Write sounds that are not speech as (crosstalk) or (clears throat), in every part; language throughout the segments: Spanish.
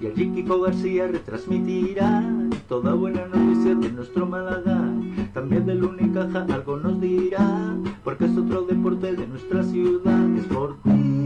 Y allí Kiko García retransmitirá toda buena noticia de nuestro Málaga. También del Unicaja algo nos dirá, porque es otro deporte de nuestra ciudad. Es por Es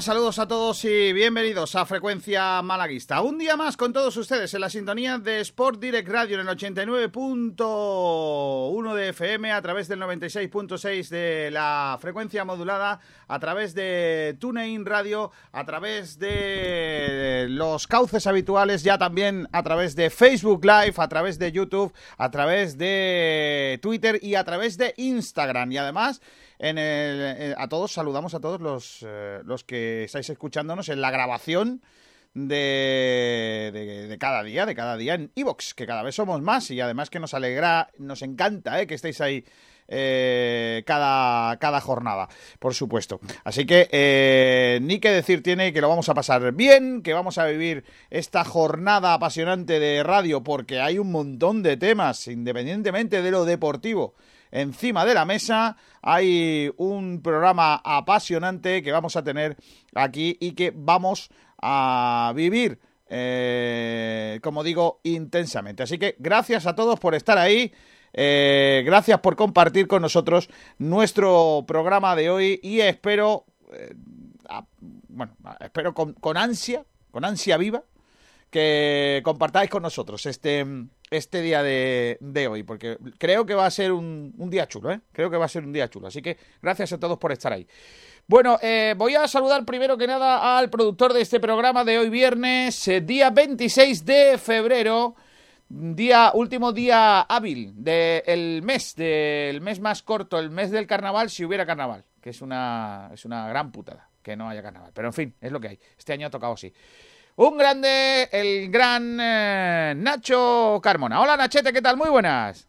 Saludos a todos y bienvenidos a Frecuencia Malaguista. Un día más con todos ustedes en la sintonía de Sport Direct Radio en el 89.1 de FM, a través del 96.6 de la frecuencia modulada, a través de TuneIn Radio, a través de los cauces habituales, ya también a través de Facebook Live, a través de YouTube, a través de Twitter y a través de Instagram. Y además... En el, eh, a todos, saludamos a todos los, eh, los que estáis escuchándonos en la grabación de, de, de cada día, de cada día en Evox, que cada vez somos más y además que nos alegra, nos encanta eh, que estéis ahí eh, cada, cada jornada, por supuesto. Así que eh, ni que decir tiene que lo vamos a pasar bien, que vamos a vivir esta jornada apasionante de radio porque hay un montón de temas, independientemente de lo deportivo encima de la mesa. Hay un programa apasionante que vamos a tener aquí y que vamos a vivir, eh, como digo, intensamente. Así que gracias a todos por estar ahí. Eh, gracias por compartir con nosotros nuestro programa de hoy y espero, eh, bueno, espero con ansia, con ansia viva, que compartáis con nosotros este, este día de, hoy, porque creo que va a ser un, un, día chulo, ¿eh? Creo que va a ser un día chulo. Así que gracias a todos por estar ahí. Bueno, eh, voy a saludar primero que nada al productor de este programa de hoy viernes, eh, día 26 de febrero, día último día hábil del mes, del mes más corto, el mes del carnaval, si hubiera carnaval, que es una, es una gran putada que no haya carnaval. Pero en fin, es lo que hay. Este año ha tocado así. Un grande, el gran eh, Nacho Carmona. Hola Nachete, ¿qué tal? Muy buenas.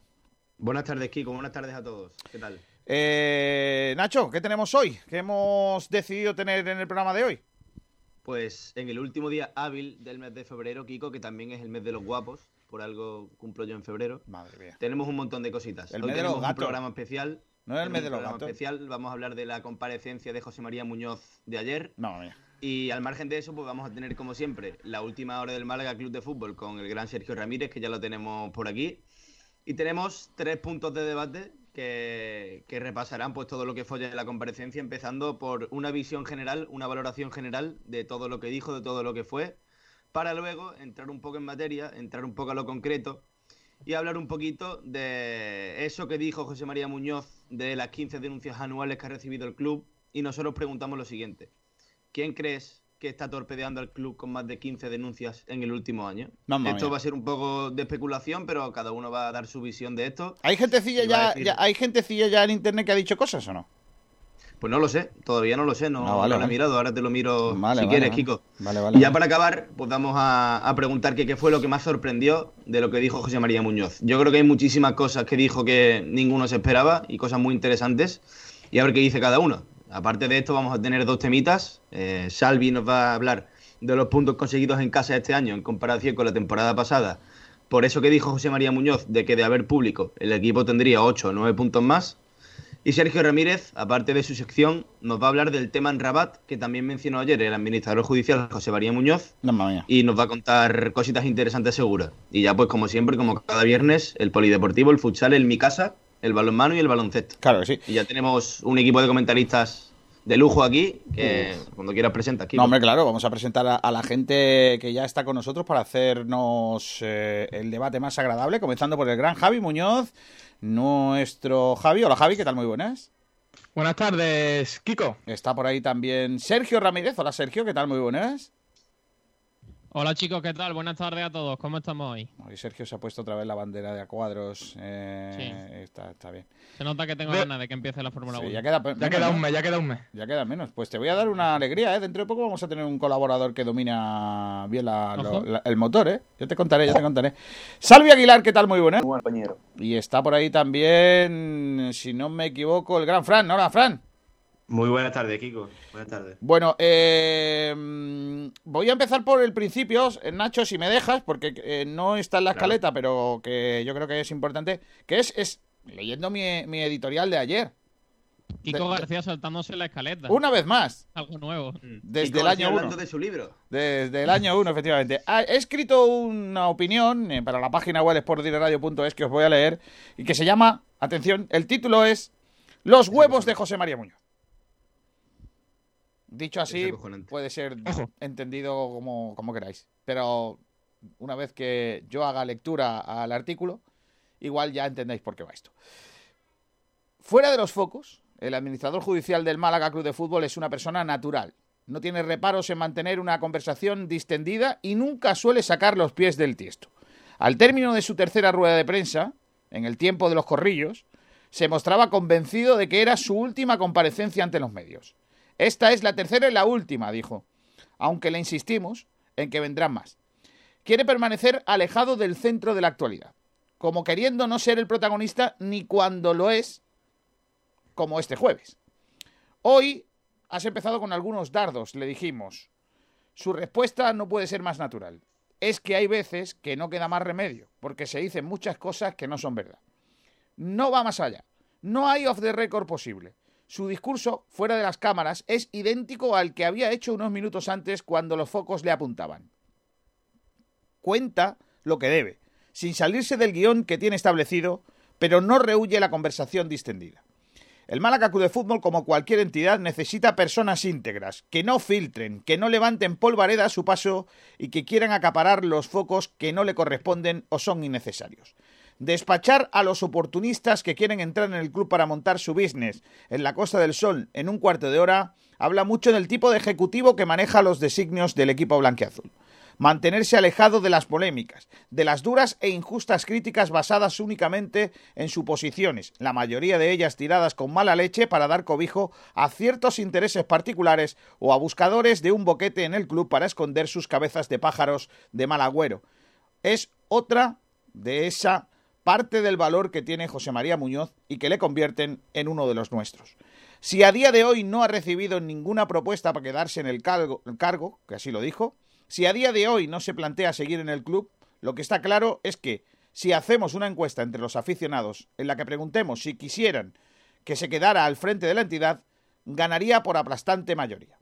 Buenas tardes, Kiko. Buenas tardes a todos. ¿Qué tal? Eh, Nacho, ¿qué tenemos hoy? ¿Qué hemos decidido tener en el programa de hoy? Pues en el último día hábil del mes de febrero, Kiko, que también es el mes de los guapos, por algo cumplo yo en febrero. Madre mía. Tenemos un montón de cositas. El hoy mes de tenemos los gatos. un programa especial. No es el mes de los programa gatos. especial. Vamos a hablar de la comparecencia de José María Muñoz de ayer. No, mía. Y al margen de eso, pues vamos a tener, como siempre, la última hora del Málaga Club de Fútbol con el gran Sergio Ramírez, que ya lo tenemos por aquí. Y tenemos tres puntos de debate que, repasarán pues todo lo que fue la comparecencia, empezando por una visión general, una valoración general de todo lo que dijo, de todo lo que fue, para luego entrar un poco en materia, entrar un poco a lo concreto y hablar un poquito de eso que dijo José María Muñoz de las 15 denuncias anuales que ha recibido el club. Y nosotros preguntamos lo siguiente. ¿Quién crees que está torpedeando al club con más de 15 denuncias en el último año? Mamma esto mía. va a ser un poco de especulación, pero cada uno va a dar su visión de esto. ¿Hay gentecilla ya, decir- ya- hay gentecilla ya en internet que ha dicho cosas o no? Pues no lo sé, todavía no lo sé, no, Ah, vale, no lo he vale. mirado, ahora te lo miro Vale, si vale, quieres, vale. Kiko. Vale, vale. Y ya vale. para acabar, pues vamos a, a preguntar que qué fue lo que más sorprendió de lo que dijo José María Muñoz. Yo creo que hay muchísimas cosas que dijo que ninguno se esperaba y cosas muy interesantes. Y a ver qué dice cada uno. Aparte de esto, vamos a tener dos temitas. Eh, Salvi nos va a hablar de los puntos conseguidos en casa este año en comparación con la temporada pasada. Por eso que dijo José María Muñoz de que de haber público el equipo tendría 8 o 9 puntos más. Y Sergio Ramírez, aparte de su sección, nos va a hablar del tema en Rabat, que también mencionó ayer el administrador judicial José María Muñoz. Y nos va a contar cositas interesantes seguras. Y ya pues como siempre, como cada viernes, el polideportivo, el futsal, el mi casa, el balonmano y el baloncesto. Claro que sí. Y ya tenemos un equipo de comentaristas de lujo aquí, que cuando quieras presenta aquí. No, hombre, claro, vamos a presentar a, la gente que ya está con nosotros para hacernos eh, el debate más agradable, comenzando por el gran Javi Muñoz, nuestro Javi. Hola Javi, ¿qué tal? Muy buenas. Buenas tardes, Kiko. Está por ahí también Sergio Ramírez. Hola Sergio, ¿qué tal? Muy buenas. Hola chicos, ¿qué tal? Buenas tardes a todos. ¿Cómo estamos hoy? Hoy Sergio se ha puesto otra vez la bandera de a cuadros. Eh, sí. está, está, bien. Se nota que tengo ganas de que empiece la Fórmula 1. Ya queda, ya queda un mes, ya queda un mes. Ya queda menos. Pues te voy a dar una alegría, ¿eh? Dentro de poco vamos a tener un colaborador que domina bien el motor, ¿eh? Yo te contaré, yo te contaré. Salvi Aguilar, ¿qué tal? Muy buena. Muy compañero. Y está por ahí también, si no me equivoco, el gran Fran. Hola, Fran. Muy buenas tardes, Kiko. Buenas tardes. Bueno, eh, voy a empezar por el principio, Nacho, si me dejas, porque eh, no está en la escaleta, pero que yo creo que es importante, que es, es leyendo mi, editorial de ayer. Kiko García saltándose la escaleta. Una vez más. Algo nuevo. Mm. Desde el año 1. de su libro. Desde el año 1, efectivamente. He escrito una opinión eh, para la página web sportdireradio.es que os voy a leer y que se llama, atención, el título es Los huevos de José María Muñoz. Dicho así, puede ser entendido como, como queráis. Pero una vez que yo haga lectura al artículo, igual ya entendéis por qué va esto. Fuera de los focos, el administrador judicial del Málaga Club de Fútbol es una persona natural. No tiene reparos en mantener una conversación distendida y nunca suele sacar los pies del tiesto. Al término de su tercera rueda de prensa, en el tiempo de los corrillos, se mostraba convencido de que era su última comparecencia ante los medios. Esta es la tercera y la última, dijo, aunque le insistimos en que vendrán más. Quiere permanecer alejado del centro de la actualidad, como queriendo no ser el protagonista ni cuando lo es, como este jueves. Hoy has empezado con algunos dardos, le dijimos. Su respuesta no puede ser más natural. Es que hay veces que no queda más remedio, porque se dicen muchas cosas que no son verdad. No va más allá. No hay off the record posible. Su discurso, fuera de las cámaras, es idéntico al que había hecho unos minutos antes cuando los focos le apuntaban. Cuenta lo que debe, sin salirse del guion que tiene establecido, pero no rehuye la conversación distendida. El Málaga de Fútbol, como cualquier entidad, necesita personas íntegras, que no filtren, que no levanten polvareda a su paso y que quieran acaparar los focos que no le corresponden o son innecesarios. Despachar a los oportunistas que quieren entrar en el club para montar su business en la Costa del Sol en un cuarto de hora habla mucho del tipo de ejecutivo que maneja los designios del equipo blanqueazul. Mantenerse alejado de las polémicas, de las duras e injustas críticas basadas únicamente en suposiciones, la mayoría de ellas tiradas con mala leche para dar cobijo a ciertos intereses particulares o a buscadores de un boquete en el club para esconder sus cabezas de pájaros de mal agüero. Es otra de esa parte del valor que tiene José María Muñoz y que le convierten en uno de los nuestros. Si a día de hoy no ha recibido ninguna propuesta para quedarse en el cargo, cargo, que así lo dijo, si a día de hoy no se plantea seguir en el club, lo que está claro es que si hacemos una encuesta entre los aficionados en la que preguntemos si quisieran que se quedara al frente de la entidad, ganaría por aplastante mayoría.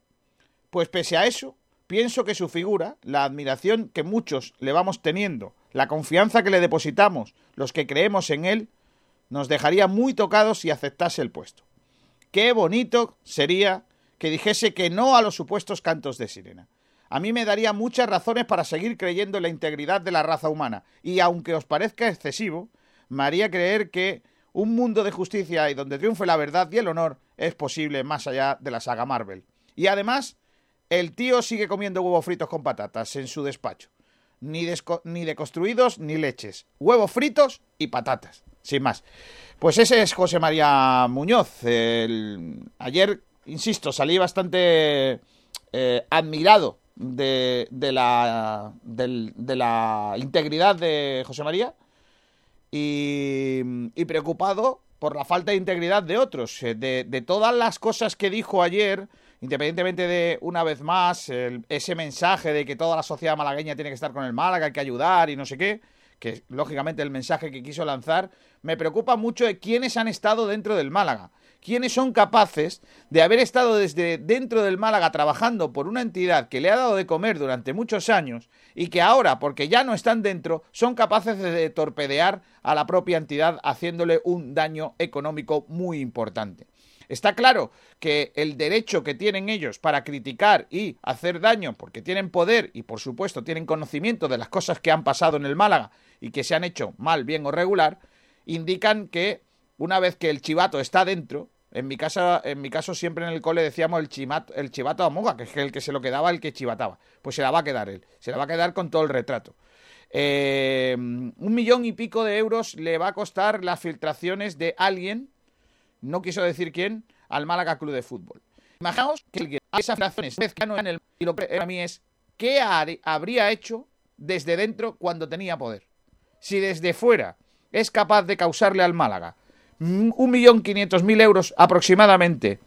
Pues pese a eso, pienso que su figura, la admiración que muchos le vamos teniendo la confianza que le depositamos los que creemos en él, nos dejaría muy tocados si aceptase el puesto. Qué bonito sería que dijese que no a los supuestos cantos de sirena. A mí me daría muchas razones para seguir creyendo en la integridad de la raza humana, y aunque os parezca excesivo, me haría creer que un mundo de justicia y donde triunfe la verdad y el honor es posible más allá de la saga Marvel. Y además, el tío sigue comiendo huevos fritos con patatas en su despacho ni, ni deconstruidos ni leches. Huevos fritos y patatas, sin más. Pues ese es José María Muñoz. Ayer, insisto, salí bastante eh, admirado de, la, de, la integridad de José María y, preocupado por la falta de integridad de otros. Eh, de, de todas las cosas que dijo ayer, independientemente de, una vez más, el- ese mensaje de que toda la sociedad malagueña tiene que estar con el Málaga, hay que ayudar y no sé qué, que lógicamente el mensaje que quiso lanzar, me preocupa mucho de quiénes han estado dentro del Málaga. Quiénes son capaces de haber estado desde dentro del Málaga trabajando por una entidad que le ha dado de comer durante muchos años y que ahora, porque ya no están dentro, son capaces de torpedear a la propia entidad haciéndole un daño económico muy importante. Está claro que el derecho que tienen ellos para criticar y hacer daño, porque tienen poder y por supuesto tienen conocimiento de las cosas que han pasado en el Málaga y que se han hecho mal, bien o regular, indican que una vez que el chivato está dentro, en mi casa, en mi caso siempre en el cole decíamos el chivato, el chivato a moga, que es el que se lo quedaba el que chivataba. Pues se la va a quedar él, se la va a quedar con todo el retrato. Eh, un millón y pico de euros le va a costar las filtraciones de alguien, no quiso decir quién, al Málaga Club de Fútbol. Imaginaos que alguien hace esas filtraciones vez que no en el y lo que a mí es qué habría hecho desde dentro cuando tenía poder. Si desde fuera es capaz de causarle al Málaga mm, un millón quinientos mil euros aproximadamente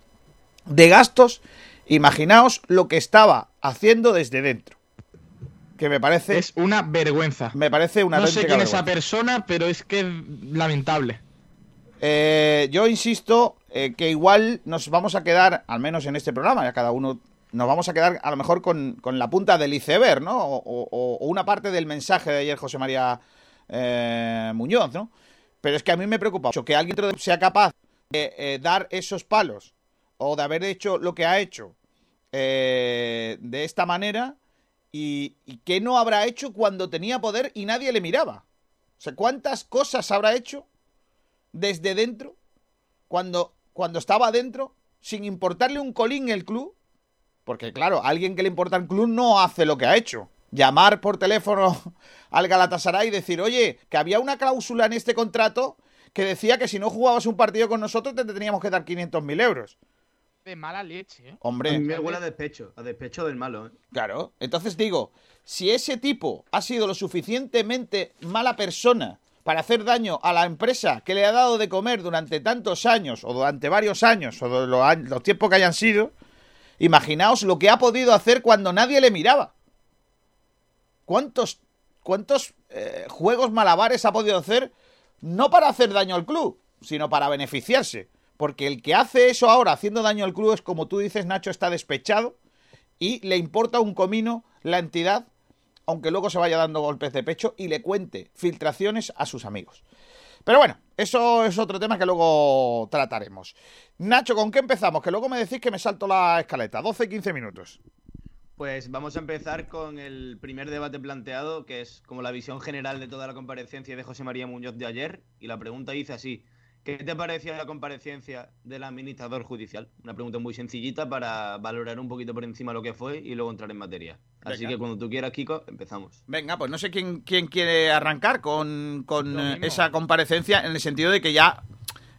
de gastos, imaginaos lo que estaba haciendo desde dentro. Que me parece. Es una vergüenza. Me parece una No sé quién es esa persona, pero es que es lamentable. Eh, yo insisto eh, que igual nos vamos a quedar, al menos en este programa, ya cada uno nos vamos a quedar a lo mejor con, la punta del iceberg, ¿no? O, una parte del mensaje de ayer José María eh, Muñoz, ¿no? Pero es que a mí me preocupa mucho que alguien sea capaz de eh, dar esos palos o de haber hecho lo que ha hecho eh, de esta manera y, y que no habrá hecho cuando tenía poder y nadie le miraba. O sea, ¿cuántas cosas habrá hecho desde dentro, cuando, cuando estaba dentro, sin importarle un colín el club, porque claro, a alguien que le importa el club no hace lo que ha hecho. Llamar por teléfono (laughs) al Galatasaray y decir, oye, que había una cláusula en este contrato que decía que si no jugabas un partido con nosotros te teníamos que dar 500.000 euros. De mala leche, ¿eh? A mí Hombre, me huele a despecho, a despecho del malo. ¿eh? claro. Entonces digo, si ese tipo ha sido lo suficientemente mala persona para hacer daño a la empresa que le ha dado de comer durante tantos años, o durante varios años, o los, los tiempos que hayan sido, imaginaos lo que ha podido hacer cuando nadie le miraba. ¿Cuántos, cuántos eh, juegos malabares ha podido hacer? No para hacer daño al club, sino para beneficiarse. Porque el que hace eso ahora haciendo daño al club es como tú dices, Nacho, está despechado y le importa un comino la entidad, aunque luego se vaya dando golpes de pecho y le cuente filtraciones a sus amigos. Pero bueno, eso es otro tema que luego trataremos. Nacho, ¿con qué empezamos? Que luego me decís que me salto la escaleta. 12 y 15 minutos. Pues vamos a empezar con el primer debate planteado, que es como la visión general de toda la comparecencia de José María Muñoz de ayer. Y la pregunta dice así: ¿Qué te pareció la comparecencia del administrador judicial? Una pregunta muy sencillita para valorar un poquito por encima lo que fue y luego entrar en materia. Así Venga. que cuando tú quieras, Kiko, empezamos. Venga, pues no sé quién, quién quiere arrancar con, con, eh, esa comparecencia en el sentido de que ya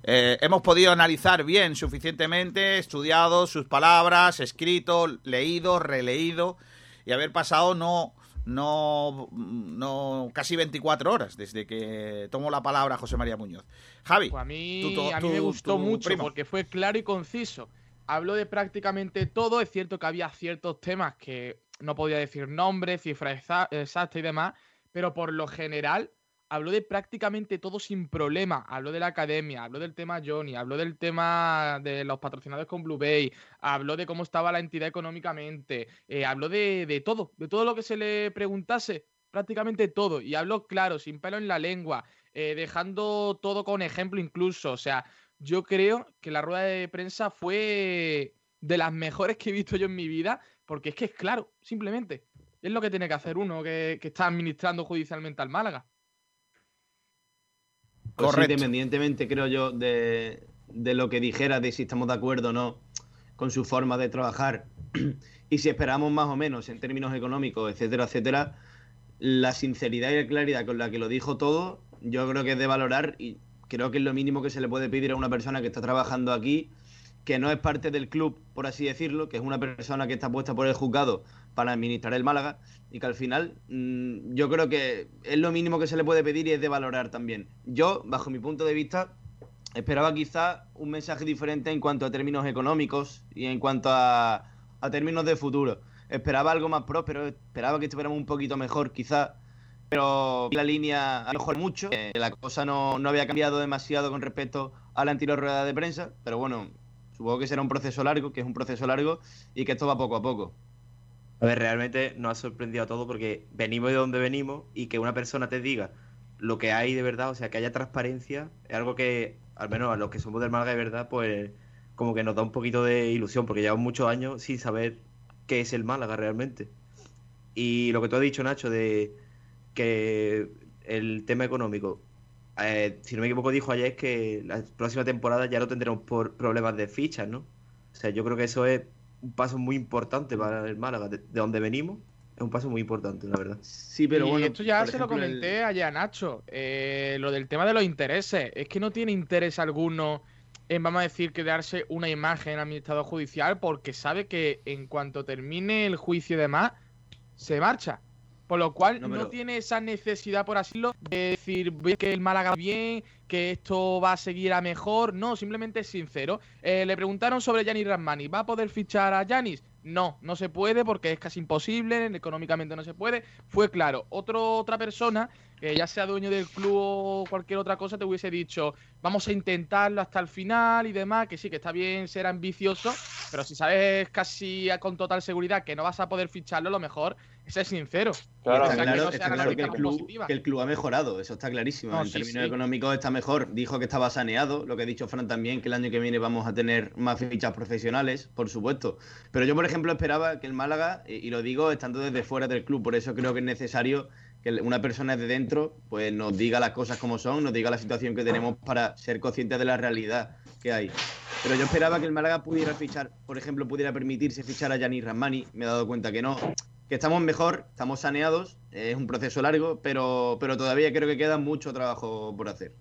eh, hemos podido analizar bien, suficientemente, estudiado sus palabras, escrito, leído, releído y haber pasado no, no, no casi 24 horas desde que tomó la palabra José María Muñoz. Javi, Pues a mí, a mí me gustó mucho primo. porque fue claro y conciso. Habló de prácticamente todo. Es cierto que había ciertos temas que no podía decir nombres, cifras exa- exactas y demás, pero por lo general habló de prácticamente todo sin problema. Habló de la academia, habló del tema Johnny, habló del tema de los patrocinadores con Blue Bay, habló de cómo estaba la entidad económicamente, eh, habló de, de todo, de todo lo que se le preguntase, prácticamente todo. Y habló claro, sin pelo en la lengua, eh, dejando todo con ejemplo incluso. O sea, yo creo que la rueda de prensa fue de las mejores que he visto yo en mi vida, porque es que es claro, simplemente. Es lo que tiene que hacer uno que, que está administrando judicialmente al Málaga. Pues Correcto. independientemente, creo yo, de, de lo que dijera, de si estamos de acuerdo o no con su forma de trabajar (clears throat) y si esperamos más o menos en términos económicos, etcétera, etcétera, la sinceridad y la claridad con la que lo dijo todo, yo creo que es de valorar y creo que es lo mínimo que se le puede pedir a una persona que está trabajando aquí, que no es parte del club, por así decirlo, que es una persona que está puesta por el juzgado para administrar el Málaga y que al final mm, yo creo que es lo mínimo que se le puede pedir y es de valorar también. Yo, bajo mi punto de vista, esperaba quizá un mensaje diferente en cuanto a términos económicos y en cuanto a, a términos de futuro. Esperaba algo más próspero, esperaba que estuviéramos un poquito mejor quizá, pero la línea ha mejorado mucho. Eh, la cosa no, no había cambiado demasiado con respecto a la anterior rueda de prensa, pero bueno, supongo que será un proceso largo, que es un proceso largo y que esto va poco a poco. A ver, realmente nos ha sorprendido a todos porque venimos de donde venimos y que una persona te diga lo que hay de verdad, o sea, que haya transparencia, es algo que, al menos a los que somos del Málaga de verdad, pues como que nos da un poquito de ilusión, porque llevamos muchos años sin saber qué es el Málaga realmente. Y lo que tú has dicho, Nacho, de que el tema económico, eh, si no me equivoco, dijo ayer que la próxima temporada ya no tendremos por problemas de fichas, ¿no? O sea, yo creo que eso es un paso muy importante para el Málaga, de, de donde venimos. Es un paso muy importante, la verdad. Sí, pero y bueno. esto ya se lo comenté el- ayer a Nacho. eh, lo del tema de los intereses. Es que no tiene interés alguno en, vamos a decir, quedarse una imagen administrador judicial porque sabe que en cuanto termine el juicio y demás, se marcha. Por lo cual No, tiene esa necesidad, por así decirlo, de decir "Voy a que el Málaga bien, que esto va a seguir a mejor. No, simplemente es sincero. Eh, le preguntaron sobre Yanis Rasmani. ¿Va a poder fichar a Yanis? No, no se puede porque es casi imposible, económicamente no se puede. Fue claro. Otro, otra persona, que ya sea dueño del club o cualquier otra cosa, te hubiese dicho, vamos a intentarlo hasta el final y demás, que sí, que está bien ser ambicioso, pero si sabes casi con total seguridad que no vas a poder ficharlo, lo mejor es ser sincero. Claro, que claro, no está sea la claro que, el club, positiva. que el club ha mejorado, eso está clarísimo. No, en sí, términos sí. económicos está mejor. Dijo que estaba saneado, lo que ha dicho Fran también, que el año que viene vamos a tener más fichas profesionales, por supuesto. Pero yo, por ejemplo, esperaba que el Málaga, y y lo digo estando desde fuera del club, por eso creo que es necesario que una persona de dentro pues nos diga las cosas como son, nos diga la situación que tenemos para ser conscientes de la realidad que hay. Pero yo esperaba que el Málaga pudiera fichar, por ejemplo, pudiera permitirse fichar a Yanis Ramani. Me he dado cuenta que no. Que estamos mejor, estamos saneados, es un proceso largo, pero, pero todavía creo que queda mucho trabajo por hacer.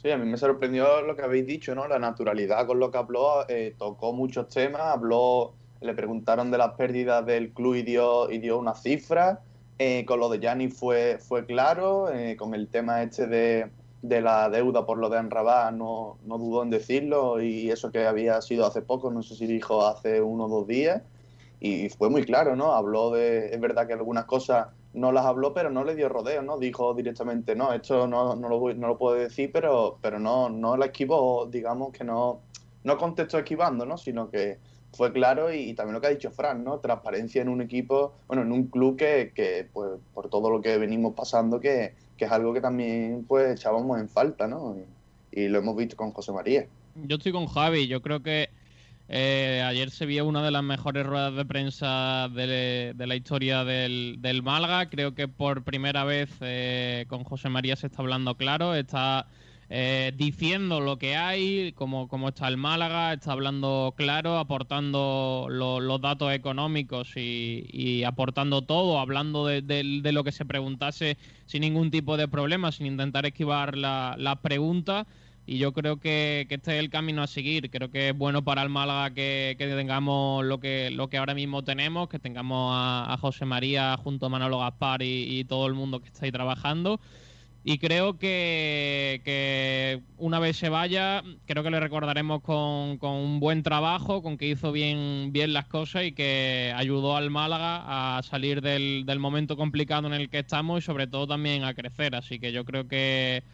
Sí, a mí me sorprendió lo que habéis dicho, ¿no? La naturalidad con lo que habló, eh, tocó muchos temas, habló, le preguntaron de las pérdidas del club y dio, y dio una cifra. Eh, con lo de Gianni fue, fue claro, eh, con el tema este de, de la deuda por lo de Anrabá no, no dudó en decirlo y eso que había sido hace poco, no sé si dijo hace uno o dos días. Y fue muy claro, ¿no? Habló de, es verdad que algunas cosas no las habló, pero no le dio rodeo, ¿no? Dijo directamente, no, esto no, no, lo, voy- no lo puedo decir, pero, pero no, no la esquivó, digamos que no, no contestó esquivando, ¿no? Sino que fue claro y, también lo que ha dicho Fran, ¿no? Transparencia en un equipo, bueno, en un club que, que pues, por todo lo que venimos pasando, que, que es algo que también, pues, echábamos en falta, ¿no? Y, y lo hemos visto con José María. Yo estoy con Javi, yo creo que eh, ayer se vio una de las mejores ruedas de prensa de, de la historia del, del Málaga. Creo que por primera vez eh, con José María se está hablando claro, está eh, diciendo lo que hay, cómo, cómo está el Málaga, está hablando claro, aportando lo- los datos económicos y, aportando todo, hablando de, de- de lo que se preguntase sin ningún tipo de problema, sin intentar esquivar la- las preguntas. Y yo creo que, que este es el camino a seguir. Creo que es bueno para el Málaga que, que tengamos lo que, lo que ahora mismo tenemos, que tengamos a, a José María junto a Manolo Gaspar y, y todo el mundo que está ahí trabajando. Y creo que, que una vez se vaya, creo que le recordaremos con, con un buen trabajo, con que hizo bien, bien las cosas y que ayudó al Málaga a salir del, del momento complicado en el que estamos y sobre todo también a crecer. Así que yo creo que,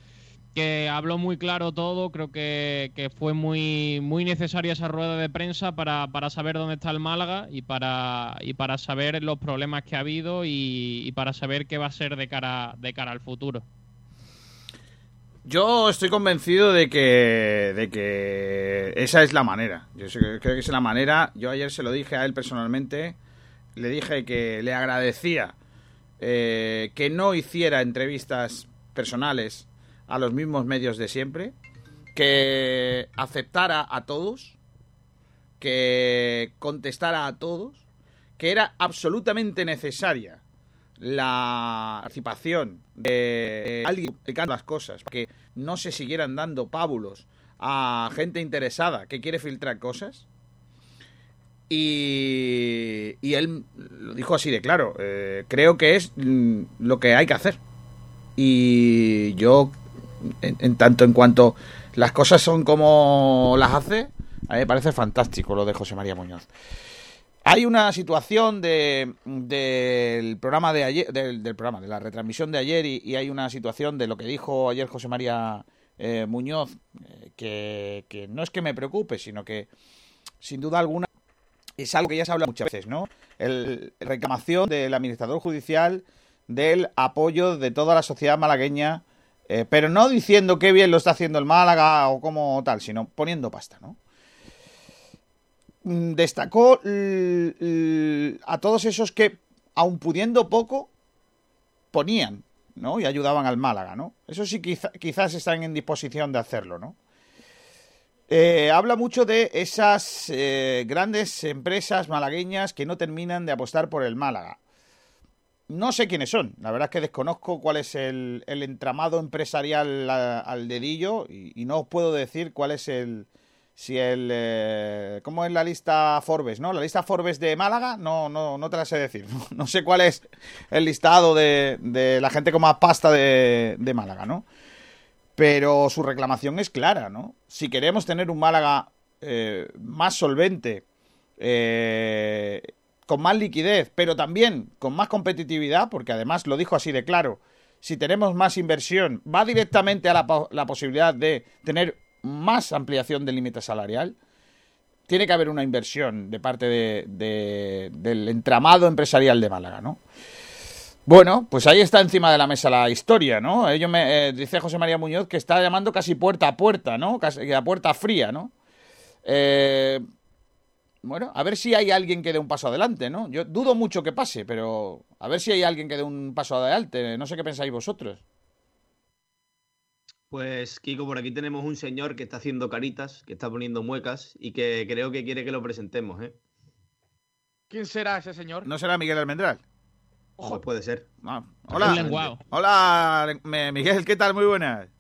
que habló muy claro todo, creo que, que fue muy, muy necesaria esa rueda de prensa para, para saber dónde está el Málaga y para, y para saber los problemas que ha habido y, y para saber qué va a ser de cara, de cara al futuro. Yo estoy convencido de que, de que esa es la manera. Yo creo que es la manera. Yo ayer se lo dije a él personalmente. Le dije que le agradecía eh, que no hiciera entrevistas personales a los mismos medios de siempre. Que aceptara a todos. Que contestara a todos. Que era absolutamente necesaria la participación de alguien explicando las cosas, que no se siguieran dando pábulos a gente interesada que quiere filtrar cosas. Y, y él lo dijo así de claro, eh, creo que es mm, lo que hay que hacer. Y yo, en, tanto en cuanto las cosas son como las hace, a me parece fantástico lo de José María Muñoz. Hay una situación de, del programa de ayer, del, del programa, de la retransmisión de ayer, y, hay una situación de lo que dijo ayer José María eh, Muñoz, eh, que, no es que me preocupe, sino que sin duda alguna es algo que ya se habla muchas veces, ¿no? El, reclamación del administrador judicial del apoyo de toda la sociedad malagueña, eh, pero no diciendo qué bien lo está haciendo el Málaga o como tal, sino poniendo pasta, ¿no? Mm, Destacó a todos esos que, aun pudiendo poco, ponían, ¿no? Y ayudaban al Málaga, ¿no? Eso sí quizá- quizás están en disposición de hacerlo, ¿no? Eh, habla mucho de esas eh, grandes empresas malagueñas que no terminan de apostar por el Málaga. No sé quiénes son, la verdad es que desconozco cuál es el, el entramado empresarial al dedillo y, y no os puedo decir cuál es el... Si el... eh, ¿Cómo es la lista Forbes, no? La lista Forbes de Málaga, no, no, no te la sé decir. (laughs) No, sé cuál es el listado de, de la gente con más pasta de, de Málaga, ¿no? Pero su reclamación es clara, ¿no? Si queremos tener un Málaga eh, más solvente, eh, con más liquidez, pero también con más competitividad, porque además lo dijo así de claro, si tenemos más inversión, va directamente a la, la posibilidad de tener más ampliación del límite salarial. Tiene que haber una inversión de parte de- de- del entramado empresarial de Málaga, ¿no? Bueno, pues ahí está encima de la mesa la historia, ¿no? Ello me eh, dice José María Muñoz que está llamando casi puerta a puerta, ¿no? Casi a puerta fría, ¿no? Eh, bueno, a ver si hay alguien que dé un paso adelante, ¿no? Yo dudo mucho que pase, pero a ver si hay alguien que dé un paso adelante. No sé qué pensáis vosotros. Pues Kiko, por aquí tenemos un señor que está haciendo caritas, que está poniendo muecas y que creo que quiere que lo presentemos, ¿eh? ¿Quién será ese señor? ¿No será Miguel Almendral? Pues puede ser. Ah, hola. Hola, Miguel, ¿qué tal? Muy buenas.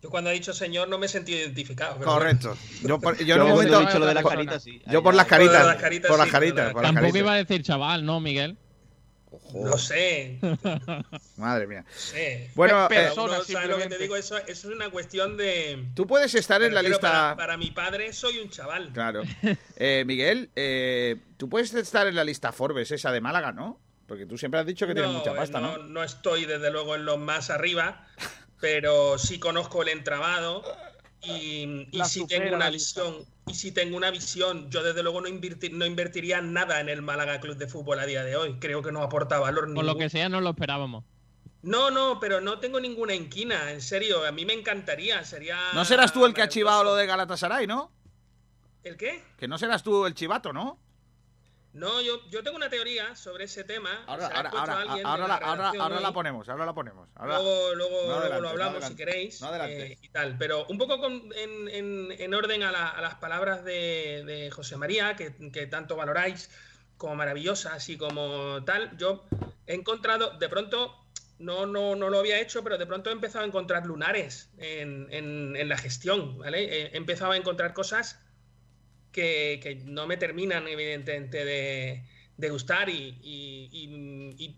Yo cuando ha dicho señor no me he sentido identificado. pero Correcto. Yo, por, yo Yo momento... he dicho lo de las caritas, sí. Yo por las Por caritas. las caritas, Por las caritas. Por las Tampoco caritas. iba a decir chaval, ¿no, Miguel? No sé, (laughs) Madre mía. sé. Bueno, Pe- eh, persona, uno sabe lo que te digo, eso, eso es una cuestión de... tú puedes estar en la lista... Para, para mi padre soy un chaval. Claro. (laughs) Eh, Miguel, eh, tú puedes estar en la lista Forbes esa de Málaga, ¿no? Porque tú siempre has dicho que tienes mucha eh, pasta, no, ¿no? no estoy desde luego en los más arriba, (laughs) pero sí conozco el entramado y, supera tengo una visión. Y si tengo una visión, yo desde luego no, invertir- no invertiría nada en el Málaga Club de Fútbol a día de hoy. Creo que no aporta valor Por lo que sea, no lo esperábamos. No, no, pero no tengo ninguna inquina, en serio. A mí me encantaría, sería. No serás tú el que ha chivado lo de Galatasaray, ¿no? ¿El qué? Que no serás tú el chivato, ¿no? No, yo, yo tengo una teoría sobre ese tema. Ahora, ahora, ahora, ahora, la ahora, ahora la ponemos, ahora la ponemos. Ahora... Luego, luego, No luego lo hablamos si queréis. No adelante. eh, y tal. Pero un poco con- en, en- en orden a, la- a las palabras de, de José María, que, que tanto valoráis como maravillosas y como tal. Yo he encontrado, de pronto, no, no, no lo había hecho, pero de pronto he empezado a encontrar lunares en, en- la gestión. ¿vale? He empezado a encontrar cosas que, no me terminan, evidentemente, de, gustar y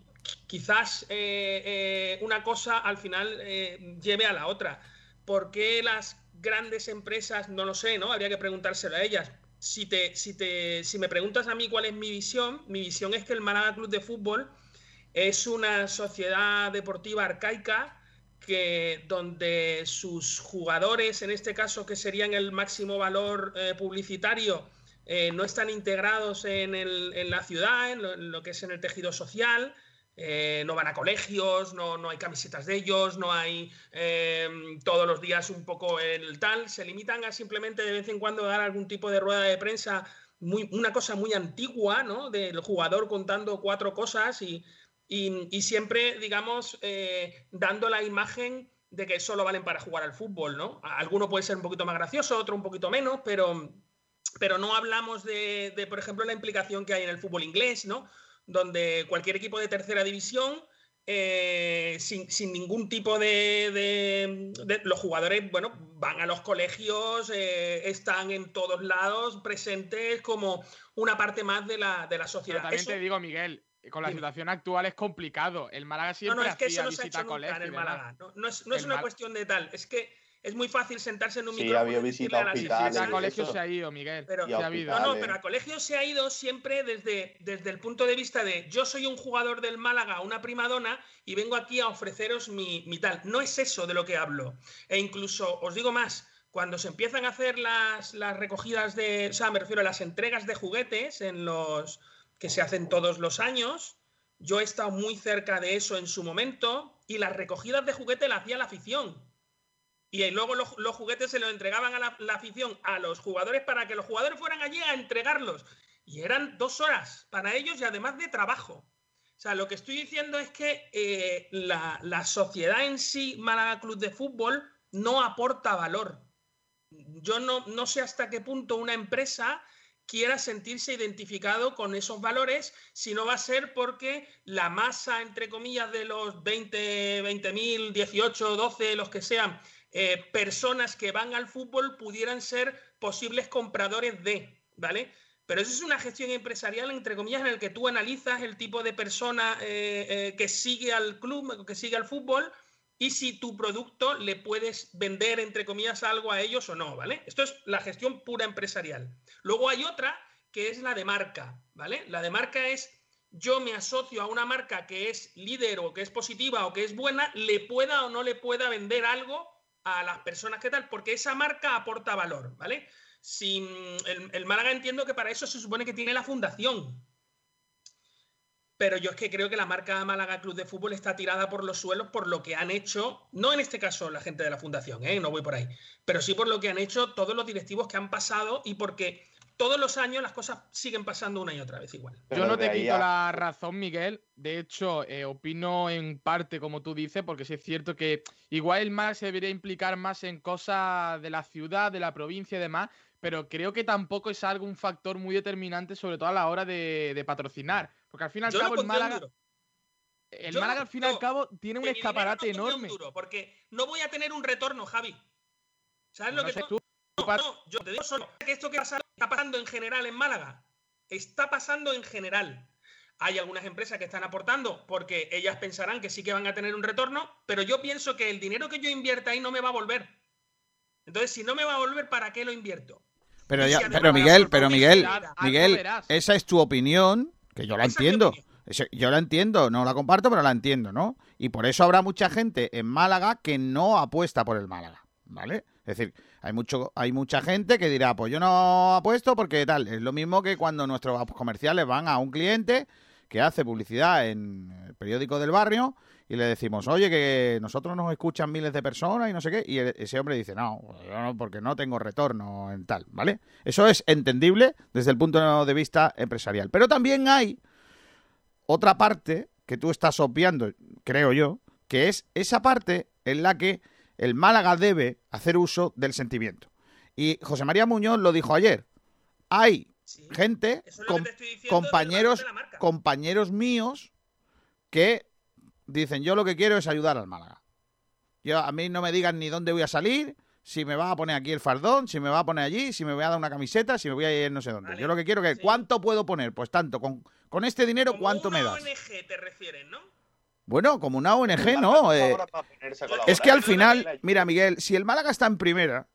quizás eh, eh, una cosa al final eh, lleve a la otra. ¿Por qué las grandes empresas, no lo sé, ¿no? Habría que preguntárselo a ellas. Si, te, si, te, si me preguntas a mí cuál es mi visión, mi visión es que el Málaga Club de Fútbol es una sociedad deportiva arcaica que donde sus jugadores, en este caso que serían el máximo valor eh, publicitario, eh, no están integrados en, la ciudad, en lo, que es en el tejido social, eh, no van a colegios, no, no hay camisetas de ellos, no hay todos los días un poco el tal, se limitan a simplemente de vez en cuando dar algún tipo de rueda de prensa, una cosa muy antigua, ¿no? Del jugador contando cuatro cosas y, y, y siempre, digamos, eh, dando la imagen de que solo valen para jugar al fútbol, ¿no? Alguno puede ser un poquito más gracioso, otro un poquito menos, pero, pero no hablamos de, de, por ejemplo, la implicación que hay en el fútbol inglés, ¿no? Donde cualquier equipo de tercera división, eh, sin, sin ningún tipo de, de- de- Los jugadores, bueno, van a los colegios, eh, están en todos lados, presentes como una parte más de la, de la Pero sociedad. también Eso- te digo, Miguel, con la situación actual es complicado. El Málaga no, siempre no, es que hacía eso no se ha visita hecho a nunca en colegio y el. Málaga. No, no es, no es una cuestión de tal. Es que es muy fácil sentarse en un Sí, micrófono. ha habido y decirle visita a hospitales. a colegio eso. se ha ido, Miguel. Pero- ha. No, no, pero a colegio se ha ido siempre desde, desde el punto de vista de yo soy un jugador del Málaga, una primadona, y vengo aquí a ofreceros mi, mi tal. No es eso de lo que hablo. E incluso, os digo más, cuando se empiezan a hacer las, las recogidas de, o sea, me refiero a las entregas de juguetes en los que se hacen todos los años, yo he estado muy cerca de eso en su momento, y las recogidas de juguete las hacía la afición. Y luego los, juguetes se los entregaban a la, afición, a los jugadores, para que los jugadores fueran allí a entregarlos. Y eran dos horas para ellos y además de trabajo. O sea, lo que estoy diciendo es que eh, la, la sociedad en sí, Málaga Club de Fútbol, no aporta valor. Yo no, no sé hasta qué punto una empresa quiera sentirse identificado con esos valores, si no va a ser porque la masa, entre comillas, de los 20, 20.000, 18, 12, los que sean, eh, personas que van al fútbol pudieran ser posibles compradores de, ¿vale? Pero eso es una gestión empresarial, entre comillas, en el que tú analizas el tipo de persona eh, eh, que sigue al club, que sigue al fútbol, y si tu producto le puedes vender, entre comillas, algo a ellos o no, ¿vale? Esto es la gestión pura empresarial. Luego hay otra que es la de marca, ¿vale? La de marca es yo me asocio a una marca que es líder o que es positiva o que es buena, le pueda o no le pueda vender algo a las personas que tal, porque esa marca aporta valor, ¿vale? Si, el Málaga entiendo que para eso se supone que tiene la fundación. Pero yo es que creo que la marca Málaga Club de Fútbol está tirada por los suelos por lo que han hecho, no en este caso la gente de la fundación, ¿eh? no voy por ahí, pero sí por lo que han hecho todos los directivos que han pasado y porque todos los años las cosas siguen pasando una y otra vez igual. Yo no te quito a- la razón, Miguel. De hecho, eh, opino en parte como tú dices, porque sí es cierto que igual el MAR se debería implicar más en cosas de la ciudad, de la provincia y demás, pero creo que tampoco es algo un factor muy determinante, sobre todo a la hora de, de patrocinar. Porque al fin y al cabo, el Málaga, el Yo Málaga al fin y al cabo tiene un escaparate no pondría un enorme. duro, porque no voy a tener un retorno, Javi. ¿Sabes lo que sé tú, No, Pat- no, yo te digo solo que esto que pasa- está pasando en general en Málaga. Está pasando en general. Hay algunas empresas que están aportando porque ellas pensarán que sí que van a tener un retorno, pero yo pienso que el dinero que yo invierta ahí no me va a volver. Entonces, si no me va a volver, ¿para qué lo invierto? Pero, ya, si pero Miguel, pero Miguel, Miguel, esa es tu opinión, que yo la entiendo. Yo la entiendo, no la comparto, pero la entiendo, ¿no? Y por eso habrá mucha gente en Málaga que no apuesta por el Málaga, ¿vale? Es decir, hay mucho, hay mucha gente que dirá, pues yo no apuesto porque tal. Es lo mismo que cuando nuestros comerciales van a un cliente que hace publicidad en el periódico del barrio y le decimos, oye, que nosotros nos escuchan miles de personas y no sé qué, y el- ese hombre dice, no, porque no tengo retorno en tal, ¿vale? Eso es entendible desde el punto de vista empresarial. Pero también hay otra parte que tú estás obviando, creo yo, que es esa parte en la que el Málaga debe hacer uso del sentimiento. Y José María Muñoz lo dijo ayer. Hay Sí. gente, es com- diciendo compañeros, compañeros míos que dicen yo lo que quiero es ayudar al Málaga. Yo a mí no me digan ni dónde voy a salir, si me va a poner aquí el fardón, si me va a poner allí, si me voy a dar una camiseta, si me voy a ir no sé dónde. Vale, Yo lo que quiero que sí. cuánto puedo poner, pues tanto con con este dinero Como cuánto una me das. ONG te refieres, ¿no? Bueno, como una ONG, ¿no? Eh, es que al final, mira, Miguel, si el Málaga está en primera,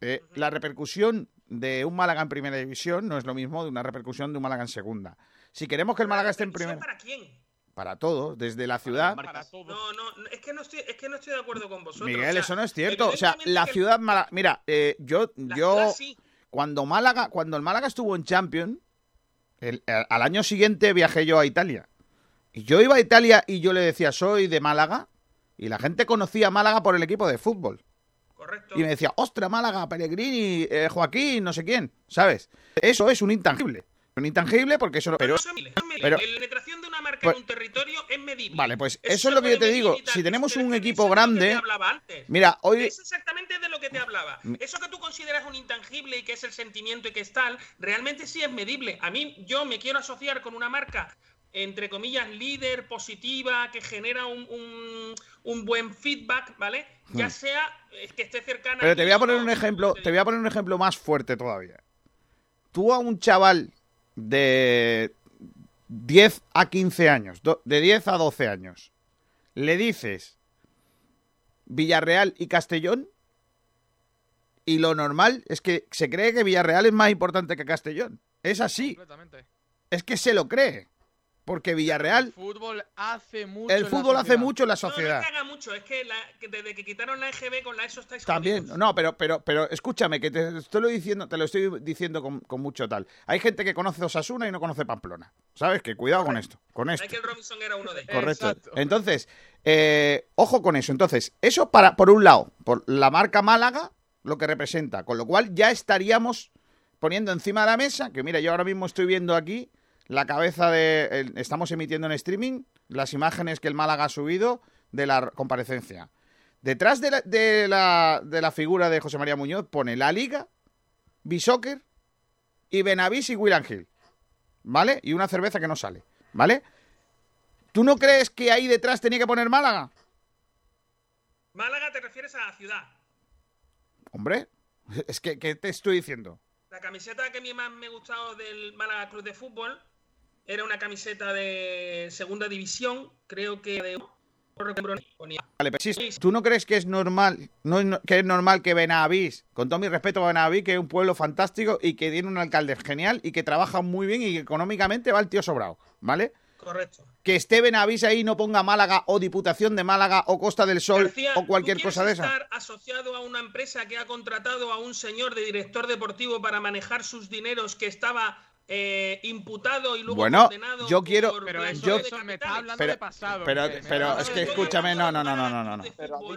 eh, la repercusión de un Málaga en primera división no es lo mismo de una repercusión de un Málaga en segunda. Si queremos que el Málaga esté en ¿Repercusión primera, ¿Para quién? para todos, desde la ciudad. Para todos. No, no, es que no estoy, es que no estoy de acuerdo con vosotros. Miguel, o sea, eso no es cierto. O sea, la que ciudad Málaga. Mira, eh, yo, la yo ciudad sí. cuando Málaga, cuando el Málaga estuvo en Champions, el- al al año siguiente viajé yo a Italia. Y yo iba a Italia y yo le decía, soy de Málaga. Y la gente conocía a Málaga por el equipo de fútbol. Correcto. Y me decía, ostra, Málaga, Pellegrini, eh, Joaquín, no sé quién, ¿sabes? Eso es un intangible. Un intangible porque eso. Pero, eso es medible, pero- la penetración de una marca pues- en un territorio es medible. Vale, pues Eso es lo que yo te digo. Si tenemos un equipo grande... antes. Mira, hoy... Es exactamente de lo que te hablaba. Eso que tú consideras un intangible y que es el sentimiento y que es tal, realmente sí es medible. A mí, yo me quiero asociar con una marca, entre comillas, líder, positiva, que genera un, un- un buen feedback, ¿vale? Ya Hmm. sea que esté cercana. Pero te voy a poner un ejemplo, te voy a poner un ejemplo más fuerte todavía. Tú a un chaval de 10 a 15 años, de 10 a 12 años, le dices Villarreal y Castellón Y lo normal es que se cree que Villarreal es más importante que Castellón. Es así. Completamente. Es que se lo cree. Porque Villarreal, El fútbol hace mucho. el fútbol hace sociedad. mucho en la sociedad. no mucho, es que, la- que desde que quitaron la EGB con la ESO estáis También, jodidos. no, pero, pero, pero escúchame, que te estoy lo diciendo, te lo estoy diciendo con, con mucho tal. Hay gente que conoce Osasuna y no conoce Pamplona. ¿Sabes? Que cuidado con esto, con esto. Michael Robinson era uno de ellos. Correcto. Exacto. Entonces, eh, ojo con eso. Entonces, eso para, por un lado, por la marca Málaga, lo que representa. Con lo cual ya estaríamos poniendo encima de la mesa, que mira, yo ahora mismo estoy viendo aquí la cabeza de... el- estamos emitiendo en streaming las imágenes que el Málaga ha subido de la comparecencia. Detrás de la, de la, de la figura de José María Muñoz pone la Liga, Bisoccer y Benavís y William Hill. ¿Vale? Y una cerveza que no sale. ¿Vale? ¿Tú no crees que ahí detrás tenía que poner Málaga? Málaga te refieres a la ciudad. Hombre, (laughs) es que ¿qué te estoy diciendo? La camiseta que a mí más me gustado del Málaga Club de Fútbol era una camiseta de segunda división, creo que de Vale, pero sí, ¿tú no crees que es normal, no, que es normal que Benavís, con todo mi respeto a Benavís, que es un pueblo fantástico y que tiene un alcalde genial y que trabaja muy bien y que económicamente va el tío sobrado, ¿vale? correcto. Que esté Benavís ahí y no ponga Málaga o Diputación de Málaga o Costa del Sol García, o cualquier ¿tú cosa de esa. estar asociado a una empresa que ha contratado a un señor de director deportivo para manejar sus dineros que estaba eh, imputado y luego Bueno, condenado yo quiero- por Pero blanqueo eso, Yo- de eso me está hablando Pero- de pasado. pero- es que escúchame, no, no, no, no, no, no.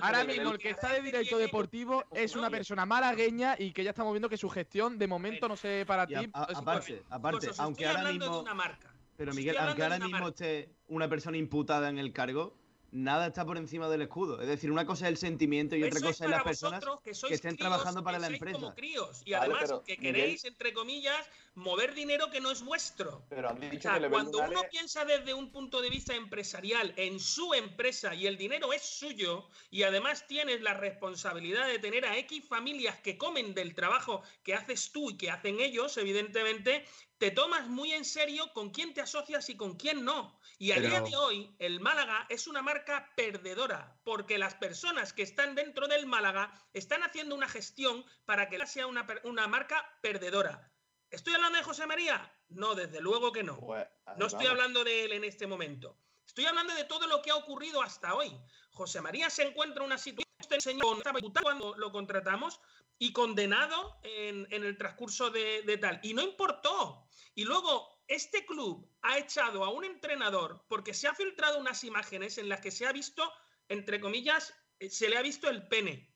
Ahora mismo el que está de director deportivo es una persona malagueña y que ya estamos viendo que su gestión de momento no sé para ti. a- a- es aparte, aparte, Pues os aunque ahora hablando mismo. de una marca. Pero Miguel, aunque ahora mismo esté una persona imputada en el cargo, nada está por encima del escudo. Es decir, una cosa es el sentimiento y otra cosa es las personas vosotros que, sois que estén críos, trabajando para que la sois empresa. como críos. Y Vale, además que Miguel- queréis, entre comillas, mover dinero que no es vuestro. Pero han O dicho sea, que le cuando uno piensa desde un punto de vista empresarial en su empresa y el dinero es suyo y además tienes la responsabilidad de tener a X familias que comen del trabajo que haces tú y que hacen ellos, evidentemente, te tomas muy en serio con quién te asocias y con quién no. Y a Pero- día de hoy, el Málaga es una marca perdedora, porque las personas que están dentro del Málaga están haciendo una gestión para que sea una, una marca perdedora. ¿Estoy hablando de José María? No, desde luego que no. Pues, No estoy hablando de él en este momento. Estoy hablando de todo lo que ha ocurrido hasta hoy. José María se encuentra en una situación. Este señor cuando lo contratamos y condenado en, en el transcurso de, de tal. Y no importó. Y luego, este club ha echado a un entrenador porque se ha filtrado unas imágenes en las que se ha visto, entre comillas, eh, se le ha visto el pene.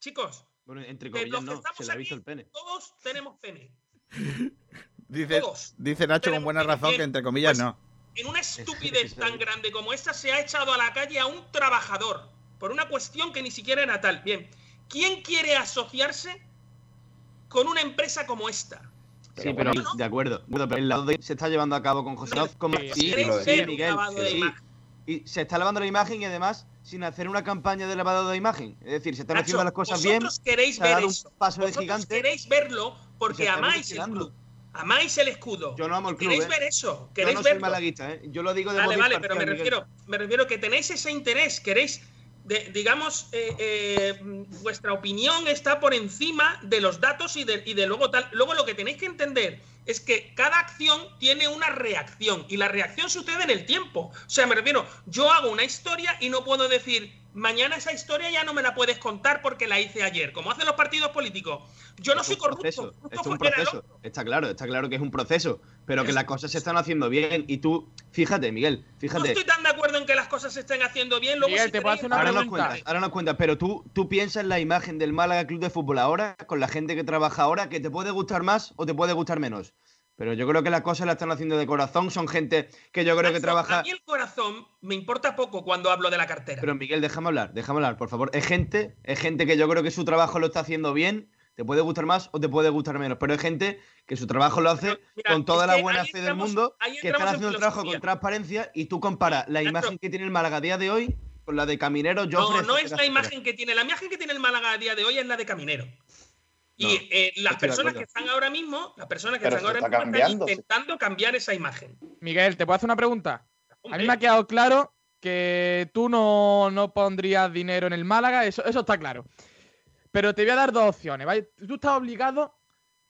Chicos, Bueno, entre comillas los que no, estamos se le ha aquí, el pene. todos tenemos pene. Dice, Todos. dice Nacho con buena razón que entre comillas pues, no. En una (laughs) estupidez tan grande como esta se ha echado a la calle a un trabajador por una cuestión que ni siquiera era tal. Bien, ¿quién quiere asociarse con una empresa como esta? Sí, pero bueno, de acuerdo. Bueno, pero el lado de- se está llevando a cabo con José López como Sí, sí. Y se está lavando la imagen y además sin hacer una campaña de lavado de imagen. Es decir, se están Nacho, haciendo las cosas bien. vosotros queréis ver un paso de Vosotros gigante. queréis verlo porque amáis el club. Amáis el escudo. Yo no amo el club. Queréis ¿eh? ver eso. Yo Queréis no soy verlo. malaguista, ¿eh? Yo lo digo de Vale, vale, pero me Miguel. refiero, me refiero que tenéis ese interés, queréis, digamos, eh, eh, vuestra opinión está por encima de los datos y de, y de luego tal. Luego lo que tenéis que entender es que cada acción tiene una reacción y la reacción sucede en el tiempo. O sea, me refiero, yo hago una historia y no puedo decir, mañana esa historia ya no me la puedes contar porque la hice ayer, como hacen los partidos políticos. Yo no Es soy corrupto. proceso, corrupto esto es un proceso. Está claro, está claro que es un proceso. Pero que las cosas se están haciendo bien. Y tú, fíjate, Miguel, No fíjate. estoy tan de acuerdo en que las cosas se estén haciendo bien. Luego, Miguel, si te puedo queréis- hacer una Ahora nos cuentas, ahora nos cuentas, pero tú, tú piensas en la imagen del Málaga Club de Fútbol ahora, con la gente que trabaja ahora, que te puede gustar más o te puede gustar menos. Pero yo creo que las cosas las están haciendo de corazón, son gente que yo creo que trabaja. A mí el corazón me importa poco cuando hablo de la cartera. Pero Miguel, déjame hablar, déjame hablar, por favor. Es gente, es gente que yo creo que su trabajo lo está haciendo bien, te puede gustar más o te puede gustar menos, pero es gente que su trabajo lo hace mira, con toda la buena fe del mundo, que están en haciendo el trabajo con transparencia y tú comparas la imagen que tiene el Málaga a día de hoy con la de Caminero, no, Joffre, no es la imagen que tiene. La imagen que tiene el Málaga a día de hoy es la de Caminero. Y No, eh, las personas que están ahora mismo, las personas que Pero están ahora está mismo están intentando cambiar esa imagen. Miguel, ¿te puedo hacer una pregunta? A mí me ha quedado claro que tú no, no pondrías dinero en el Málaga, eso, eso está claro. Pero te voy a dar dos opciones, ¿vale? Tú estás obligado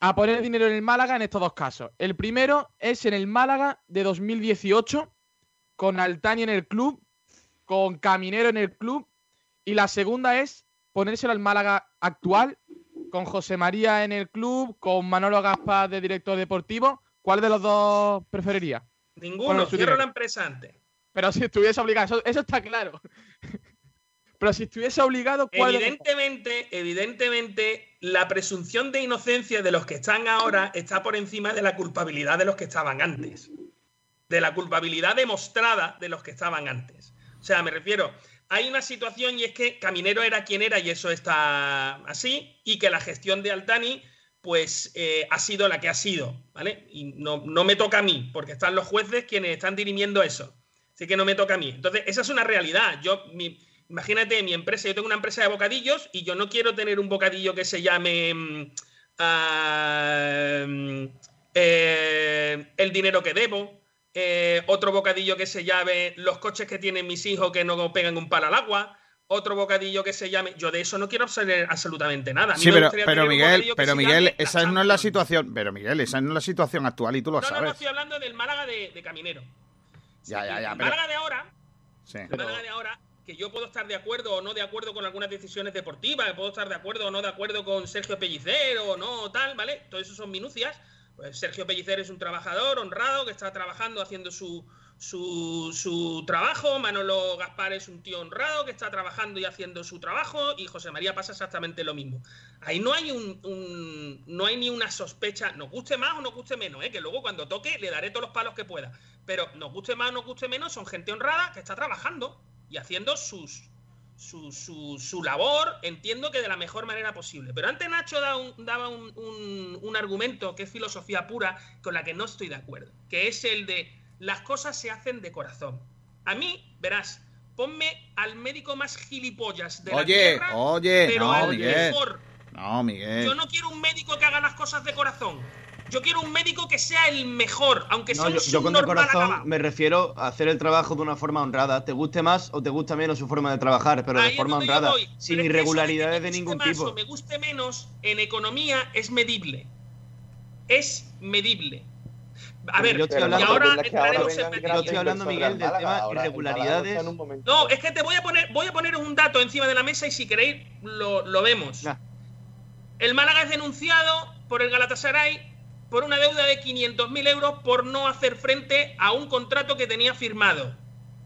a poner dinero en el Málaga en estos dos casos. El primero es en el Málaga de 2018, con Altani en el club, con Caminero en el club. Y la segunda es ponérselo al Málaga actual, con José María en el club, con Manolo Gaspar de director deportivo. ¿Cuál de los dos preferiría? Ninguno, cierro la empresa antes. Pero si estuviese obligado, eso, eso está claro. (laughs) Pero si estuviese obligado, ¿cuál de? Evidentemente, evidentemente, la presunción de inocencia de los que están ahora está por encima de la culpabilidad de los que estaban antes. De la culpabilidad demostrada de los que estaban antes. O sea, me refiero, hay una situación y es que Caminero era quien era y eso está así, y que la gestión de Altani, pues, eh, ha sido la que ha sido, ¿vale? Y no, no me toca a mí, porque están los jueces quienes están dirimiendo eso. Así que no me toca a mí. Entonces, esa es una realidad. Yo, mi- imagínate, mi empresa, yo tengo una empresa de bocadillos y yo no quiero tener un bocadillo que se llame mm, ah, mm, eh, El dinero que debo, eh, otro bocadillo que se llame Los coches que tienen mis hijos que no pegan un palo al agua, otro bocadillo que se llame... Yo de eso no quiero saber absolutamente nada. A mí Sí, pero, pero Miguel, pero Miguel, esa no es la situación. Pero Miguel, esa no es la situación actual y tú lo No, no, no, sabes. estoy hablando del Málaga de, de Caminero. Ya, ya, ya. El Pero, Málaga de ahora sí. el Málaga de ahora, que yo puedo estar de acuerdo o no de acuerdo con algunas decisiones deportivas, que puedo estar de acuerdo o no de acuerdo con Sergio Pellicer o no, tal, ¿vale? Todo eso son minucias. Pues Sergio Pellicer es un trabajador honrado que está trabajando haciendo su, su, su trabajo. Manolo Gaspar es un tío honrado que está trabajando y haciendo su trabajo. Y José María pasa exactamente lo mismo. Ahí no hay un, un- no hay ni una sospecha, nos guste más o nos guste menos, ¿eh? que luego cuando toque le daré todos los palos que pueda. Pero nos guste más o nos guste menos, son gente honrada que está trabajando y haciendo sus, su, su, su labor, entiendo que de la mejor manera posible. Pero antes Nacho daba, un, daba un, un- un argumento que es filosofía pura con la que no estoy de acuerdo, que es el de las cosas se hacen de corazón. A mí, verás, ponme al médico más gilipollas de la tierra, oye, pero no, al Miguel. mejor. No, Miguel. Yo no quiero un médico que haga las cosas de corazón. Yo quiero un médico que sea el mejor, aunque sea No, un yo, yo con de subnormal corazón acabado. me refiero a hacer el trabajo de una forma honrada. Te guste más o te guste menos su forma de trabajar, pero Ahí de forma honrada, voy. sin irregularidades de me ningún más tipo. o me guste menos, en economía es medible. Es medible. A ver, yo estoy y hablando- ahora entraremos en. Yo estoy hablando, Miguel, del tema irregularidades. No, es que te voy a poner, voy a poner un dato encima de la mesa y si queréis lo, lo vemos. Nah. El Málaga es denunciado por el Galatasaray por una deuda de 500.000 euros por no hacer frente a un contrato que tenía firmado.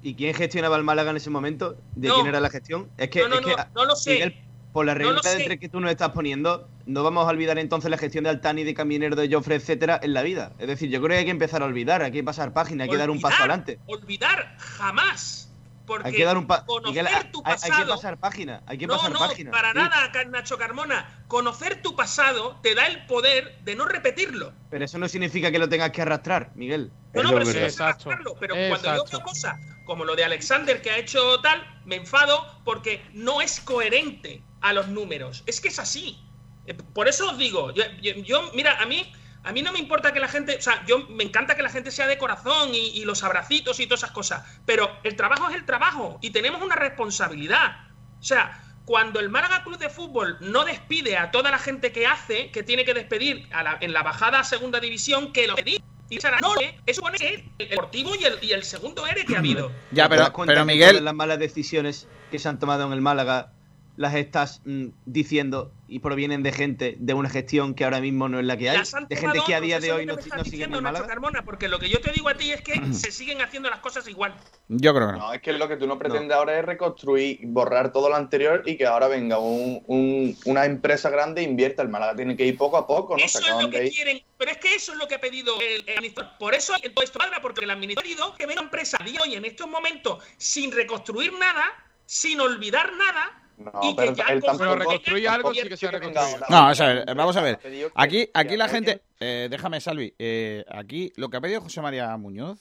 ¿Y quién gestionaba el Málaga en ese momento? ¿De No. quién era la gestión? Es que, No, no, es que no, no lo sé. Miguel, por la regla de tres que tú nos estás poniendo, no vamos a olvidar entonces la gestión de Altani, de Caminero, de Joffre, etcétera, en la vida. Es decir, yo creo que hay que empezar a olvidar, hay que pasar página, hay que dar un paso adelante. Olvidar jamás. Porque Hay que dar un conocer Miguel, tu hay, hay pasado. que pasar página, hay que no, pasar no, página. para Sí, nada, Nacho Carmona. Conocer tu pasado te da el poder de no repetirlo. Pero eso no significa que lo tengas que arrastrar, Miguel. No, no, Eso pero es sí verdad. es arrastrarlo. Pero cuando yo veo cosas como lo de Alexander que ha hecho tal, me enfado porque no es coherente a los números. Es que es así. Eh, Por eso os digo, yo, yo- yo- mira, a mí, a mí no me importa que la gente, o sea, yo me encanta que la gente sea de corazón y, y los abracitos y todas esas cosas, pero el trabajo es el trabajo y tenemos una responsabilidad. O sea, cuando el Málaga Club de Fútbol no despide a toda la gente que hace, que tiene que despedir a la- en la bajada a segunda división, que lo pedir. Y no, eso pone que el deportivo y el, y el segundo ERE que ha habido. Ya, ¿Te pero, pero Miguel, las malas decisiones que se han tomado en el Málaga las estás mm, diciendo y provienen de gente de una gestión que ahora mismo no es la que hay, de gente que a día de hoy no, no sigue en Málaga. Carmona, porque lo que yo te digo a ti es que (clears throat) se siguen haciendo las cosas igual. yo creo que no. No, es que lo que tú no pretendes ahora es reconstruir, borrar todo lo anterior y que ahora venga un- un- una empresa grande e invierta. El Málaga tiene que ir poco a poco, ¿no? Se Eso es lo que quieren, pero es que eso es lo que ha pedido el, el administrador. Por eso todo esto padre, porque el administrador que venga una empresa a día de hoy en estos momentos sin reconstruir nada, sin olvidar nada. No, y pero ya él con- tampoco- Pero reconstruir algo sí que se ha reconstruido. No, vamos a ver, vamos a Aquí, aquí la gente, eh, déjame, Salvi, eh, aquí lo que ha pedido José María Muñoz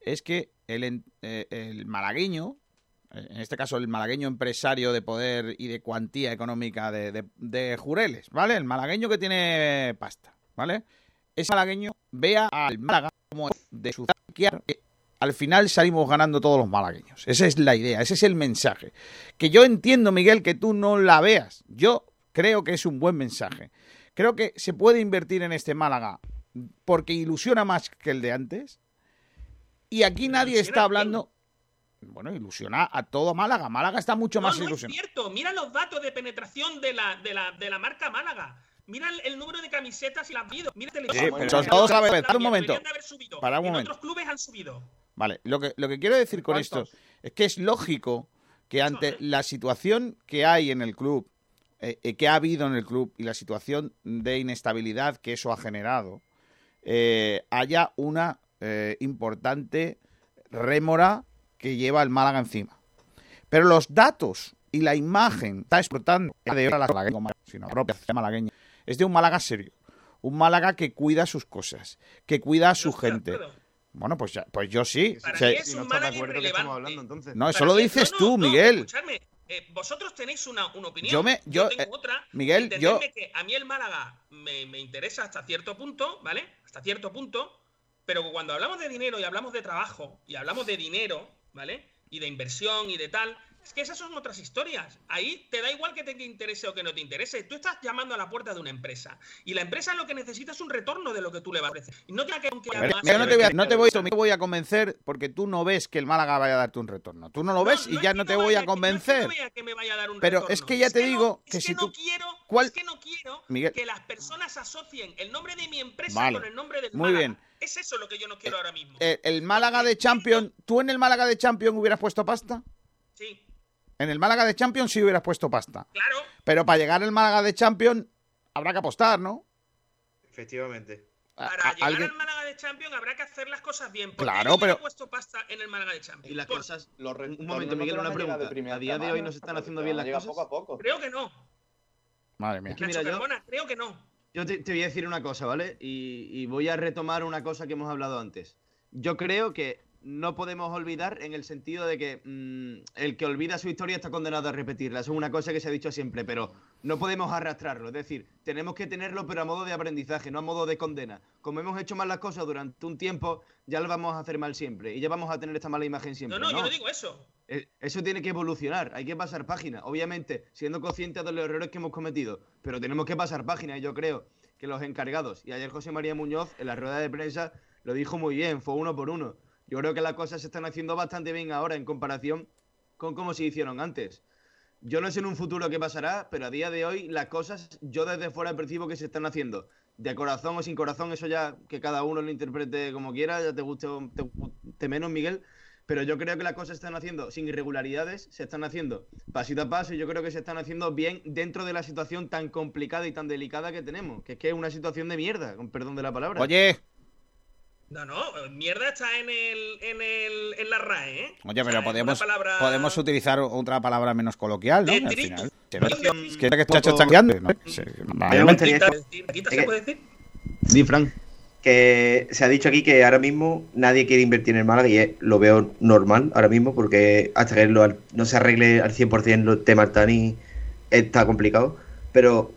es que el, eh, el malagueño, eh, en este caso el malagueño empresario de poder y de cuantía económica de, de- de Jureles, ¿vale? El malagueño que tiene pasta, ¿vale? Ese malagueño vea al Málaga como de su que al final salimos ganando todos los malagueños. Esa es la idea, ese es el mensaje. Que yo entiendo, Miguel, que tú no la veas. Yo Creo que es un buen mensaje. Creo que se puede invertir en este Málaga porque ilusiona más que el de antes. Y aquí nadie ¿Ilusiona está hablando. Bueno, ilusiona a todo Málaga. Málaga está mucho No, más no es ilusionado. cierto. Mira los datos de penetración de la, de la, de la marca Málaga. Mira el, el número de camisetas y las pido. Mira el Sí, pero todos a la vez. Para un momento. Para un En momento. otros clubes han subido. Vale, lo que, lo que quiero decir con esto es que es lógico que ante la situación que hay en el club, eh, eh, que ha habido en el club y la situación de inestabilidad que eso ha generado, eh, haya una eh, importante rémora que lleva el Málaga encima. Pero los datos y la imagen está explotando de la malagueña, sino propia malagueña, es de un Málaga serio. Un Málaga que cuida sus cosas, que cuida a su gente. Bueno, pues, ya- pues yo sí. Para O sea, mí es un irrelevante. hablando entonces? no, eso Para lo dices no, tú, no, no, Miguel. escuchadme, eh, vosotros tenéis una, una opinión. Yo me- yo, tengo eh, otra. Miguel, yo- que a mí el Málaga me, me interesa hasta cierto punto, ¿vale? Hasta cierto punto. Pero cuando hablamos de dinero y hablamos de trabajo y hablamos de dinero, ¿vale? Y de inversión y de tal, es que esas son otras historias. Ahí te da igual que te interese o que no te interese. Tú estás llamando a la puerta de una empresa. Y la empresa lo que necesita es un retorno de lo que tú le vas a ofrecer. Y no tiene que ver, mira, no te voy a, no te voy, no te voy a convencer porque tú no ves que el Málaga vaya a darte un retorno. Tú no lo ves y ya no te voy a convencer. Pero es que ya te digo que si tú... no quiero, ¿Cuál? es que no quiero Miguel. que las personas asocien el nombre de mi empresa Vale, con el nombre del muy Málaga. bien. Es eso lo que yo no quiero ahora mismo. El, el Málaga de Champions, ¿tú en el Málaga de Champions hubieras puesto pasta? Sí, En el Málaga de Champions sí hubieras puesto pasta. claro. Pero para llegar al Málaga de Champions habrá que apostar, ¿no? Efectivamente. Para a- llegar alguien- al Málaga de Champions habrá que hacer las cosas bien. porque Claro, pero- puesto pasta en el Málaga de Champions. Y las Por- cosas. Los re- Un momento, Miguel, una pregunta. primera ¿A día de hoy no se están haciendo bien las cosas? poco a poco. Creo que no. Madre mía. que mira, yo- creo que no. Yo te, te voy a decir una cosa, ¿vale? Y, y voy a retomar una cosa que hemos hablado antes. Yo creo que no podemos olvidar en el sentido de que mm, el que olvida su historia está condenado a repetirla. Eso es una cosa que se ha dicho siempre, pero no podemos arrastrarlo. Es decir, tenemos que tenerlo, pero a modo de aprendizaje, no a modo de condena. Como hemos hecho mal las cosas durante un tiempo, ya lo vamos a hacer mal siempre. Y ya vamos a tener esta mala imagen No, siempre. no, yo no digo eso. Eh, Eso tiene que evolucionar, hay que pasar página. Obviamente, siendo conscientes de los errores que hemos cometido, pero tenemos que pasar página. Y yo creo que los encargados, y ayer José María Muñoz en la rueda de prensa lo dijo muy bien, fue uno por uno. Yo creo que las cosas se están haciendo bastante bien ahora en comparación con cómo se hicieron antes. Yo no sé en un futuro qué pasará, pero a día de hoy las cosas yo desde fuera percibo que se están haciendo. De corazón o sin corazón, eso ya que cada uno lo interprete como quiera, ya te guste te menos, Miguel. Pero yo creo que las cosas se están haciendo sin irregularidades, se están haciendo pasito a paso y yo creo que se están haciendo bien dentro de la situación tan complicada y tan delicada que tenemos, que es que es una situación de mierda, con perdón de la palabra. Oye, No, no, mierda está en el, en el, en la RAE, ¿eh? oye, O sea, pero podemos, palabra- podemos utilizar otra palabra menos coloquial, ¿no? Al final. Pero- Es que que estos están guiando, ¿no? Sí, me gustaría ¿Quita- decir- quita es se puede decir? Di, Fran. que se ha dicho aquí que ahora mismo nadie quiere invertir en el Málaga y es- lo veo normal ahora mismo porque hasta que lo- no se arregle al 100% el tema Artani está complicado. Pero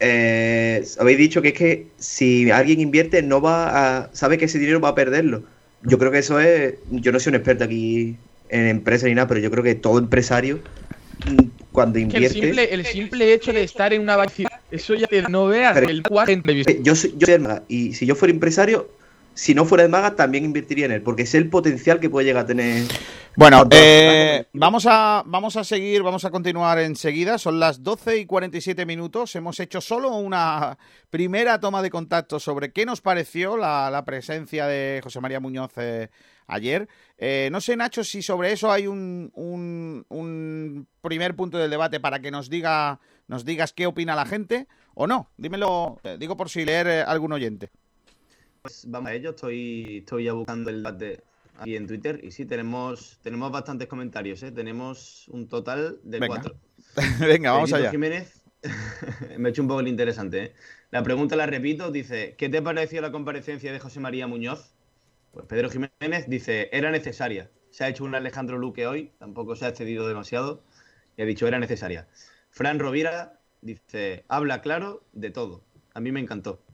eh, habéis dicho que es que si alguien invierte no va a... sabe que ese dinero va a perderlo. Yo creo que eso es... Yo no soy un experto aquí en empresas ni nada, pero yo creo que todo empresario mm, cuando Que el invierte... simple, el simple hecho de estar en una vacía, eso ya te no veas Pero- el cuadro Yo soy, yo soy y si yo fuera empresario, si no fuera de Maga, también invertiría en él, porque sé el potencial que puede llegar a tener. Bueno, eh, vamos, a, vamos a seguir, vamos a continuar enseguida. Son las 12 y 47 minutos. Hemos hecho solo una primera toma de contacto sobre qué nos pareció la, la presencia de José María Muñoz eh, ayer. Eh, no sé, Nacho, si sobre eso hay un, un, un primer punto del debate para que nos diga nos digas qué opina la gente o no. Dímelo, digo por si leer algún oyente. Pues vamos a ello, estoy, estoy ya buscando el debate aquí en Twitter y sí, tenemos, tenemos bastantes comentarios, ¿eh? tenemos un total de Venga. cuatro. (laughs) Venga, vamos Pedrito allá. Jiménez, (laughs) me he hecho un poco el interesante. ¿eh? La pregunta la repito, dice, ¿qué te pareció la comparecencia de José María Muñoz? Pues Pedro Jiménez dice, era necesaria. Se ha hecho un Alejandro Luque hoy, tampoco se ha excedido demasiado, y ha dicho, era necesaria. Fran Rovira dice, habla claro de todo. A mí me encantó.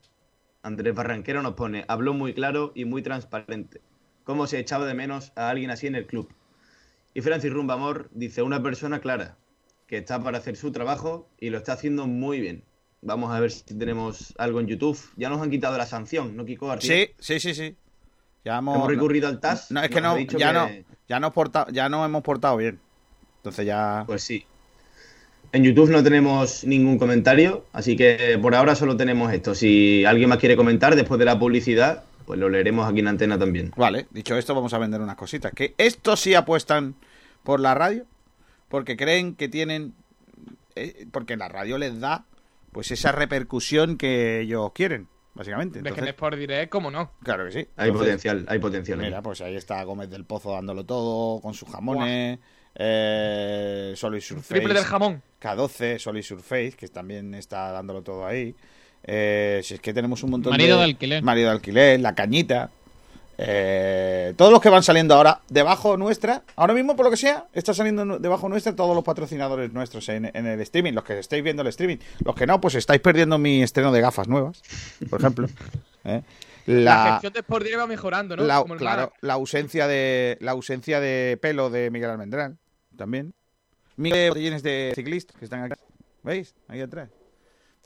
Andrés Barranquero nos pone, habló muy claro y muy transparente. ¿Cómo se echaba de menos a alguien así en el club? Y Francis Rumbamor dice, una persona clara, que está para hacer su trabajo y lo está haciendo muy bien. Vamos a ver si tenemos algo en YouTube. Ya nos han quitado la sanción, ¿no, Kiko García? Sí, sí, sí, sí. Ya hemos, Hemos recurrido al TAS. No, es que no, ya que- no, ya no, porta- ya no hemos portado bien. Entonces ya. Pues sí. En YouTube no tenemos ningún comentario, así que por ahora solo tenemos esto. Si alguien más quiere comentar después de la publicidad, pues lo leeremos aquí en antena también. Vale, dicho esto, vamos a vender unas cositas. Que estos sí apuestan por la radio, porque creen que tienen. eh, porque la radio les da pues esa repercusión que ellos quieren, básicamente. De Entonces, Sport Direct, ¿cómo no? claro que sí. Hay Entonces, potencial, hay potencial. ahí. Mira, pues ahí está Gómez del Pozo dándolo todo con sus jamones. Eh, Solo y Surface. Triple del jamón. K12, Sol y Surface, que también está dándolo todo ahí. Eh, si es que tenemos un montón Marido de... de alquiler. Marido de alquiler, La Cañita. eh, todos los que van saliendo ahora debajo nuestra, ahora mismo por lo que sea, está saliendo debajo nuestra todos los patrocinadores nuestros en, en el streaming, los que estáis viendo el streaming, los que no, pues estáis perdiendo mi estreno de gafas nuevas, por ejemplo. (laughs) ¿eh? La, La, gestión de Sport Direct va mejorando, ¿no? la- Como el claro, la ausencia de la ausencia de pelo de Miguel Almendral también. Miguel botellines de ciclistas que están aquí. ¿Veis? Ahí atrás.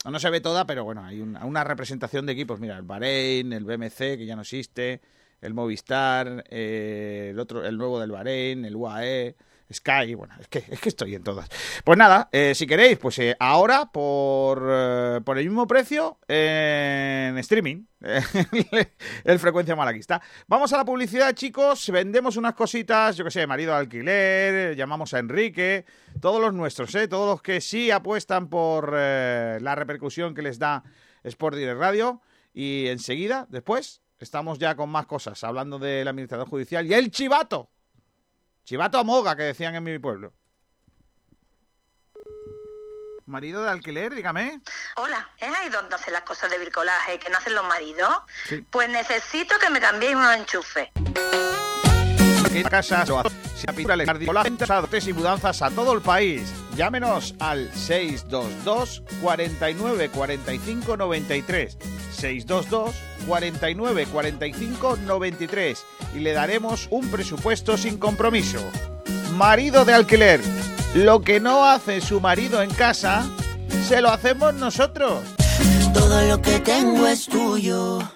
No se ve toda, pero bueno, hay una, una representación de equipos. Mira, el Bahrein, el BMC, que ya no existe, el Movistar, eh, el otro, el nuevo del Bahrein, el UAE, Sky, bueno, es que, es que estoy en todas. Pues nada, eh, si queréis, pues eh, ahora por, eh, por el mismo precio en streaming, (laughs) el frecuencia malaguista. Vamos a la publicidad, chicos, vendemos unas cositas, yo que sé, marido de alquiler, llamamos a Enrique, todos los nuestros, ¿eh? todos los que sí apuestan por la repercusión que les da Sport Direct Radio. Y enseguida, después, estamos ya con más cosas, hablando del administrador judicial y el chivato. Chivato a moga, que decían en mi pueblo. Marido de alquiler, dígame. Hola, ¿es ahí donde hacen las cosas de bricolaje que no hacen los maridos? Sí. Pues necesito que me cambiéis unos enchufes. La la ventas adoptes y mudanzas a todo el país. Llámenos al 622 49 45 93 622 49 45 93 y le daremos un presupuesto sin compromiso. Marido de alquiler. Lo que no hace su marido en casa, se lo hacemos nosotros. Todo lo que tengo es tuyo.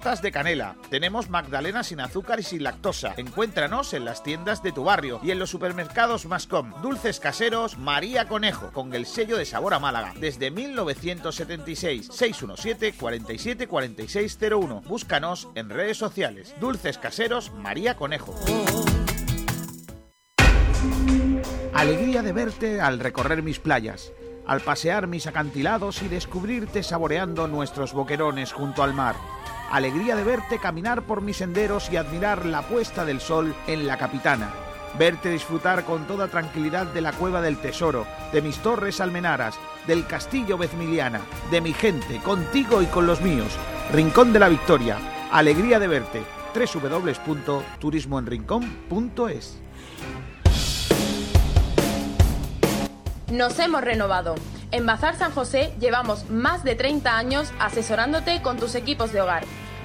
de canela. Tenemos magdalenas sin azúcar y sin lactosa. Encuéntranos en las tiendas de tu barrio y en los supermercados Mascom. Dulces caseros María Conejo, con el sello de sabor a Málaga. Desde 1976, 617 47 4601. Búscanos en redes sociales. Dulces caseros María Conejo. Alegría de verte al recorrer mis playas, al pasear mis acantilados y descubrirte saboreando nuestros boquerones junto al mar. Alegría de verte caminar por mis senderos y admirar la puesta del sol en la capitana. Verte disfrutar con toda tranquilidad de la cueva del tesoro, de mis torres almenaras, del castillo Vezmiliana, de mi gente, contigo y con los míos. Rincón de la Victoria. Alegría de verte. www.turismoenrincón.es Nos hemos renovado. En Bazar San José llevamos más de 30 años asesorándote con tus equipos de hogar.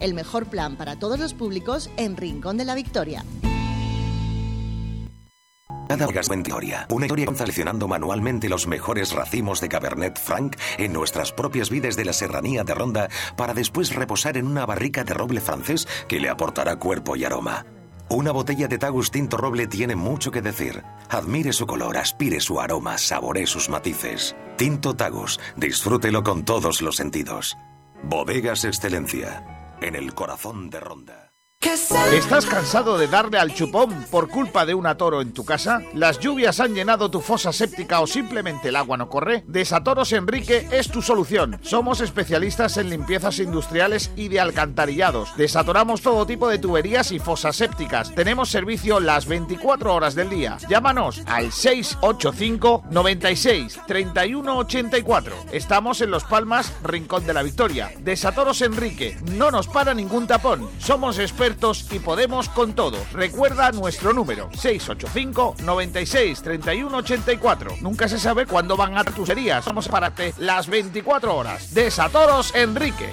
El mejor plan para todos los públicos en Rincón de la Victoria. Cada Gas Victoria, una historia seleccionando manualmente los mejores racimos de Cabernet Franc en nuestras propias vides de la serranía de Ronda para después reposar en una barrica de roble francés que le aportará cuerpo y aroma. Una botella de Tagus Tinto Roble tiene mucho que decir. Admire su color, aspire su aroma, saboree sus matices. Tinto Tagus, disfrútelo con todos los sentidos. Bodegas Excelencia, en el corazón de Ronda. ¿Estás cansado de darle al chupón por culpa de un atoro en tu casa? ¿Las lluvias han llenado tu fosa séptica o simplemente el agua no corre? Desatoros Enrique es tu solución. Somos especialistas en limpiezas industriales y de alcantarillados. Desatoramos todo tipo de tuberías y fosas sépticas. Tenemos servicio las 24 horas del día. Llámanos al 685 96 31 84. Estamos en Los Palmas, Rincón de la Victoria. Desatoros Enrique. No nos para ningún tapón. Somos expertos y podemos con todo. Recuerda nuestro número 685 96 31 84. Nunca se sabe cuándo van a tus heridas. Vamos para ti las 24 horas. Desatoros Enrique.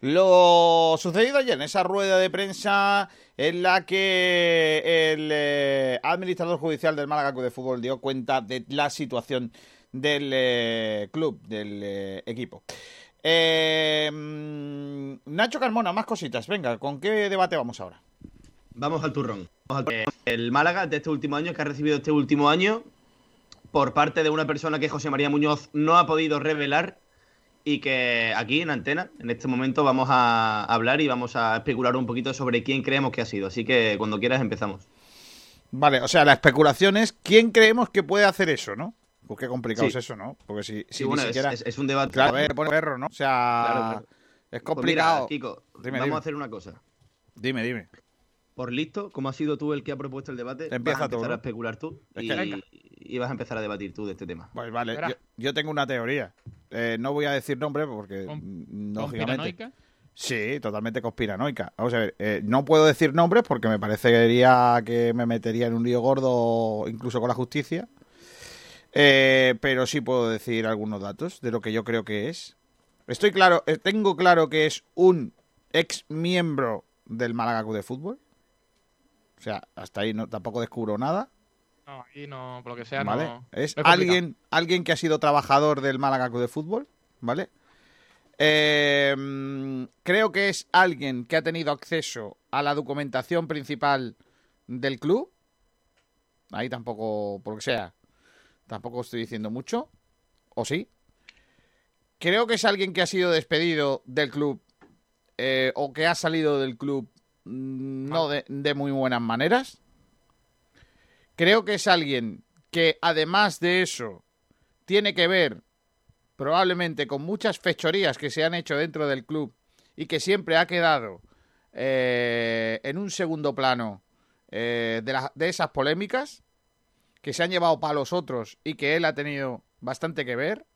lo sucedido ayer en esa rueda de prensa en la que el eh, administrador judicial del Málaga Club de Fútbol dio cuenta de la situación del eh, club, del eh, equipo. Eh, mm, Nacho Carmona, más cositas. Venga, ¿con qué debate vamos ahora? Vamos al turrón. Vamos al turrón. El Málaga de este último año, que ha recibido este último año, por parte de una persona que José María Muñoz no ha podido revelar y que aquí en Antena, en este momento, vamos a hablar y vamos a especular un poquito sobre quién creemos que ha sido. Así que cuando quieras empezamos. Vale, o sea, la especulación es quién creemos que puede hacer eso, ¿no? Pues qué complicado Sí. es eso, ¿no? Porque si, si Sí, ni bueno, es- siquiera... es, es un debate. Claro, a ver, pone perro, ¿no? O sea, Claro, claro. es Pues mira, complicado. Kiko, Dime, vamos dime. a hacer una cosa. Dime, dime. Por listo, como has sido tú el que ha propuesto el debate, Empieza vas a tú, empezar ¿no? a especular tú Es y, que venga. y vas a empezar a debatir tú de este tema. Pues vale, yo tengo una teoría. Eh, no voy a decir nombre porque, Con- lógicamente... Sí, totalmente conspiranoica. Vamos a ver, eh, no puedo decir nombres porque me parecería que me metería en un lío gordo incluso con la justicia. Eh, pero sí puedo decir algunos datos de lo que yo creo que es. Estoy claro, eh, tengo claro que es un ex miembro del Málaga de Fútbol. O sea, hasta ahí no, tampoco descubro nada. No, aquí no, por lo que sea, ¿vale? no. Es alguien, alguien que ha sido trabajador del Málaga de Fútbol, ¿vale? Eh, mm, creo que es alguien que ha tenido acceso a la documentación principal del club. Ahí tampoco, por lo que sea, tampoco estoy diciendo mucho. ¿O sí? Creo que es alguien que ha sido despedido del club eh, o que ha salido del club mm, no de, de muy buenas maneras. Creo que es alguien que además de eso tiene que ver probablemente con muchas fechorías que se han hecho dentro del club y que siempre ha quedado eh, en un segundo plano eh, de, de esas polémicas que se han llevado para los otros y que él ha tenido bastante que ver.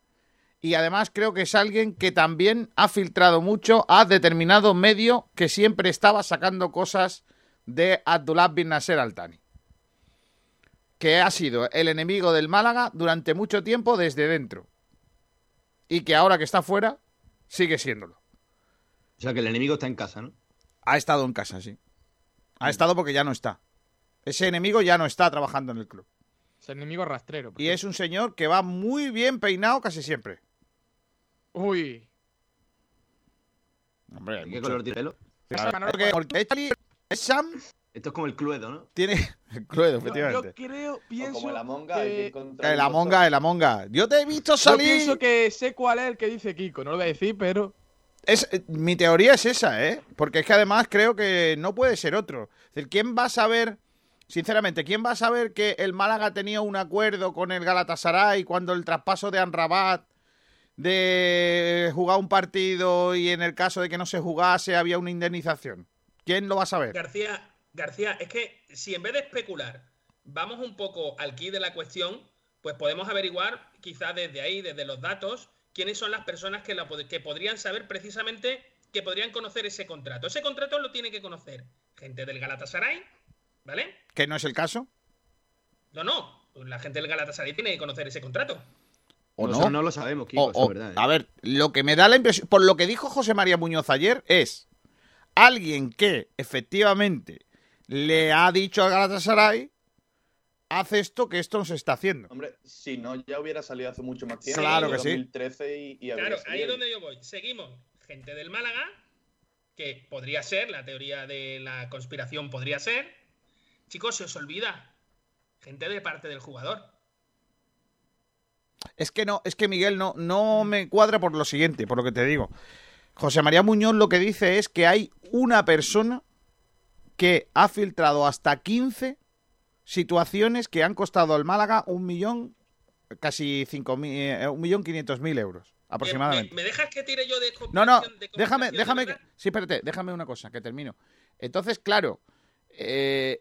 Y además creo que es alguien que también ha filtrado mucho a determinado medio que siempre estaba sacando cosas de Abdullah bin Nasser Al-Thani. Que ha sido el enemigo del Málaga durante mucho tiempo desde dentro. Y que ahora que está fuera, sigue siéndolo. O sea, que el enemigo está en casa, ¿no? Ha estado en casa, sí. Ha estado porque ya no está. Ese enemigo ya no está trabajando en el club. Es el enemigo rastrero. Y es un señor que va muy bien peinado casi siempre. Uy. Hombre, ¿Qué mucho- color tiene el pelo? Claro, porque, porque Charlie- Sam Esto es como el Cluedo, ¿no? tiene... (laughs) el Cluedo, Yo efectivamente. creo, pienso. como el Amonga, hay que El un Amonga, el Amonga. Yo te he visto Yo salir... pienso que sé cuál es el que dice Kiko. No lo voy a decir, pero. Es, eh, mi teoría es esa, ¿eh? Porque es que además creo que no puede ser otro. Es decir, ¿quién va a saber, sinceramente, quién va a saber que el Málaga tenía un acuerdo con el Galatasaray cuando el traspaso de Anrabat de jugar un partido y en el caso de que no se jugase había una indemnización? ¿Quién lo va a saber? García, García, es que si en vez de especular vamos un poco al key de la cuestión, pues podemos averiguar quizás desde ahí, desde los datos, quiénes son las personas que, la pod- que podrían saber precisamente, que podrían conocer ese contrato. Ese contrato lo tiene que conocer gente del Galatasaray, ¿vale? ¿Que no es el caso? No, no, la gente del Galatasaray tiene que conocer ese contrato. ¿O No, no? eso no lo sabemos, Kiko, O- o- verdad. ¿eh? A ver, lo que me da la impresión, por lo que dijo José María Muñoz ayer, es alguien que efectivamente le ha dicho a Galatasaray, haz esto, que esto no se está haciendo. Hombre, si no, ya hubiera salido hace mucho más tiempo. Claro en que sí. 2013 y, y habría Claro, ahí es donde yo voy. Seguimos. Gente del Málaga, que podría ser, la teoría de la conspiración podría ser. Chicos, se os olvida. Gente de parte del jugador. Es que no, es que Miguel no, no me cuadra por lo siguiente, por lo que te digo. José María Muñoz lo que dice es que hay una persona que ha filtrado hasta 15 situaciones que han costado al Málaga un millón, casi cinco mil, eh, un millón quinientos mil euros aproximadamente. ¿Me, me dejas que tire yo de No, no, de déjame, déjame, que- sí, espérate, déjame una cosa, que termino. Entonces, claro, eh,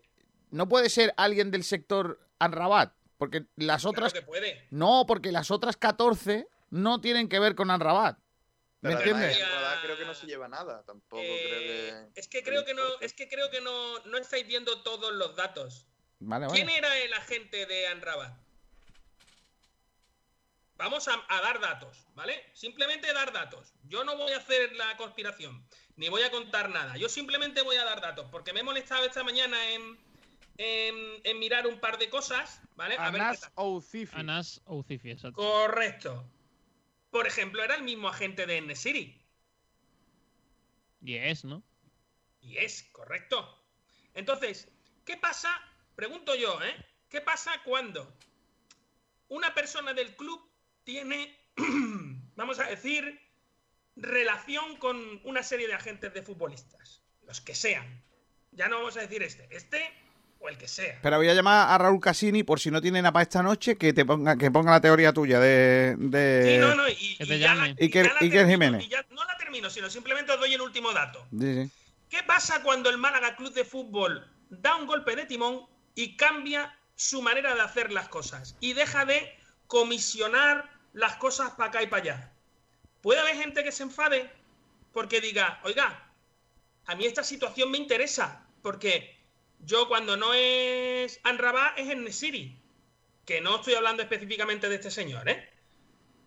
no puede ser alguien del sector Anrabat, porque las otras... que puede. No, porque las otras 14 no tienen que ver con Anrabat. ¿Me entiendes? creo que no se lleva nada, tampoco creo que... Es que creo que no, es que creo que no, no estáis viendo todos los datos. Vale, ¿Quién era el agente de Anrabat? Vamos a, a dar datos, ¿vale? Simplemente dar datos. Yo no voy a hacer la conspiración, ni voy a contar nada. Yo simplemente voy a dar datos, porque me he molestado esta mañana en, en, en mirar un par de cosas, ¿vale? A ver Anas. Anas Oucifi, exacto. Correcto. Por ejemplo, era el mismo agente de N-City. Y es, ¿no? Y es correcto. Entonces, ¿qué pasa? Pregunto yo, ¿eh? ¿Qué pasa cuando una persona del club tiene, (clears throat) vamos a decir, relación con una serie de agentes de futbolistas? Los que sean. Ya no vamos a decir este, este o el que sea. Pero voy a llamar a Raúl Casini por si no tiene nada para esta noche, que te ponga, que ponga la teoría tuya de... de... Sí, no, no, y, Que te y ya la- y Iker- ya la Iker termino, Jiménez. y ya no la termino, sino simplemente os doy el último dato. Sí, sí. ¿Qué pasa cuando el Málaga Club de Fútbol da un golpe de timón y cambia su manera de hacer las cosas y deja de comisionar las cosas para acá y para allá? Puede haber gente que se enfade porque diga, oiga, a mí esta situación me interesa porque yo cuando no es Anrabá es en Nesiri, que no estoy hablando específicamente de este señor, ¿eh?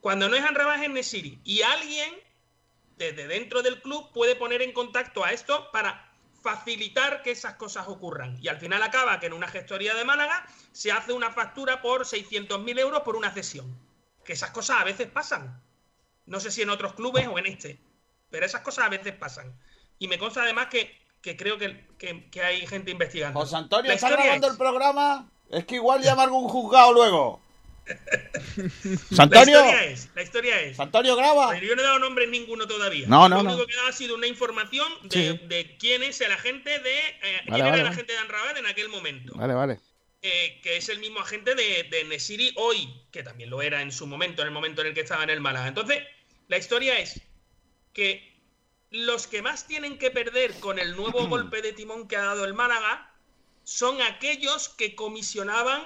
Cuando no es Anrabá es en Nesiri y alguien desde dentro del club puede poner en contacto a esto para facilitar que esas cosas ocurran. Y al final acaba que en una gestoría de Málaga se hace una factura por 600.000 euros por una cesión. Que esas cosas a veces pasan. No sé si en otros clubes o en este. Pero esas cosas a veces pasan. Y me consta además que, que creo que, que- que hay gente investigando. José Antonio, La ¿estás grabando es- el programa? Es que igual llama algún juzgado luego. (laughs) La Antonio. historia es, la historia es. Antonio, graba. Pero yo no he dado nombres ninguno todavía. No, no, Lo no. único que he dado ha sido una información de, Sí. de quién es el agente de. eh, quién Vale, era vale, el vale. agente de Anrabat en aquel momento. Vale, vale. Eh, que es el mismo agente de, de Nesiri hoy, que también lo era en su momento, en el momento en el que estaba en el Málaga. Entonces, la historia es que los que más tienen que perder con el nuevo (clears throat) golpe de timón que ha dado el Málaga son aquellos que comisionaban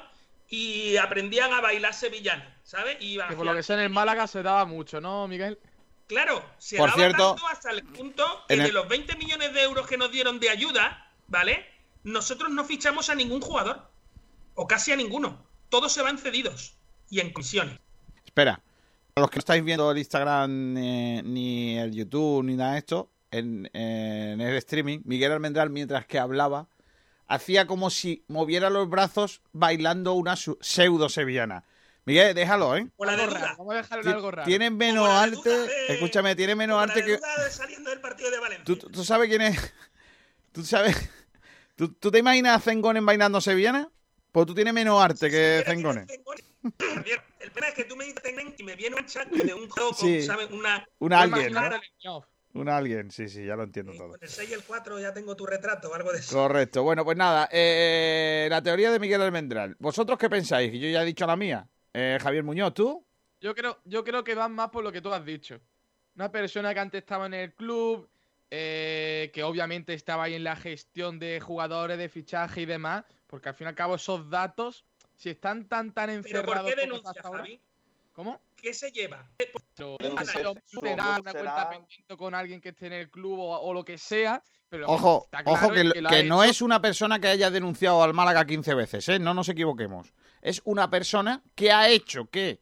y aprendían a bailar sevillana, ¿sabes? Y Que por lo que sea en el Málaga se daba mucho, ¿no, Miguel? Claro, se Por daba cierto, tanto hasta el punto que de los 20 millones de euros que nos dieron de ayuda, ¿vale? Nosotros no fichamos a ningún jugador. o casi a ninguno. Todos se van cedidos y en comisiones. Espera, los que no estáis viendo el Instagram eh, ni el YouTube ni nada de esto, en, en el streaming, Miguel Almendral, mientras que hablaba, hacía como si moviera los brazos bailando una pseudo sevillana. Miguel, déjalo, ¿eh? O la de duda. Vamos a dejarlo en algo raro. Tiene menos arte, de- escúchame, tiene menos Como la arte de que... saliendo del partido de Valencia. ¿Tú, sabes quién es? (laughs) ¿Tú sabes? (laughs) ¿Tú, tú te imaginas a Zengonen bailando sevillana? Pues tú tienes menos arte que Zengonen. Javier, El pena es que tú me dices Tengen y me viene un chat de un juego con, Sí. ¿sabes? Una, Un una alguien, ¿no? Un alguien, sí, sí, ya lo entiendo todo. Con el 6 y el 4 ya tengo tu retrato o algo de eso. Correcto. Bueno, pues nada, eh, la teoría de Miguel Almendral. ¿Vosotros qué pensáis? Yo ya he dicho la mía. Eh, Javier Muñoz, ¿tú? Yo creo, yo creo que van más por lo que tú has dicho. Una persona que antes estaba en el club, eh, que obviamente estaba ahí en la gestión de jugadores, de fichaje y demás, porque al fin y al cabo esos datos, si están tan tan ¿Pero encerrados por qué como denuncia, hasta ahora- Javi? ¿Cómo? ¿Qué se lleva? Pero, una cuenta pendiente con alguien que esté en el club o, o lo que sea. Pero Ojo, está claro ojo, que, no hecho- es una persona que haya denunciado al Málaga 15 veces, ¿eh? No nos equivoquemos. Es una persona que ha hecho que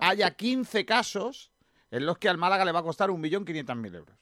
haya 15 casos en los que al Málaga le va a costar 1.500.000 euros.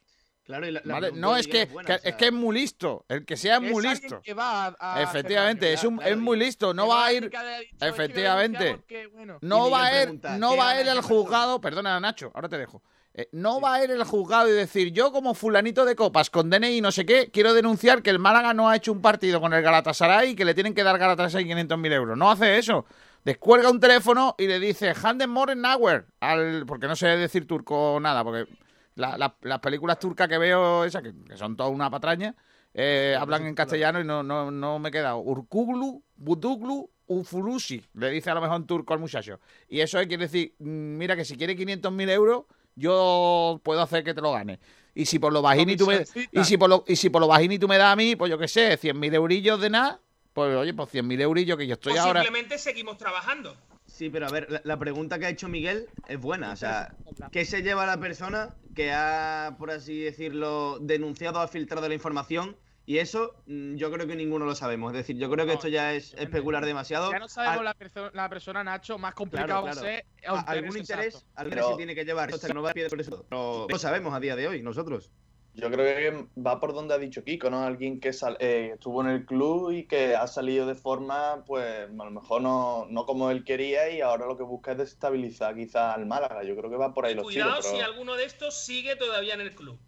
Claro, y la, la ¿Vale? pregunta No, es que, buena, que- o sea, es que es muy listo. El que sea es muy listo. que va a- a Efectivamente, es, un, claro, es muy listo. No va a ir. que haya dicho, "Es que me Efectivamente. denuncia porque, bueno". No va a ir, no ¿qué va a ir persona? juzgado. Perdona, Nacho, ahora te dejo. Eh, no va a ir el juzgado y decir, yo como fulanito de copas con DNI y no sé qué, quiero denunciar que el Málaga no ha hecho un partido con el Galatasaray y que le tienen que dar Galatasaray 500.000 euros. No hace eso. Descuelga un teléfono y le dice, Handen Morenauer, al porque no sé decir turco nada, porque la- la- las películas turcas que veo, esas, que, que son todas una patraña, eh, hablan en castellano y no, no, no me he quedado. Urkuglu, Buduglu, Ufulusi, le dice a lo mejor en turco al muchacho. Y eso quiere decir, mm, mira que si quiere 500.000 euros, yo puedo hacer que te lo gane. Y si por lo bajini tú me, y si por lo, y si por lo bajini tú me das a mí, pues yo qué sé, 100.000 eurillos de nada, pues oye, pues 100.000 eurillos que yo estoy o ahora. simplemente seguimos trabajando. Sí, pero a ver, la, la pregunta que ha hecho Miguel es buena. O sea, ¿qué se lleva la persona que ha, por así decirlo, denunciado o ha filtrado la información? Y eso mm, yo creo que ninguno lo sabemos. Es decir, yo creo que esto ya es especular demasiado. Ya no sabemos Al- la, perso- la persona, Nacho, más Claro, complicado claro. va a ser A- obtener algún interés, exacto. algún Pero- interés se tiene que llevar. Hasta que no va a pie por eso. Lo sabemos a día de hoy, nosotros. Yo creo que va por donde ha dicho Kiko, ¿no? Alguien que sal- eh, estuvo en el club y que ha salido de forma, pues, a lo mejor no, no como él quería y ahora lo que busca es desestabilizar quizás al Málaga. Yo creo que va por ahí los Cuidado tiros. si pero- alguno de estos sigue todavía en el club.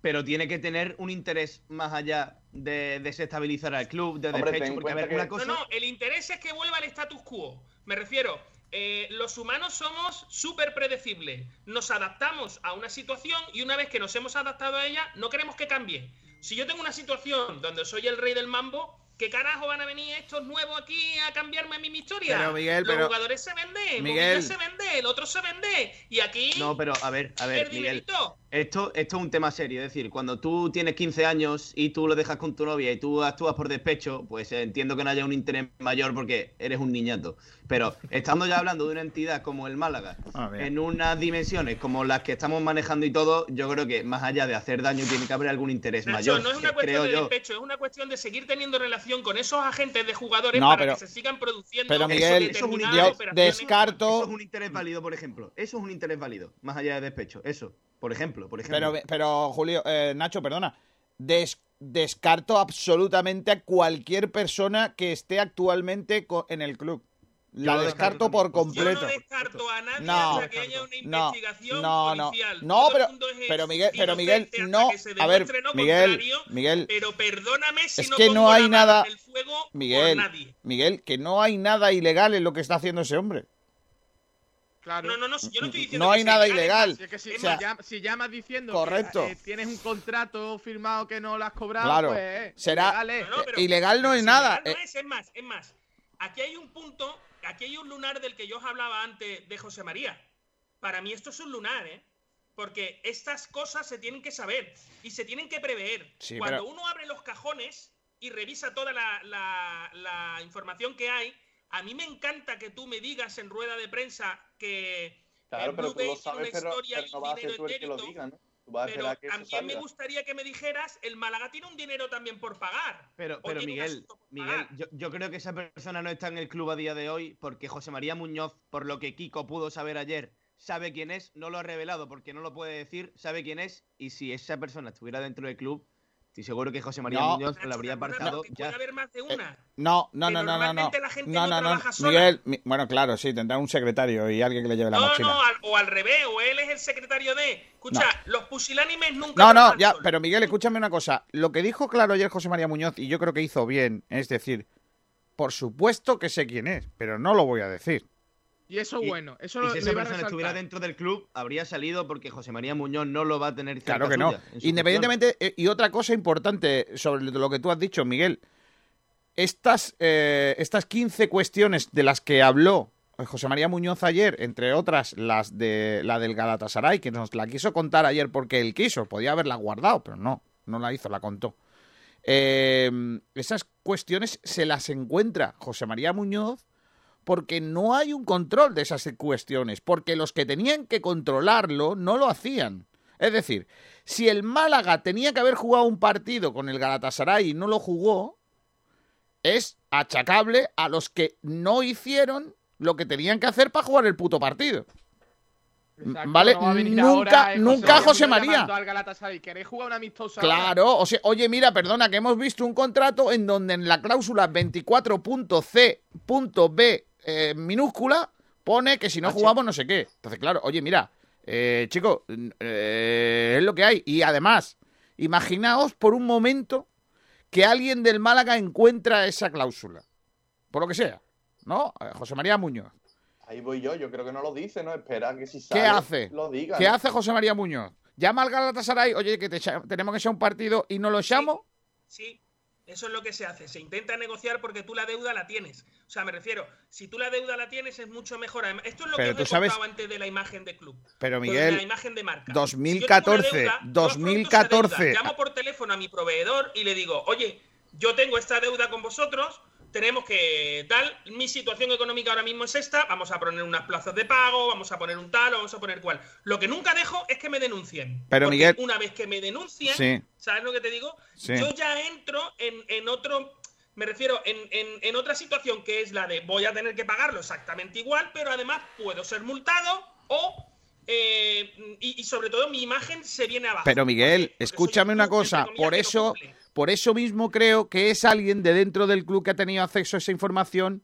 Pero tiene que tener un interés más allá de desestabilizar al club, de despecho. Porque, a ver, una cosa. No, no, el interés es que vuelva al status quo. Me refiero, eh, los humanos somos súper predecibles. Nos adaptamos a una situación y una vez que nos hemos adaptado a ella, no queremos que cambie. Si yo tengo una situación donde soy el rey del mambo, ¿qué carajo van a venir estos nuevos aquí a cambiarme mi historia? Pero, Miguel, los pero- jugadores se venden, Miguel. Se vende, el otro se vende. Y aquí, No, pero a ver, a ver, el Miguel. Esto, esto es un tema serio, es decir, cuando tú tienes 15 años y tú lo dejas con tu novia y tú actúas por despecho, pues entiendo que no haya un interés mayor porque eres un niñato. Pero estando ya hablando de una entidad como el Málaga, A ver. en unas dimensiones como las que estamos manejando y todo, yo creo que más allá de hacer daño tiene que haber algún interés Nacho, mayor. no es una cuestión creo de yo. despecho, es una cuestión de seguir teniendo relación con esos agentes de jugadores No, para pero- que se sigan produciendo pero, eso- Miguel, determinadas yo operaciones. descarto- Eso es un interés válido, por ejemplo. Eso es un interés válido, más allá de despecho. Eso, por ejemplo, por ejemplo. Pero, pero Julio, eh, Nacho, perdona. Des- descarto absolutamente a cualquier persona que esté actualmente en el club. La descarto descarto por también. Yo no completo. descarto a nadie No, hasta que haya una no, investigación no, no, policial. no, Todo el pero, mundo es pero Miguel, pero Miguel, no, que se a ver, Miguel, contrario, Miguel, Pero perdóname si es no que pongo no hay nada, fuego por Miguel, nadie. Miguel, que no hay nada ilegal en lo que está haciendo ese hombre. Claro. No, no, no, yo no estoy diciendo No que hay sea nada ilegal, ilegal. Si, es que si, O sea, si llama- si llamas diciendo correcto. que eh, tienes un contrato firmado que no lo has cobrado, Claro. pues eh, Será- ilegal es. No, no, pero- ilegal no es si nada. ilegal no eh, es, es más, es más. Aquí hay un punto, aquí hay un lunar del que yo os hablaba antes de José María. Para mí esto es un lunar, ¿eh? Porque estas cosas se tienen que saber y se tienen que prever. Sí, Cuando pero- uno abre los cajones y revisa toda la, la- la información que hay, a mí me encanta que tú me digas en rueda de prensa que Claro, el pero Blue tú lo tiene sabes, una pero, historia pero y no un va a ser dinero tú el que lo inédito. diga, ¿no? Vas a Pero que eso también me gustaría que me dijeras, el Málaga tiene un dinero también por pagar. Pero, pero Miguel, Miguel, yo, yo creo que esa persona no está en el club a día de hoy porque José María Muñoz, por lo que Kiko pudo saber ayer, sabe quién es, no lo ha revelado porque no lo puede decir, sabe quién es y si esa persona estuviera dentro del club, estoy seguro que José María No. Muñoz lo habría apartado ya. Puede haber más de una. No, no, Que no, no, no, no. la gente No, no no, no. trabaja sola. Miguel, mi- bueno, claro, sí, tendrá un secretario y alguien que le lleve la No, mochila. no, al- o al revés, o él es el secretario de. Escucha, los pusilánimes nunca. No, no, ya, pero Miguel, escúchame una cosa. Lo que dijo claro ayer José María Muñoz, y yo creo que hizo bien, es decir, por supuesto que sé quién es, pero no lo voy a decir. Y eso Y- bueno, eso y si lo esa persona estuviera dentro del club, habría salido porque José María Muñoz no lo va a tener cerca Claro que no. Independientemente, eh, y otra cosa importante sobre lo que tú has dicho, Miguel, estas, eh, estas 15 cuestiones de las que habló José María Muñoz ayer, entre otras las de la del Galatasaray, que nos la quiso contar ayer porque él quiso, podía haberla guardado, pero no, no la hizo, la contó. Eh, esas cuestiones se las encuentra José María Muñoz porque no hay un control de esas cuestiones, porque los que tenían que controlarlo no lo hacían. Es decir, si el Málaga tenía que haber jugado un partido con el Galatasaray y no lo jugó, es achacable a los que no hicieron lo que tenían que hacer para jugar el puto partido. Exacto, ¿Vale? no Nunca- ahora, eh, nunca José Muñoz María. llamando al Galatasaray, ¿Queréis jugar un amistoso ahora? Claro, o sea, oye, mira, perdona, que hemos visto un contrato en donde en la cláusula 24.c.b eh, minúscula pone que si no jugamos no sé qué. Entonces, claro, oye, mira, eh, chico, eh, es lo que hay. Y además, imaginaos por un momento que alguien del Málaga encuentra esa cláusula. Por lo que sea, ¿no? Eh, José María Muñoz. Ahí voy yo, yo creo que no lo dice, ¿no? Espera que si ¿Qué sale, hace? lo diga. ¿Qué ¿no? hace José María Muñoz? Llama al Galatasaray, oye, que te tenemos que echar un partido y no lo echamos. Sí, eso es lo que se hace. Se intenta negociar porque tú la deuda la tienes. O sea, me refiero, si tú la deuda la tienes es mucho mejor. Esto es lo Pero que os he sabes- contado antes de la imagen de club. Pero, de Miguel, la imagen de marca. 2014, Si yo tengo una deuda, yo afronto esa 2014. deuda. Llamo por teléfono a mi proveedor y le digo, oye, yo tengo esta deuda con vosotros, tenemos que tal, mi situación económica ahora mismo es esta, vamos a poner unas plazas de pago, vamos a poner un tal o vamos a poner cual. Lo que nunca dejo es que me denuncien. Pero, Porque Miguel- una vez que me denuncien, Sí. ¿sabes lo que te digo? Sí. Yo ya entro en, en otro, me refiero, en, en- en otra situación que es la de voy a tener que pagarlo exactamente igual, pero además puedo ser multado o, eh, y, y sobre todo mi imagen se viene abajo. Pero Miguel, escúchame una cosa, por eso, por eso mismo creo que es alguien de dentro del club que ha tenido acceso a esa información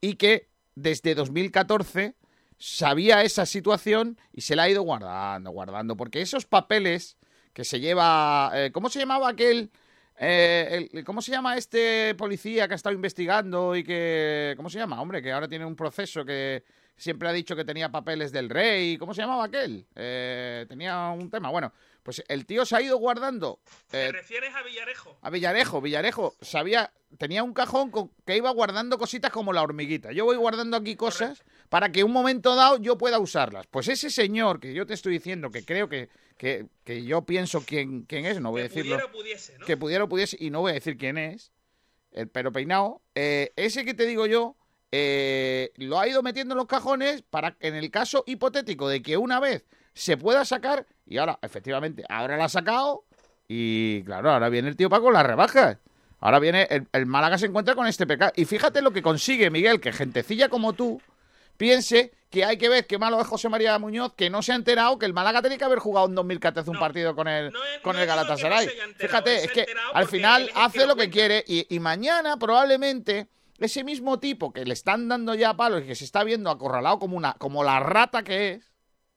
y que desde 2014 sabía esa situación y se la ha ido guardando, guardando, porque esos papeles que se lleva, eh, ¿cómo se llamaba aquel? eh, ¿Cómo se llama este policía que ha estado investigando y que, ¿cómo se llama? Hombre, que ahora tiene un proceso que siempre ha dicho que tenía papeles del rey, ¿cómo se llamaba aquel? Eh, tenía un tema, bueno, pues el tío se ha ido guardando ¿Te eh, refieres a Villarejo? a Villarejo, Villarejo sabía, tenía un cajón con- que iba guardando cositas como la hormiguita. Yo voy guardando aquí cosas para que un momento dado yo pueda usarlas. Pues ese señor que yo te estoy diciendo, que creo que, que, que yo pienso quién, quién es, no voy a Que decirlo. pudiera pudiese, ¿no? Que pudiera o pudiese, y no voy a decir quién es, el pero peinado, eh, ese que te digo yo, eh, lo ha ido metiendo en los cajones para, en el caso hipotético de que una vez se pueda sacar, y ahora, efectivamente, ahora la ha sacado, y claro, ahora viene el tío Paco con las rebajas. Ahora viene, el, el Málaga se encuentra con este pecado. Y fíjate lo que consigue, Miguel, que gentecilla como tú piense que hay que ver qué malo es José María Muñoz, que no se ha enterado que el Málaga tenía que haber jugado en 2014 un partido con el, con el Galatasaray. Fíjate, es que al final hace lo que quiere y, y mañana probablemente ese mismo tipo que le están dando ya palos y que se está viendo acorralado como, una, como la rata que es,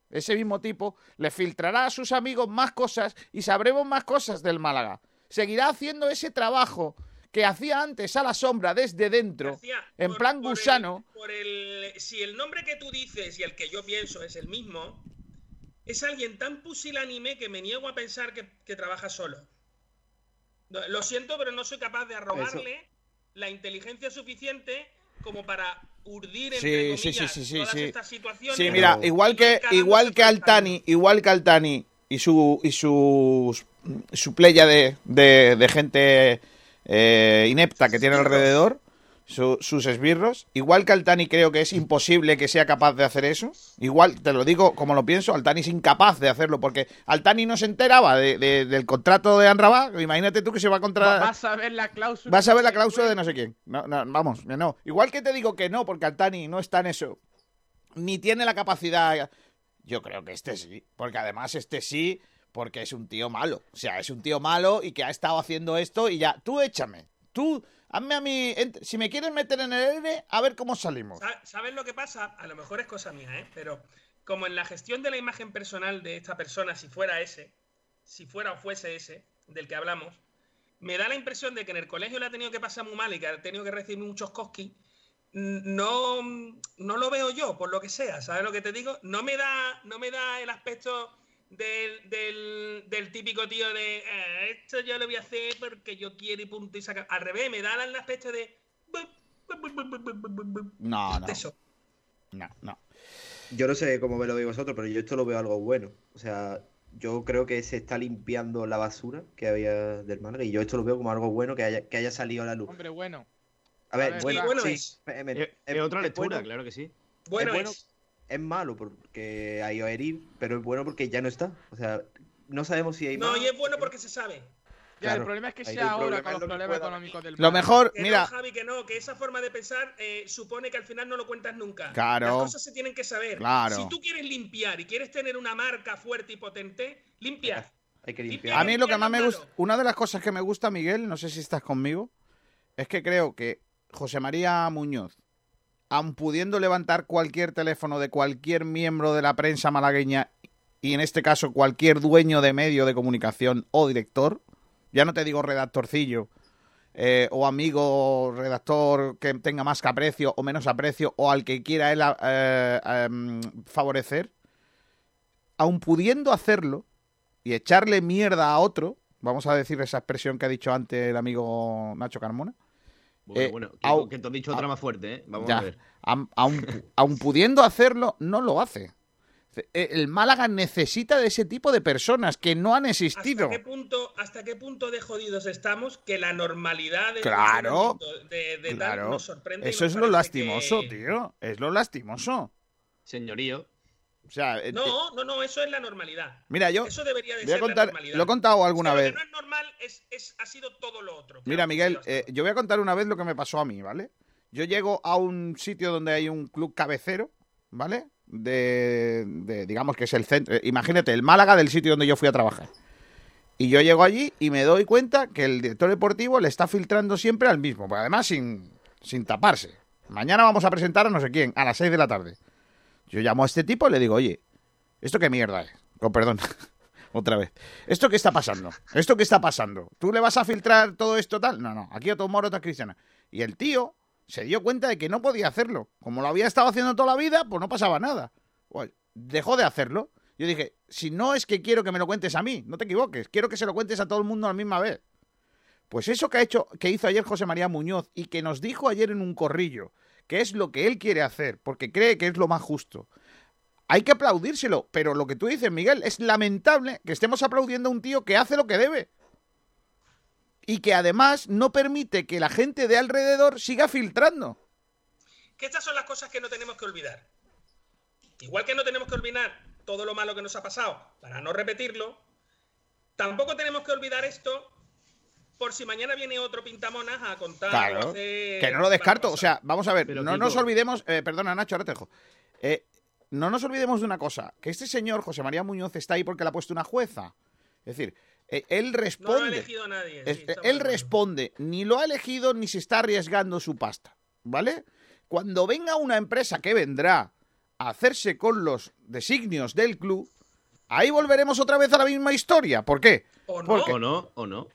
ese mismo tipo le filtrará a sus amigos más cosas y sabremos más cosas del Málaga. Seguirá haciendo ese trabajo que hacía antes a la sombra desde dentro, en plan gusano. Por el, si el nombre que tú dices y el que yo pienso es el mismo, es alguien tan pusilánime que me niego a pensar que, que trabaja solo. Lo siento, pero no soy capaz de arrogarle la inteligencia suficiente como para urdir entre Sí, sí, sí, comillas, sí, sí, todas sí. estas situaciones. Sí, mira, igual que igual que Altani, igual que Altani y su y su su playa de, de, de gente eh, inepta que tiene alrededor, su- sus esbirros. Igual que Altani creo que es imposible que sea capaz de hacer eso. Igual, te lo digo como lo pienso, Altani es incapaz de hacerlo porque Altani no se enteraba de- de- del contrato de Anrabá. Imagínate tú que se va contra... Vas a ver la cláusula. Vas a ver la cláusula de no sé quién. No, no, vamos, no. Igual que te digo que no, porque Altani no está en eso. Ni tiene la capacidad. Yo creo que este sí. Porque además este sí, porque es un tío malo. O sea, es un tío malo y que ha estado haciendo esto y ya. Tú échame. Tú, hazme a mí. Si me quieres meter en el N, a ver cómo salimos. Sa- ¿Sabes lo que pasa? A lo mejor es cosa mía, ¿eh? Pero como en la gestión de la imagen personal de esta persona, si fuera ese, si fuera o fuese ese, del que hablamos, me da la impresión de que en el colegio le ha tenido que pasar muy mal y que ha tenido que recibir muchos cosquis. No, no lo veo yo, por lo que sea, ¿sabes lo que te digo? No me da, no me da el aspecto del, del- del típico tío de "Eh, esto yo lo voy a hacer porque yo quiero y punto y saca. Al revés, me da el aspecto de No, no. eso. No, no. Yo no sé cómo me lo veis vosotros, pero yo esto lo veo algo bueno. O sea, yo creo que se está limpiando la basura que había del Málaga y yo esto lo veo como algo bueno que haya, que haya salido a la luz. Hombre, bueno. A ver, ver, bueno, bueno sí, es. eh, Es, es otra lectura, bueno- claro que sí. Bueno, es bueno, es. malo porque ha ido a herir, pero es bueno porque ya no está. O sea, no sabemos si hay No, más. y es bueno porque se sabe. Ya, Claro. el problema es que sea ahora con los problemas económicos del Lo mejor, Que mira. no, Javi, que no, que esa forma de pensar eh, supone que al final no lo cuentas nunca. Claro. Las cosas se tienen que saber. Claro. Si tú quieres limpiar y quieres tener una marca fuerte y potente, limpia. Hay que Limpia. limpiar. A mí lo que más me gusta, una de las cosas que me gusta, Miguel, no sé si estás conmigo, es que creo que José María Muñoz, aun pudiendo levantar cualquier teléfono de cualquier miembro de la prensa malagueña, y en este caso cualquier dueño de medio de comunicación o director, ya no te digo redactorcillo, eh, o amigo redactor que tenga más que aprecio o menos aprecio, o al que quiera él eh, em, favorecer, aun pudiendo hacerlo, y echarle mierda a otro, vamos a decir esa expresión que ha dicho antes el amigo Nacho Carmona. Bueno, Eh, bueno, que, te has dicho otra más fuerte, ¿eh? Vamos Ya, a ver. aun, aun pudiendo hacerlo, no lo hace. Eh, El Málaga necesita de ese tipo de personas que no han existido. ¿Hasta qué, punto, ¿Hasta qué punto de jodidos estamos que la normalidad Claro, de, tal Claro, nos sorprende? eso nos es lo lastimoso, que- tío. Es lo lastimoso. Señorío. O sea, eh, No, no, no, eso es la normalidad. mira, yo Eso debería de voy a ser contar, la normalidad. lo he contado alguna O sea, vez. Lo que no es normal es, es- ha sido todo lo otro. Mira, Claro, Miguel, eh, yo voy a contar una vez lo que me pasó a mí, ¿vale? Yo llego a un sitio donde hay un club cabecero, ¿vale? De, de- digamos que es el centro. eh, Imagínate, el Málaga del sitio donde yo fui a trabajar. Y yo llego allí y me doy cuenta que el director deportivo le está filtrando siempre al mismo, pues además sin, sin taparse. Mañana vamos a presentar a no sé quién, a las 6 de la tarde. Yo llamo a este tipo y le digo, oye, ¿esto qué mierda es? Oh, perdón, (laughs) otra vez. ¿Esto qué está pasando? ¿Esto qué está pasando? ¿Tú le vas a filtrar todo esto tal? No, no, aquí otro moro, otra cristiana. Y el tío se dio cuenta de que no podía hacerlo. Como lo había estado haciendo toda la vida, pues no pasaba nada. Dejó de hacerlo. Yo dije, si no es que quiero que me lo cuentes a mí, no te equivoques, quiero que se lo cuentes a todo el mundo a la misma vez. Pues eso que ha hecho, que hizo ayer José María Muñoz y que nos dijo ayer en un corrillo, que es lo que él quiere hacer, porque cree que es lo más justo. Hay que aplaudírselo, pero lo que tú dices, Miguel, es lamentable que estemos aplaudiendo a un tío que hace lo que debe. Y que además no permite que la gente de alrededor siga filtrando. Que estas son las cosas que no tenemos que olvidar. Igual que no tenemos que olvidar todo lo malo que nos ha pasado para no repetirlo, tampoco tenemos que olvidar esto por si mañana viene otro pintamonas a contar. Claro, que no lo descarto. O sea, vamos a ver, Pero, no Kiko- nos olvidemos, eh, perdona Nacho, ahora te dejo. Eh, no nos olvidemos de una cosa, que este señor, José María Muñoz, está ahí porque le ha puesto una jueza. Es decir, eh, él No lo ha responde. elegido nadie. Sí, él responde, ni lo ha elegido ni se está arriesgando su pasta, ¿vale? Cuando venga una empresa que vendrá a hacerse con los designios del club, ahí volveremos otra vez a la misma historia. ¿Por qué? O no. Porque O no, o no.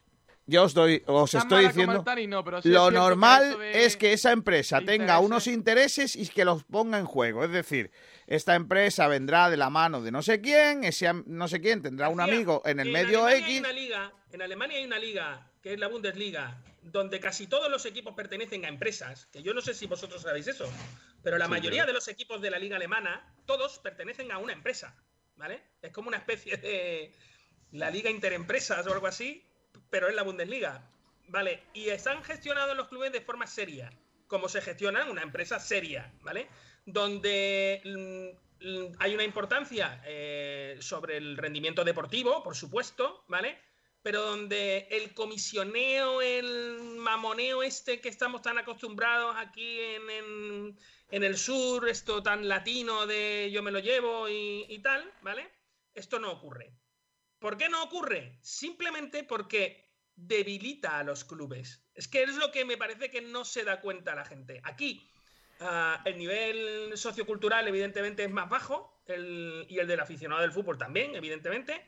Yo os doy, os Tan estoy diciendo, no, pero sí lo normal es que esa empresa tenga intereses- unos intereses y que los ponga en juego. Es decir, esta empresa vendrá de la mano de no sé quién, ese no sé quién tendrá un amigo en el que medio Alemania hay X. una liga, en Alemania hay una liga, que es la Bundesliga, donde casi todos los equipos pertenecen a empresas, que yo no sé si vosotros sabéis eso, pero la Sí, mayoría de los equipos de la liga alemana, todos pertenecen a una empresa, ¿vale? Es como una especie de la liga interempresas o algo así, pero es la Bundesliga, ¿vale? Y están gestionados los clubes de forma seria, cómo se gestiona una empresa seria, ¿vale? Donde mm, hay una importancia eh, sobre el rendimiento deportivo, por supuesto, ¿vale? Pero donde el comisioneo, el mamoneo este que estamos tan acostumbrados aquí en, en- el sur, esto tan latino de yo me lo llevo y tal, ¿vale? Esto no ocurre. ¿Por qué no ocurre? Simplemente porque debilita a los clubes. Es que es lo que me parece que no se da cuenta la gente. Aquí ah, el nivel sociocultural evidentemente es más bajo el- y el del aficionado del fútbol también, evidentemente.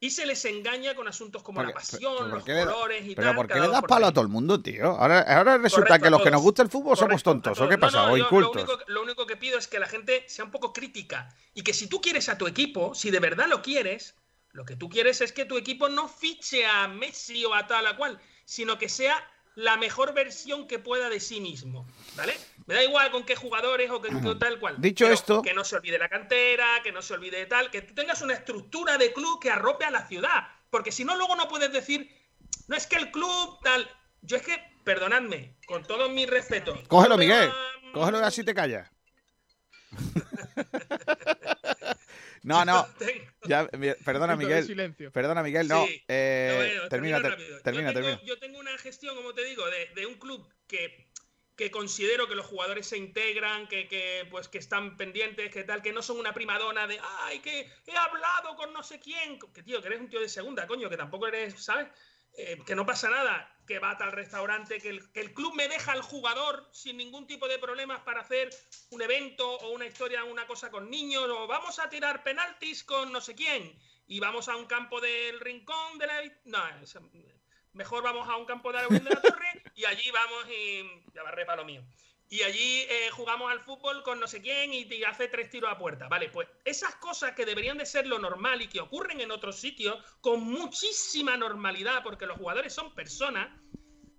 Y se les engaña con asuntos como la pasión, pero los ¿por qué le da- colores y Pero tal. ¿por qué le das palo a todo el mundo, tío? Ahora, ahora resulta Correcto, que los que nos gusta el fútbol somos tontos, ¿o qué No, pasa? no, o yo incultos. Lo único, lo único que pido es que la gente sea un poco crítica y que si tú quieres a tu equipo, si de verdad lo quieres, lo que tú quieres es que tu equipo no fiche a Messi o a tal a cual, sino que sea la mejor versión que pueda de sí mismo, ¿vale? Me da igual con qué jugadores o que, tal cual. Dicho pero esto- que no se olvide la cantera, que no se olvide de tal, que tú tengas una estructura de club que arrope a la ciudad, porque si no luego no puedes decir, no es que el club tal, yo es que perdonadme, con todo mi respeto, Cógelo, Miguel. Cógelo así te callas. (laughs) no, no. (laughs) Ya, perdona, Miguel. Perdona, Miguel. No. Sí. eh, No, bueno, termina, termina, yo, tengo, termina. yo tengo una gestión, como te digo, de, de un club que, que considero que los jugadores se integran, que, que, pues, que están pendientes, que tal, que no son una primadona de, ay, que he hablado con no sé quién. Que tío, que eres un tío de segunda, coño, que tampoco eres, ¿sabes? Eh, que no pasa nada, que va a tal restaurante, que el, que el club me deja al jugador sin ningún tipo de problemas para hacer un evento o una historia, una cosa con niños, o vamos a tirar penaltis con no sé quién, y vamos a un campo del rincón de la... No, mejor vamos a un campo de la de la Torre (laughs) y allí vamos y... Ya barré para lo mío. Y allí eh, jugamos al fútbol con no sé quién y te hace tres tiros a puerta. Vale, pues esas cosas que deberían de ser lo normal y que ocurren en otros sitios con muchísima normalidad, porque los jugadores son personas,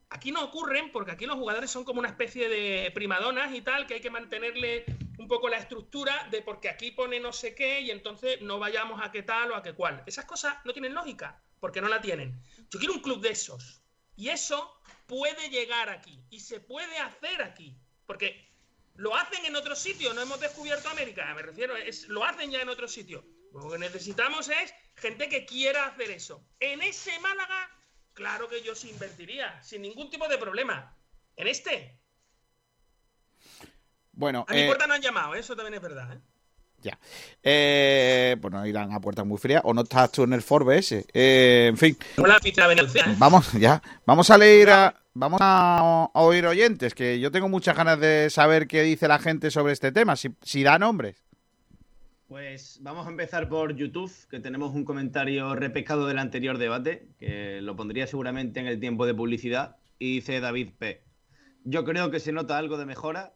aquí no ocurren porque aquí los jugadores son como una especie de primadonas y tal, que hay que mantenerle un poco la estructura de porque aquí pone no sé qué y entonces no vayamos a qué tal o a qué cual. Esas cosas no tienen lógica, porque no la tienen. Yo quiero un club de esos. Y eso puede llegar aquí y se puede hacer aquí. Porque lo hacen en otros sitios, no hemos descubierto América, me refiero, es, lo hacen ya en otros sitios. Lo que necesitamos es gente que quiera hacer eso. En ese Málaga, claro que yo se invertiría, sin ningún tipo de problema. En este, Bueno, a mi eh, puerta no han llamado, ¿eh? eso también es verdad. ¿eh? ya. Eh, bueno, irán a puertas muy frías. O no estás tú en el Forbes. Eh, en fin. Hola. Vamos, ya. Vamos a leer a. Vamos a, oír oyentes, que yo tengo muchas ganas de saber qué dice la gente sobre este tema, si da nombres. Pues vamos a empezar por YouTube, que tenemos un comentario repescado del anterior debate, que lo pondría seguramente en el tiempo de publicidad, y dice David P. Yo creo que se nota algo de mejora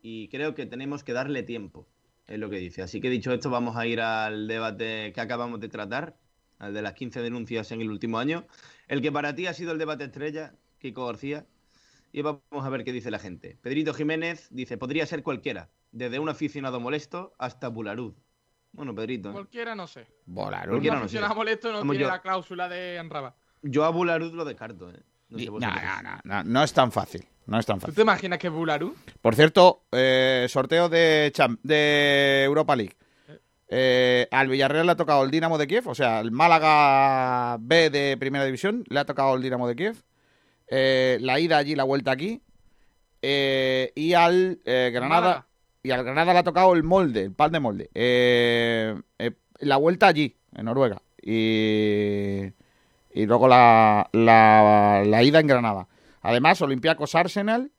y creo que tenemos que darle tiempo, es lo que dice. Así que dicho esto, vamos a ir al debate que acabamos de tratar, al de las 15 denuncias en el último año, el que para ti ha sido el debate estrella, Kiko García, y vamos a ver qué dice la gente. Pedrito Jiménez dice, podría ser cualquiera, desde un aficionado molesto hasta Bularud. Bueno, Pedrito. ¿eh? Cualquiera no sé. Volar. Un Cualquiera no sé. aficionado molesto no Vamos, tiene yo- la cláusula de Enraba. Yo a Bularud lo descarto, ¿eh? No sé No, no, no, no, no es tan fácil. No es tan ¿Tú fácil. te imaginas que Bularu? Por cierto, eh, sorteo de, Cham- de Europa League. Eh, al Villarreal le ha tocado el Dinamo de Kiev, o sea, el Málaga B de Primera División le ha tocado el Dinamo de Kiev. Eh, la ida allí, la vuelta aquí. Eh, y al eh, Granada. Málaga. Y al Granada le ha tocado el molde, el pan de molde. Eh, eh, la vuelta allí, en Noruega. Y, y luego la, la, la ida en Granada. Además, Olympiacos Arsenal,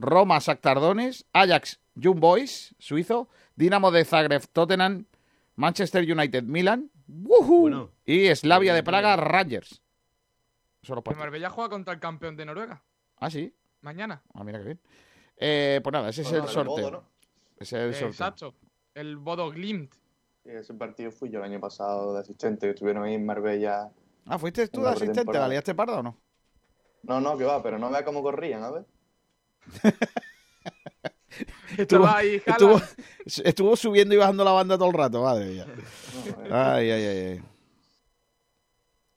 Roma Sactardones, Ajax Young Boys, suizo, Dinamo de Zagreb Tottenham, Manchester United Milan, y Slavia de Praga Rangers. Solo Marbella juega contra el campeón de Noruega. Ah, sí. Mañana. Ah, mira qué bien. Eh, pues nada, ese es Bueno, el el sorteo. Bodo, ¿no? Ese es el sorteo. Exacto. El Bodo Glimt. Ese partido fui yo el año pasado de asistente, que estuvieron ahí en Marbella. Ah, ¿fuiste tú de asistente? ¿La liaste parda o no? No, no, que va, pero no vea cómo corrían, a ver. (laughs) Estuvo, ahí, estuvo, estuvo subiendo y bajando la banda todo el rato, madre mía. Ay, ay, ay, ay.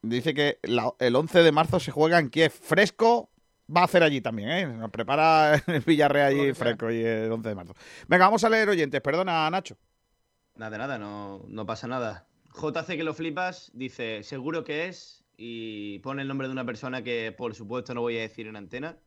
Dice que la- el 11 de marzo se juega en Kiev. Fresco, va a hacer allí también, ¿eh? Nos prepara (laughs) el Villarreal allí fresco y el 11 de marzo. Venga, vamos a leer oyentes. Perdona, Nacho. Nada, nada, no, no pasa nada. JC que lo flipas, dice, seguro que es, y pone el nombre de una persona que por supuesto no voy a decir en antena,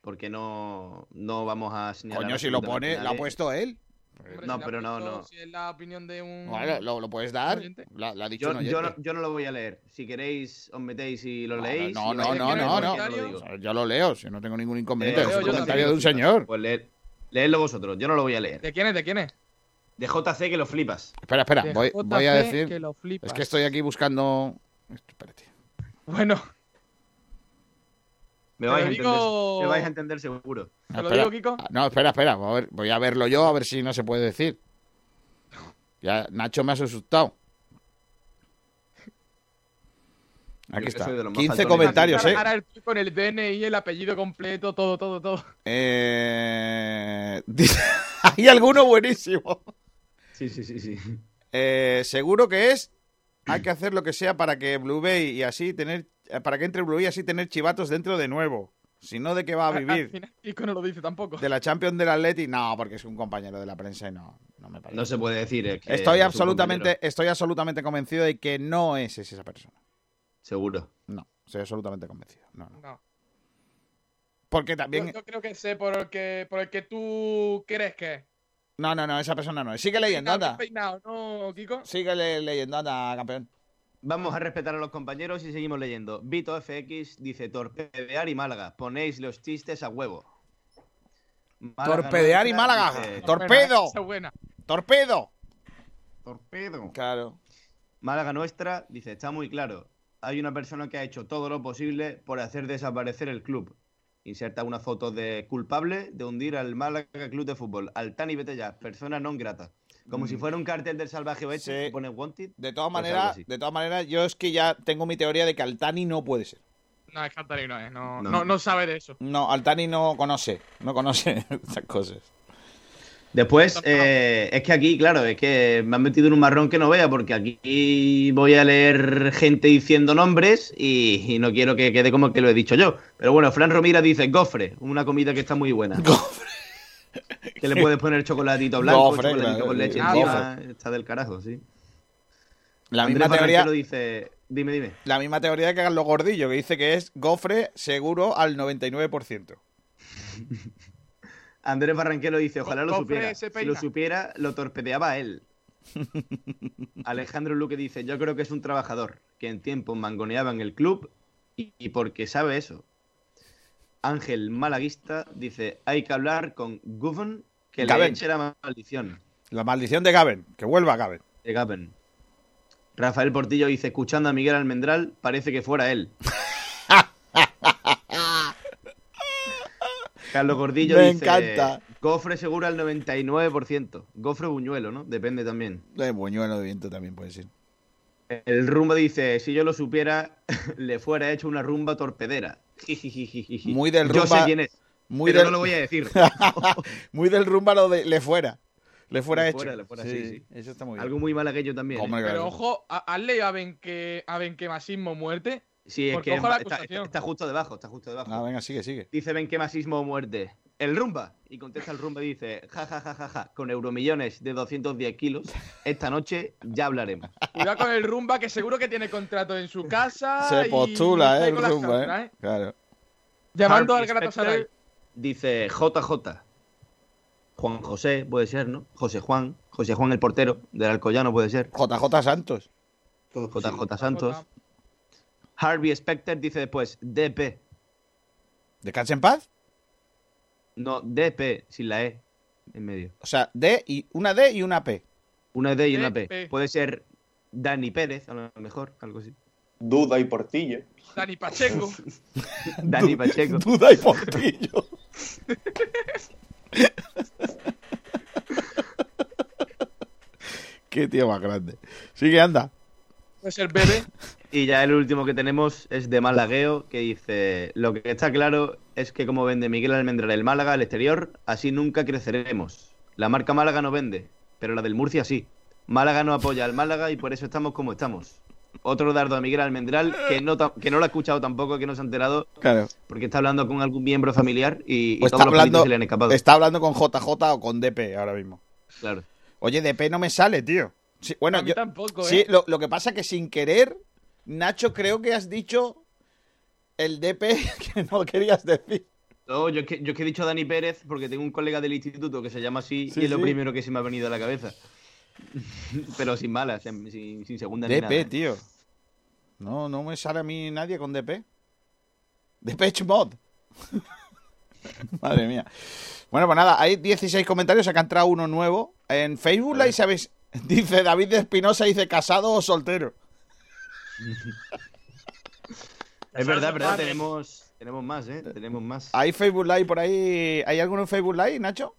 porque no, no vamos a señalar. Coño, si lo pone, lo ha puesto él. Hombre, No, si pero no, no. Si es la opinión de un. Vale, lo, lo puedes dar. oyente. La, la ha dicho Yo, un oyente. yo no, yo no lo voy a leer. Si queréis, os metéis y lo No, leéis. No, no, no, no, no. por qué lo digo. O sea, Yo lo leo, si no tengo ningún inconveniente. Eh, es un comentario de un señor. Pues leed- leedlo vosotros, yo no lo voy a leer. ¿De quién es? ¿De quién es? De JC que lo flipas. Espera, espera, voy, a decir. que lo flipas. Es que estoy aquí buscando. Espérate. Bueno, Me vais, a entender, digo- me vais a entender seguro. Ah, ¿te lo espera. digo, Kiko? Ah, No, espera, espera. A ver, voy a verlo yo, a ver si no se puede decir. Ya, Nacho me has asustado. Aquí está. soy de los más 15 faltones. comentarios, ¿eh? El con el DNI, el apellido completo, todo, todo, todo. Eh, (laughs) Hay alguno buenísimo. Sí, sí, sí, sí. Eh, seguro que es. Hay que hacer lo que sea para que Blue Bay y así tener. Eh, Para que entre Blue y así tener chivatos dentro de nuevo. Si no, ¿de qué va a vivir? Kiko no lo dice tampoco. ¿De la Champions del Atleti? No, porque es un compañero de la prensa y no, no me parece. No se puede decir. es que Estoy es un absolutamente, estoy absolutamente convencido de que no es esa persona. Seguro. No, estoy absolutamente convencido. No, no. No. Porque también. yo creo que sé por el que, por el que tú crees que es. No, no, no, esa persona no es. Sigue leyendo, anda. Peinado, ¿no, Kiko? Sigue le- leyendo, anda, campeón. Vamos a respetar a los compañeros y seguimos leyendo. Vito FX dice torpedear y Málaga. Ponéis los chistes a huevo. Málaga Torpedear y Málaga. dice, ¡Torpedo! ¡Torpedo! Torpedo. Claro. Málaga nuestra dice, está muy claro. Hay una persona que ha hecho todo lo posible por hacer desaparecer el club. Inserta una foto de culpable de hundir al Málaga Club de Fútbol. Altani Betella, persona non grata. Como Mm. si fuera un cartel del salvaje oeste que pone wanted. De todas pues maneras, de todas maneras, yo es que ya tengo mi teoría de que Altani no puede ser. No, es no es. No, No. no. no sabe de eso. No, Altani no conoce, no conoce (laughs) esas cosas. Después, eh, es que aquí, claro, es que me han metido en un marrón que no vea, porque aquí voy a leer gente diciendo nombres y, y no quiero que quede como que lo he dicho yo. Pero bueno, Fran Romira dice gofre, una comida que está muy buena. (laughs) Gofre. Que le puedes poner chocolatito blanco, Gofre, chocolatito claro, con leche ah, encima. Está del carajo, sí. La Andrés misma teoría, Barranquero dice, dime, dime. la misma teoría que Carlos Gordillo, que dice que es gofre seguro al 99%. (laughs) Andrés Barranquero dice, ojalá lo supiera. Si lo supiera, lo torpedeaba él. (laughs) Alejandro Luque dice, yo creo que es un trabajador que en tiempo mangoneaba en el club y, y porque sabe eso. Ángel Malaguista dice, hay que hablar con Govan que le Gaben. eche la maldición La maldición de Gaben, que vuelva Gaben. de Gaben. Rafael Portillo dice, escuchando a Miguel Almendral, parece que fuera él. (laughs) Carlos Gordillo Me dice, encanta. Gofre seguro al 99%. Gofre o buñuelo, ¿no? Depende también. De buñuelo de viento también puede ser. El rumba dice, si yo lo supiera, (laughs) le fuera hecho una rumba torpedera. Muy del Yo rumba. sé quién es, Muy pero del- no lo voy a decir. (laughs) muy del rumba lo de le fuera. Le fuera Le hecho. fuera, le fuera, sí, sí. Eso está muy bien. Algo muy malagueño también. ¿eh? Pero ojo, ¿ha- ¿has leído a Benque, a Benquemasismo muerte? Sí, es Porque que está, justo debajo, está justo debajo. Ah, venga, sigue, sigue. Dice Ben que masismo o muerte. El rumba. Y contesta el rumba y dice, ja, ja, ja, ja, ja, con euromillones de 210 kilos, esta noche ya hablaremos. Cuidado con el rumba, que seguro que tiene contrato en su casa. Se postula, eh, el rumba, Sandra, eh. Claro. Llamando Harvey al Galatasaray. Dice JJ. Juan José, puede ser, ¿no? José Juan. José Juan el portero del Alcoyano, puede ser. JJ Santos. JJ Santos. Harvey Specter dice después DP. ¿Descansa en paz? No, DP, sin la E en medio. O sea, D y una D y una P. Una D y una P. Puede ser Dani Pérez, a lo mejor, algo así. Duda y Portillo. Dani Pacheco. (laughs) Dani Pacheco. Duda y Portillo. (laughs) Qué tío más grande. Sigue, anda. Puede ser Bebe. Y ya el último que tenemos es de Malagueo, que dice, lo que está claro es que como vende Miguel Almendral el Málaga al exterior, así nunca creceremos. La marca Málaga no vende, pero la del Murcia sí. Málaga no apoya al Málaga y por eso estamos como estamos. otro dardo a Miguel Almendral, que no, que no lo ha escuchado tampoco, que no se ha enterado, Claro. porque está hablando con algún miembro familiar y, y Pues todos está los hablando, se le han escapado. está hablando con JJ o con DP ahora mismo. Claro. Oye, DP no me sale, tío. Sí, bueno, A mí yo- tampoco, sí, ¿eh? lo, lo que pasa es que sin querer, Nacho, creo que has dicho el DP (laughs) que no querías decir. No, yo es, que, yo es que he dicho Dani Pérez porque tengo un colega del instituto que se llama así Sí, y es lo primero que se me ha venido a la cabeza. (laughs) Pero sin malas, sin, sin- sin segunda ni nada. DP, tío. No, no me sale a mí nadie con DP. Depeche Mod. (laughs) Madre mía. Bueno, pues nada, hay 16 comentarios, acá ha entrado uno nuevo. En Facebook Live, ¿sabéis? Dice David de Espinosa, dice casado o soltero. Es verdad, es verdad, tenemos, tenemos más, ¿eh? Tenemos más. ¿Hay Facebook Live por ahí? ¿Hay alguno en Facebook Live, Nacho?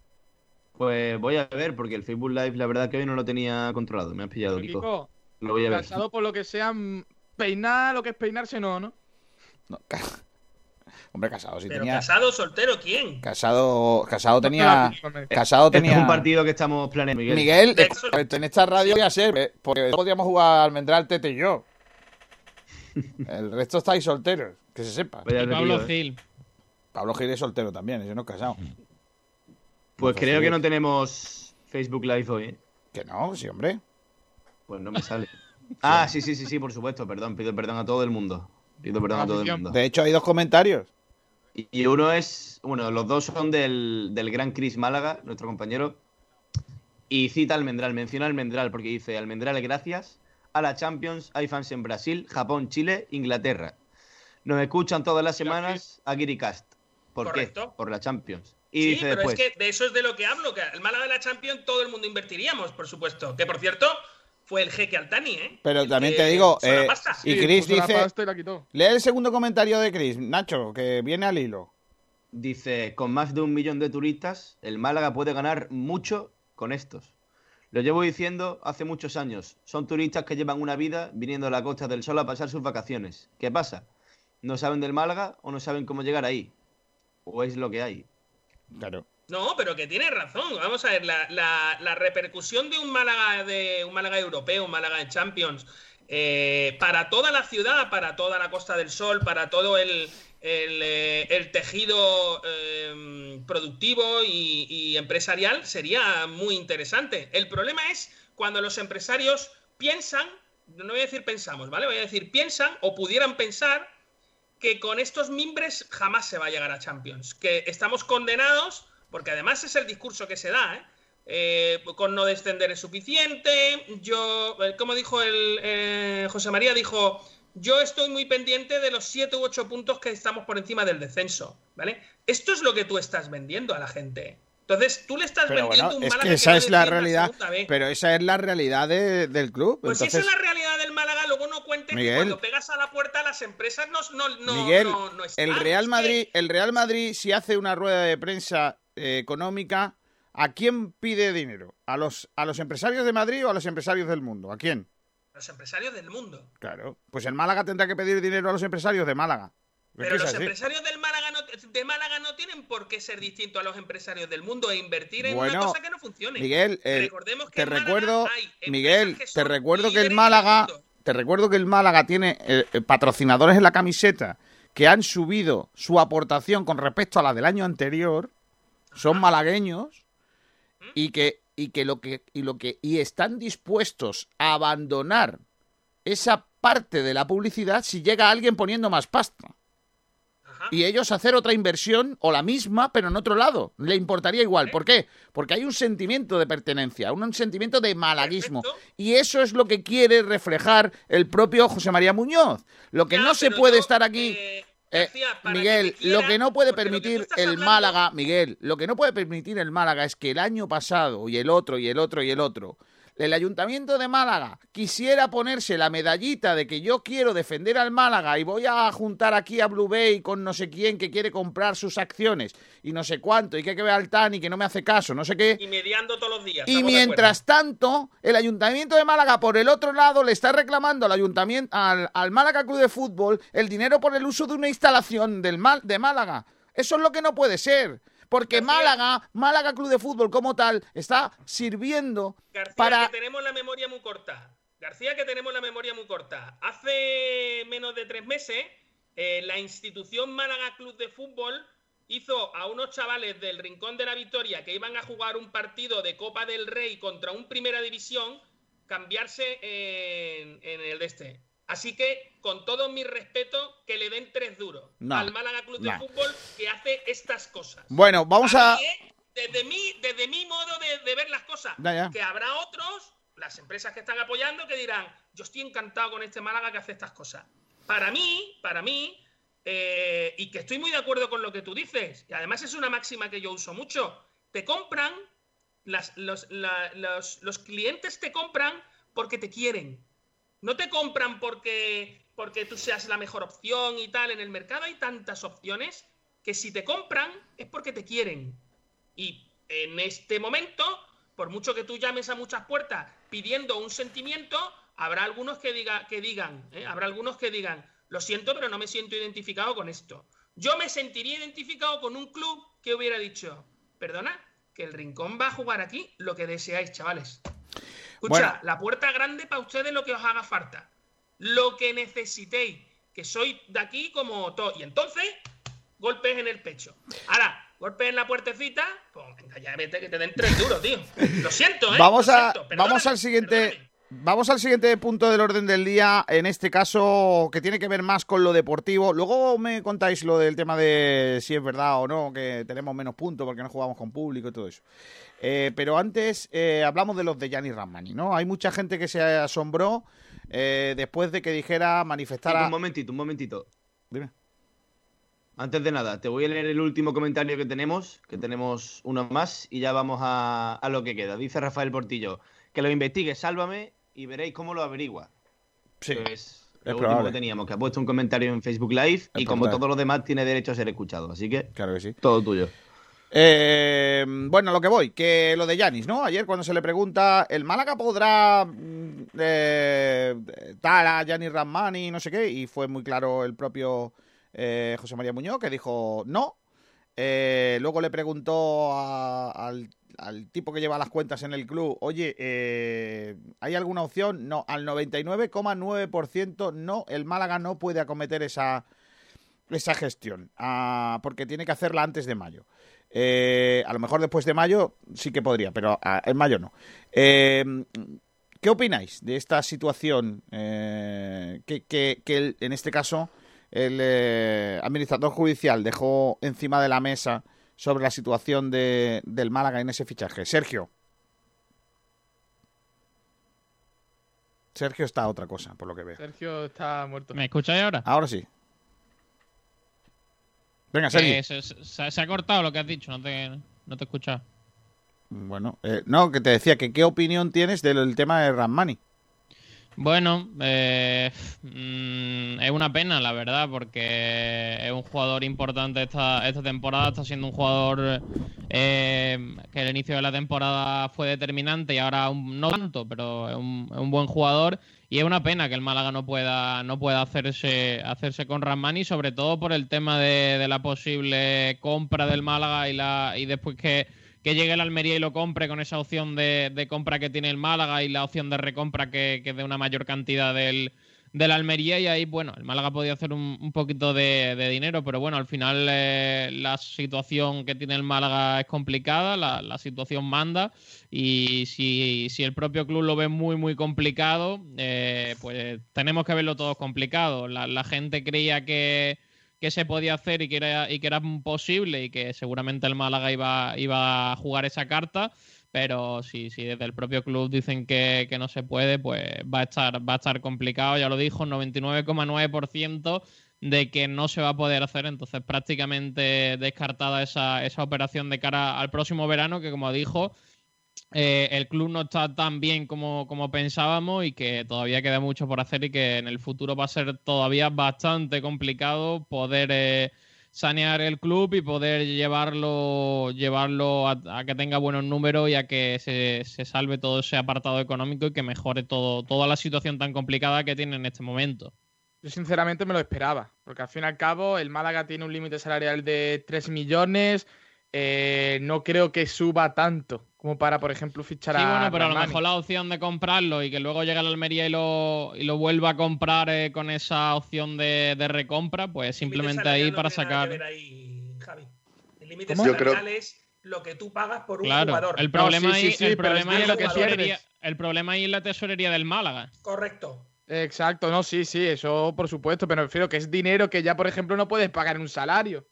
Pues voy a ver, porque el Facebook Live, la verdad que hoy no lo tenía controlado. Me has pillado, Kiko. Kiko, Lo voy a ver. casado por lo que sea, mm, peinar lo que es peinarse no, ¿no? (laughs) Hombre, casado, sí Pero tenía. casado, soltero, ¿quién? Casado, casado tenía. Casado Este tenía. es un partido que estamos planeando, Miguel. Miguel, en esta radio ya ser, eh, porque podíamos jugar Almendral, Tete y yo. El resto estáis solteros, que se sepa. Y Pablo repetido, ¿eh? Gil. Pablo Gil es soltero también, ese no es casado. Pues creo que no tenemos Facebook Live hoy, ¿eh? Que no, sí, hombre. Pues no me sale. (laughs) Ah, sí, sí, sí, sí, por supuesto, perdón. Pido perdón a todo el mundo. Pido perdón a todo el mundo. De hecho, hay dos comentarios. Y y uno es, bueno, los dos son del, del gran Chris Málaga, nuestro compañero. Y cita Almendral, menciona Almendral, porque dice, Almendral, gracias a la Champions hay fans en Brasil, Japón, Chile, Inglaterra. Nos escuchan todas las semanas a Cast. ¿Por Correcto. qué? Por la Champions. Y Sí, dice pero después, es que de eso es de lo que hablo. Que el Málaga de la Champions todo el mundo invertiríamos, por supuesto. Que por cierto, fue el jeque Altani, ¿eh? Pero El también te digo, eh, pasta. y Sí, Chris dice, pasta y la quitó. lee el segundo comentario de Chris, Nacho, que viene al hilo. Dice, con más de un millón de turistas, el Málaga puede ganar mucho con estos. Lo llevo diciendo hace muchos años. Son turistas que llevan una vida viniendo a la Costa del Sol a pasar sus vacaciones. ¿Qué pasa? ¿No saben del Málaga o no saben cómo llegar ahí? ¿O es lo que hay? Claro. No, pero que tiene razón. Vamos a ver, la, la- la repercusión de un Málaga de un Málaga europeo, un Málaga de Champions, eh, para toda la ciudad, para toda la Costa del Sol, para todo el, el, eh, el tejido eh, productivo y, empresarial, sería muy interesante. El problema es cuando los empresarios piensan, no voy a decir pensamos, ¿vale? Voy a decir piensan o pudieran pensar que con estos mimbres jamás se va a llegar a Champions. Que estamos condenados, porque además es el discurso que se da, ¿eh? Eh, con no descender es suficiente. Yo, eh, como dijo el José María, dijo, yo estoy muy pendiente de los 7 u 8 puntos que estamos por encima del descenso, ¿vale? Esto es lo que tú estás vendiendo a la gente. Entonces, tú le estás Pero vendiendo bueno, un es Málaga que esa es la realidad, B. pero esa es la realidad de- del club. Pues si esa es la realidad del Málaga, luego no cuentes Miguel. que cuando pegas a la puerta las empresas no, no, no, Miguel, no- no están. el Real Es que- Madrid, el Real Madrid si hace una rueda de prensa eh, económica, ¿a quién pide dinero? ¿A los, ¿A los empresarios de Madrid o a los empresarios del mundo? ¿A quién? Los empresarios del mundo. Claro. Pues el Málaga tendrá que pedir dinero a los empresarios de Málaga. Pero los así. empresarios del Málaga no, de Málaga no tienen por qué ser distintos a los empresarios del mundo e invertir en Bueno, una cosa que no funcione. Miguel, el- Recordemos que te recuerdo, Miguel, que te recuerdo que el Málaga, te recuerdo que el Málaga tiene eh, eh, patrocinadores en la camiseta que han subido su aportación con respecto a la del año anterior, son malagueños ¿Mm? y que y que lo que y lo que y están dispuestos a abandonar esa parte de la publicidad si llega alguien poniendo más pasta. Y ellos hacer otra inversión o la misma, pero en otro lado. Le importaría igual. ¿Por qué? Porque hay un sentimiento de pertenencia, un, sentimiento de malaguismo. Y eso es lo que quiere reflejar el propio José María Muñoz. Lo que no se puede estar aquí. eh, Miguel, lo que no puede permitir el Málaga, Miguel, lo que no puede permitir el Málaga es que el año pasado y el otro y el otro y el otro, el Ayuntamiento de Málaga quisiera ponerse la medallita de que yo quiero defender al Málaga y voy a juntar aquí a Blue Bay con no sé quién que quiere comprar sus acciones y no sé cuánto y que hay que ver al Tani que no me hace caso, no sé qué. Y mediando todos los días. Y mientras tanto, el Ayuntamiento de Málaga, por el otro lado, le está reclamando al Ayuntamiento, al, al Málaga Club de Fútbol, el dinero por el uso de una instalación del Mal, de Málaga. Eso es lo que no puede ser. Porque Málaga, Málaga Club de Fútbol como tal, está sirviendo García, para... que tenemos la memoria muy corta. García, que tenemos la memoria muy corta. Hace menos de tres meses, eh, la institución Málaga Club de Fútbol hizo a unos chavales del Rincón de la Victoria que iban a jugar un partido de Copa del Rey contra un Primera División, cambiarse en, en el de este. Así que, con todo mi respeto, que le den tres duros No, al Málaga Club de. Fútbol que hace estas cosas. Bueno, vamos a. mí, ¿eh? desde mi, desde mi modo de, de ver las cosas, Ya, ya. que habrá otros, las empresas que están apoyando, que dirán, yo estoy encantado con este Málaga que hace estas cosas. Para mí, para mí, eh, y que estoy muy de acuerdo con lo que tú dices, y además es una máxima que yo uso mucho, te compran, las- los, la- los- los clientes te compran porque te quieren. No te compran porque, porque tú seas la mejor opción y tal. En el mercado hay tantas opciones que si te compran es porque te quieren. Y en este momento, por mucho que tú llames a muchas puertas pidiendo un sentimiento, habrá algunos que, diga, que digan, ¿eh? habrá algunos que digan, lo siento, pero no me siento identificado con esto. Yo me sentiría identificado con un club que hubiera dicho, perdona, que el Rincón va a jugar aquí lo que deseáis, chavales. Escucha, Bueno. la puerta grande para ustedes lo que os haga falta. Lo que necesitéis, que soy de aquí como todo. Y entonces, golpes en el pecho. Ahora, golpes en la puertecita, pues venga, ya vete que te den tres duros, tío. Lo siento, ¿eh? Vamos, a, siento, vamos al siguiente. Vamos al siguiente punto del orden del día, en este caso que tiene que ver más con lo deportivo. Luego me contáis lo del tema de si es verdad o no, que tenemos menos puntos porque no jugamos con público y todo eso. Eh, pero antes eh, hablamos de los de Gianni Ramani, ¿no? Hay mucha gente que se asombró eh, después de que dijera, manifestara... Un momentito, un momentito. Dime. Antes de nada, te voy a leer el último comentario que tenemos, que tenemos uno más, y ya vamos a, a lo que queda. Dice Rafael Portillo, que lo investigue, sálvame, y veréis cómo lo averigua. Sí, Pues, es lo último probable. que teníamos, que ha puesto un comentario en Facebook Live, y como todos los demás, tiene derecho a ser escuchado. Así que, claro que sí. todo tuyo. Eh, bueno, lo que voy, que lo de Yanis, ¿no? Ayer cuando se le pregunta, ¿el Málaga podrá mm, eh, dar a Yanis Ramani no sé qué? Y fue muy claro el propio eh, José María Muñoz que dijo no. Eh, luego le preguntó a- al, al tipo que lleva las cuentas en el club, oye, eh, ¿hay alguna opción? No, al 99,9% no, el Málaga no puede acometer esa, esa gestión, ah, porque tiene que hacerla antes de mayo. Eh, a lo mejor después de mayo sí que podría, pero ah, en mayo no. Eh, ¿Qué opináis de esta situación que, que- en este caso el administrador judicial dejó encima de la mesa sobre la situación de, del Málaga en ese fichaje? Sergio. Sergio está a otra cosa, por lo que veo. Sergio está muerto. ¿Me escucháis ahora? Ahora sí. Venga, Sergio. Se, se- se ha cortado lo que has dicho, no te, no te he escuchado. Bueno, eh, no, que te decía que qué opinión tienes del tema de Ramani. Bueno, eh, mm, es una pena, la verdad, porque es un jugador importante esta, esta temporada. Está siendo un jugador eh, que el inicio de la temporada fue determinante y ahora un- no tanto, pero es un, buen jugador. Y es una pena que el Málaga no pueda, no pueda hacerse, hacerse con Ramani, sobre todo por el tema de, de la posible compra del Málaga y, la, y después que, que llegue el Almería y lo compre con esa opción de, compra que tiene el Málaga y la opción de recompra que, que dé una mayor cantidad del, del Almería y ahí, bueno, el Málaga podía hacer un, un poquito de, dinero, pero bueno, al final eh, la situación que tiene el Málaga es complicada, la, la situación manda y si, si el propio club lo ve muy, muy complicado, eh, pues tenemos que verlo todos complicado. La, la gente creía que, que se podía hacer y que era, y que era posible y que seguramente el Málaga iba, iba a jugar esa carta. Pero si, si desde el propio club dicen que, que no se puede, pues va a estar, va a estar complicado. Ya lo dijo, 99,9% de que no se va a poder hacer. Entonces, prácticamente descartada esa, esa operación de cara al próximo verano, que como dijo, eh, el club no está tan bien como, como pensábamos y que todavía queda mucho por hacer y que en el futuro va a ser todavía bastante complicado poder eh, sanear el club y poder llevarlo, llevarlo a, que tenga buenos números y a que se, se salve todo ese apartado económico y que mejore todo, toda la situación tan complicada que tiene en este momento. Yo sinceramente me lo esperaba, porque al fin y al cabo el Málaga tiene un límite salarial de 3 millones, eh, no creo que suba tanto como para, por ejemplo, fichar Sí, a. bueno, pero a lo mejor la opción de comprarlo y que luego llegue a la Almería y lo, y lo vuelva a comprar eh, con esa opción de, de recompra, pues simplemente ahí para sacar. El límite ¿Cómo? Yo salarial creo- es lo que tú pagas por un Claro, jugador. el problema, sí, sí, ahí, sí, el problema ahí es lo la que pierdes. el problema ahí es la tesorería del Málaga. Correcto. Exacto, no, sí, sí, eso por supuesto, pero me refiero que es dinero que ya, por ejemplo, no puedes pagar en un salario.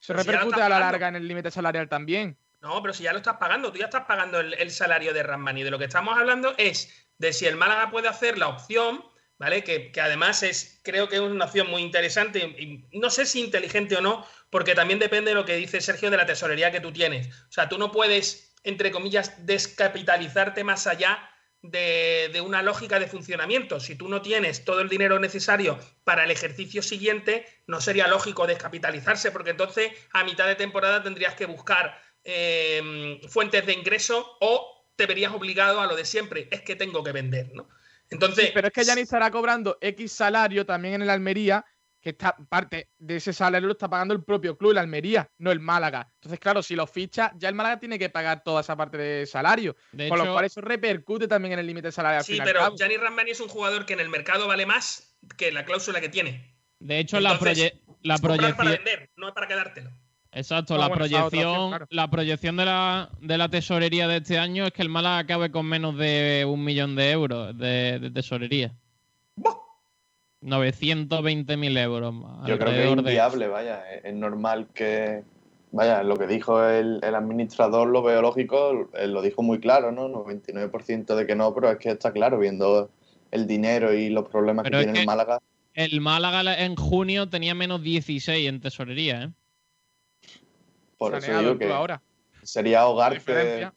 Si lo repercute a la pagando. larga en el límite salarial también. No, pero si ya lo estás pagando, tú ya estás pagando el, el salario de Ramani. De lo que estamos hablando es de si el Málaga puede hacer la opción, ¿vale? Que, que además es, creo que es una opción muy interesante y no sé si inteligente o no, porque también depende de lo que dice Sergio de la tesorería que tú tienes. O sea, tú no puedes, entre comillas, descapitalizarte más allá de, de una lógica de funcionamiento. Si tú no tienes todo el dinero necesario para el ejercicio siguiente, no sería lógico descapitalizarse, porque entonces a mitad de temporada tendrías que buscar eh, fuentes de ingreso o te verías obligado a lo de siempre, es que tengo que vender, ¿no? Entonces, Sí, pero es que Yanis estará cobrando X salario también en el Almería, que está parte de ese salario lo está pagando el propio club, el Almería, no el Málaga. Entonces, claro, si lo ficha, ya el Málaga tiene que pagar toda esa parte de salario. De con lo cual eso repercute también en el límite salarial. al sí, pero. Gianni Ramani es un jugador que en el mercado vale más que la cláusula que tiene. De hecho, la, proye- la es comprar para proyección. vender, no para quedártelo. Exacto, No, la bueno, proyección, opción, claro. la proyección de la, de la tesorería de este año es que el Málaga acabe con menos de un millón de euros de, de tesorería. 920.000 euros. Yo creo que es alrededor de- inviable, vaya. Es, es normal que. Vaya, lo que dijo el, el administrador lo veo lógico, él lo dijo muy claro, ¿no? 99% de que no, pero es que está claro, viendo el dinero y los problemas Pero que tiene que- el Málaga. El Málaga la- en junio tenía menos 16 en tesorería, ¿eh? Por eso digo que ahora. sería ahogarte diferencia.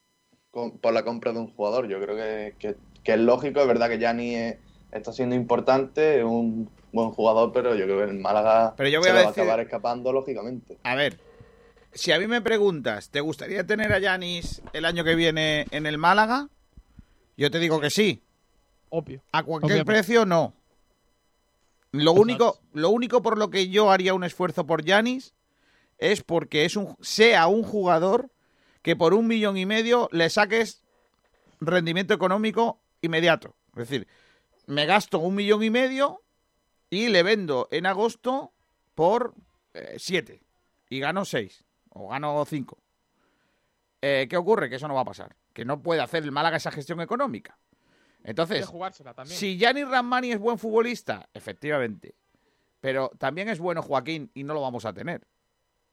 con- por la compra de un jugador. Yo creo que, que- que es lógico, es verdad que Yanni es- está siendo importante, es un buen jugador, pero yo creo que el Málaga Pero yo voy se a va a acabar escapando, lógicamente. A ver, si a mí me preguntas, ¿te gustaría tener a Yanis el año que viene en el Málaga? Yo te digo que sí. Obvio. A cualquier Obvio. precio, no. Lo único, lo único por lo que yo haría un esfuerzo por Yanis es porque es un, sea un jugador que por un millón y medio le saques rendimiento económico inmediato. Es decir, me gasto un millón y medio y le vendo en agosto por eh, siete y gano seis o gano cinco. Eh, ¿Qué ocurre? Que eso no va a pasar. Que no puede hacer el Málaga esa gestión económica. Entonces, si Gianni Ramani es buen futbolista, efectivamente. Pero también es bueno Joaquín y no lo vamos a tener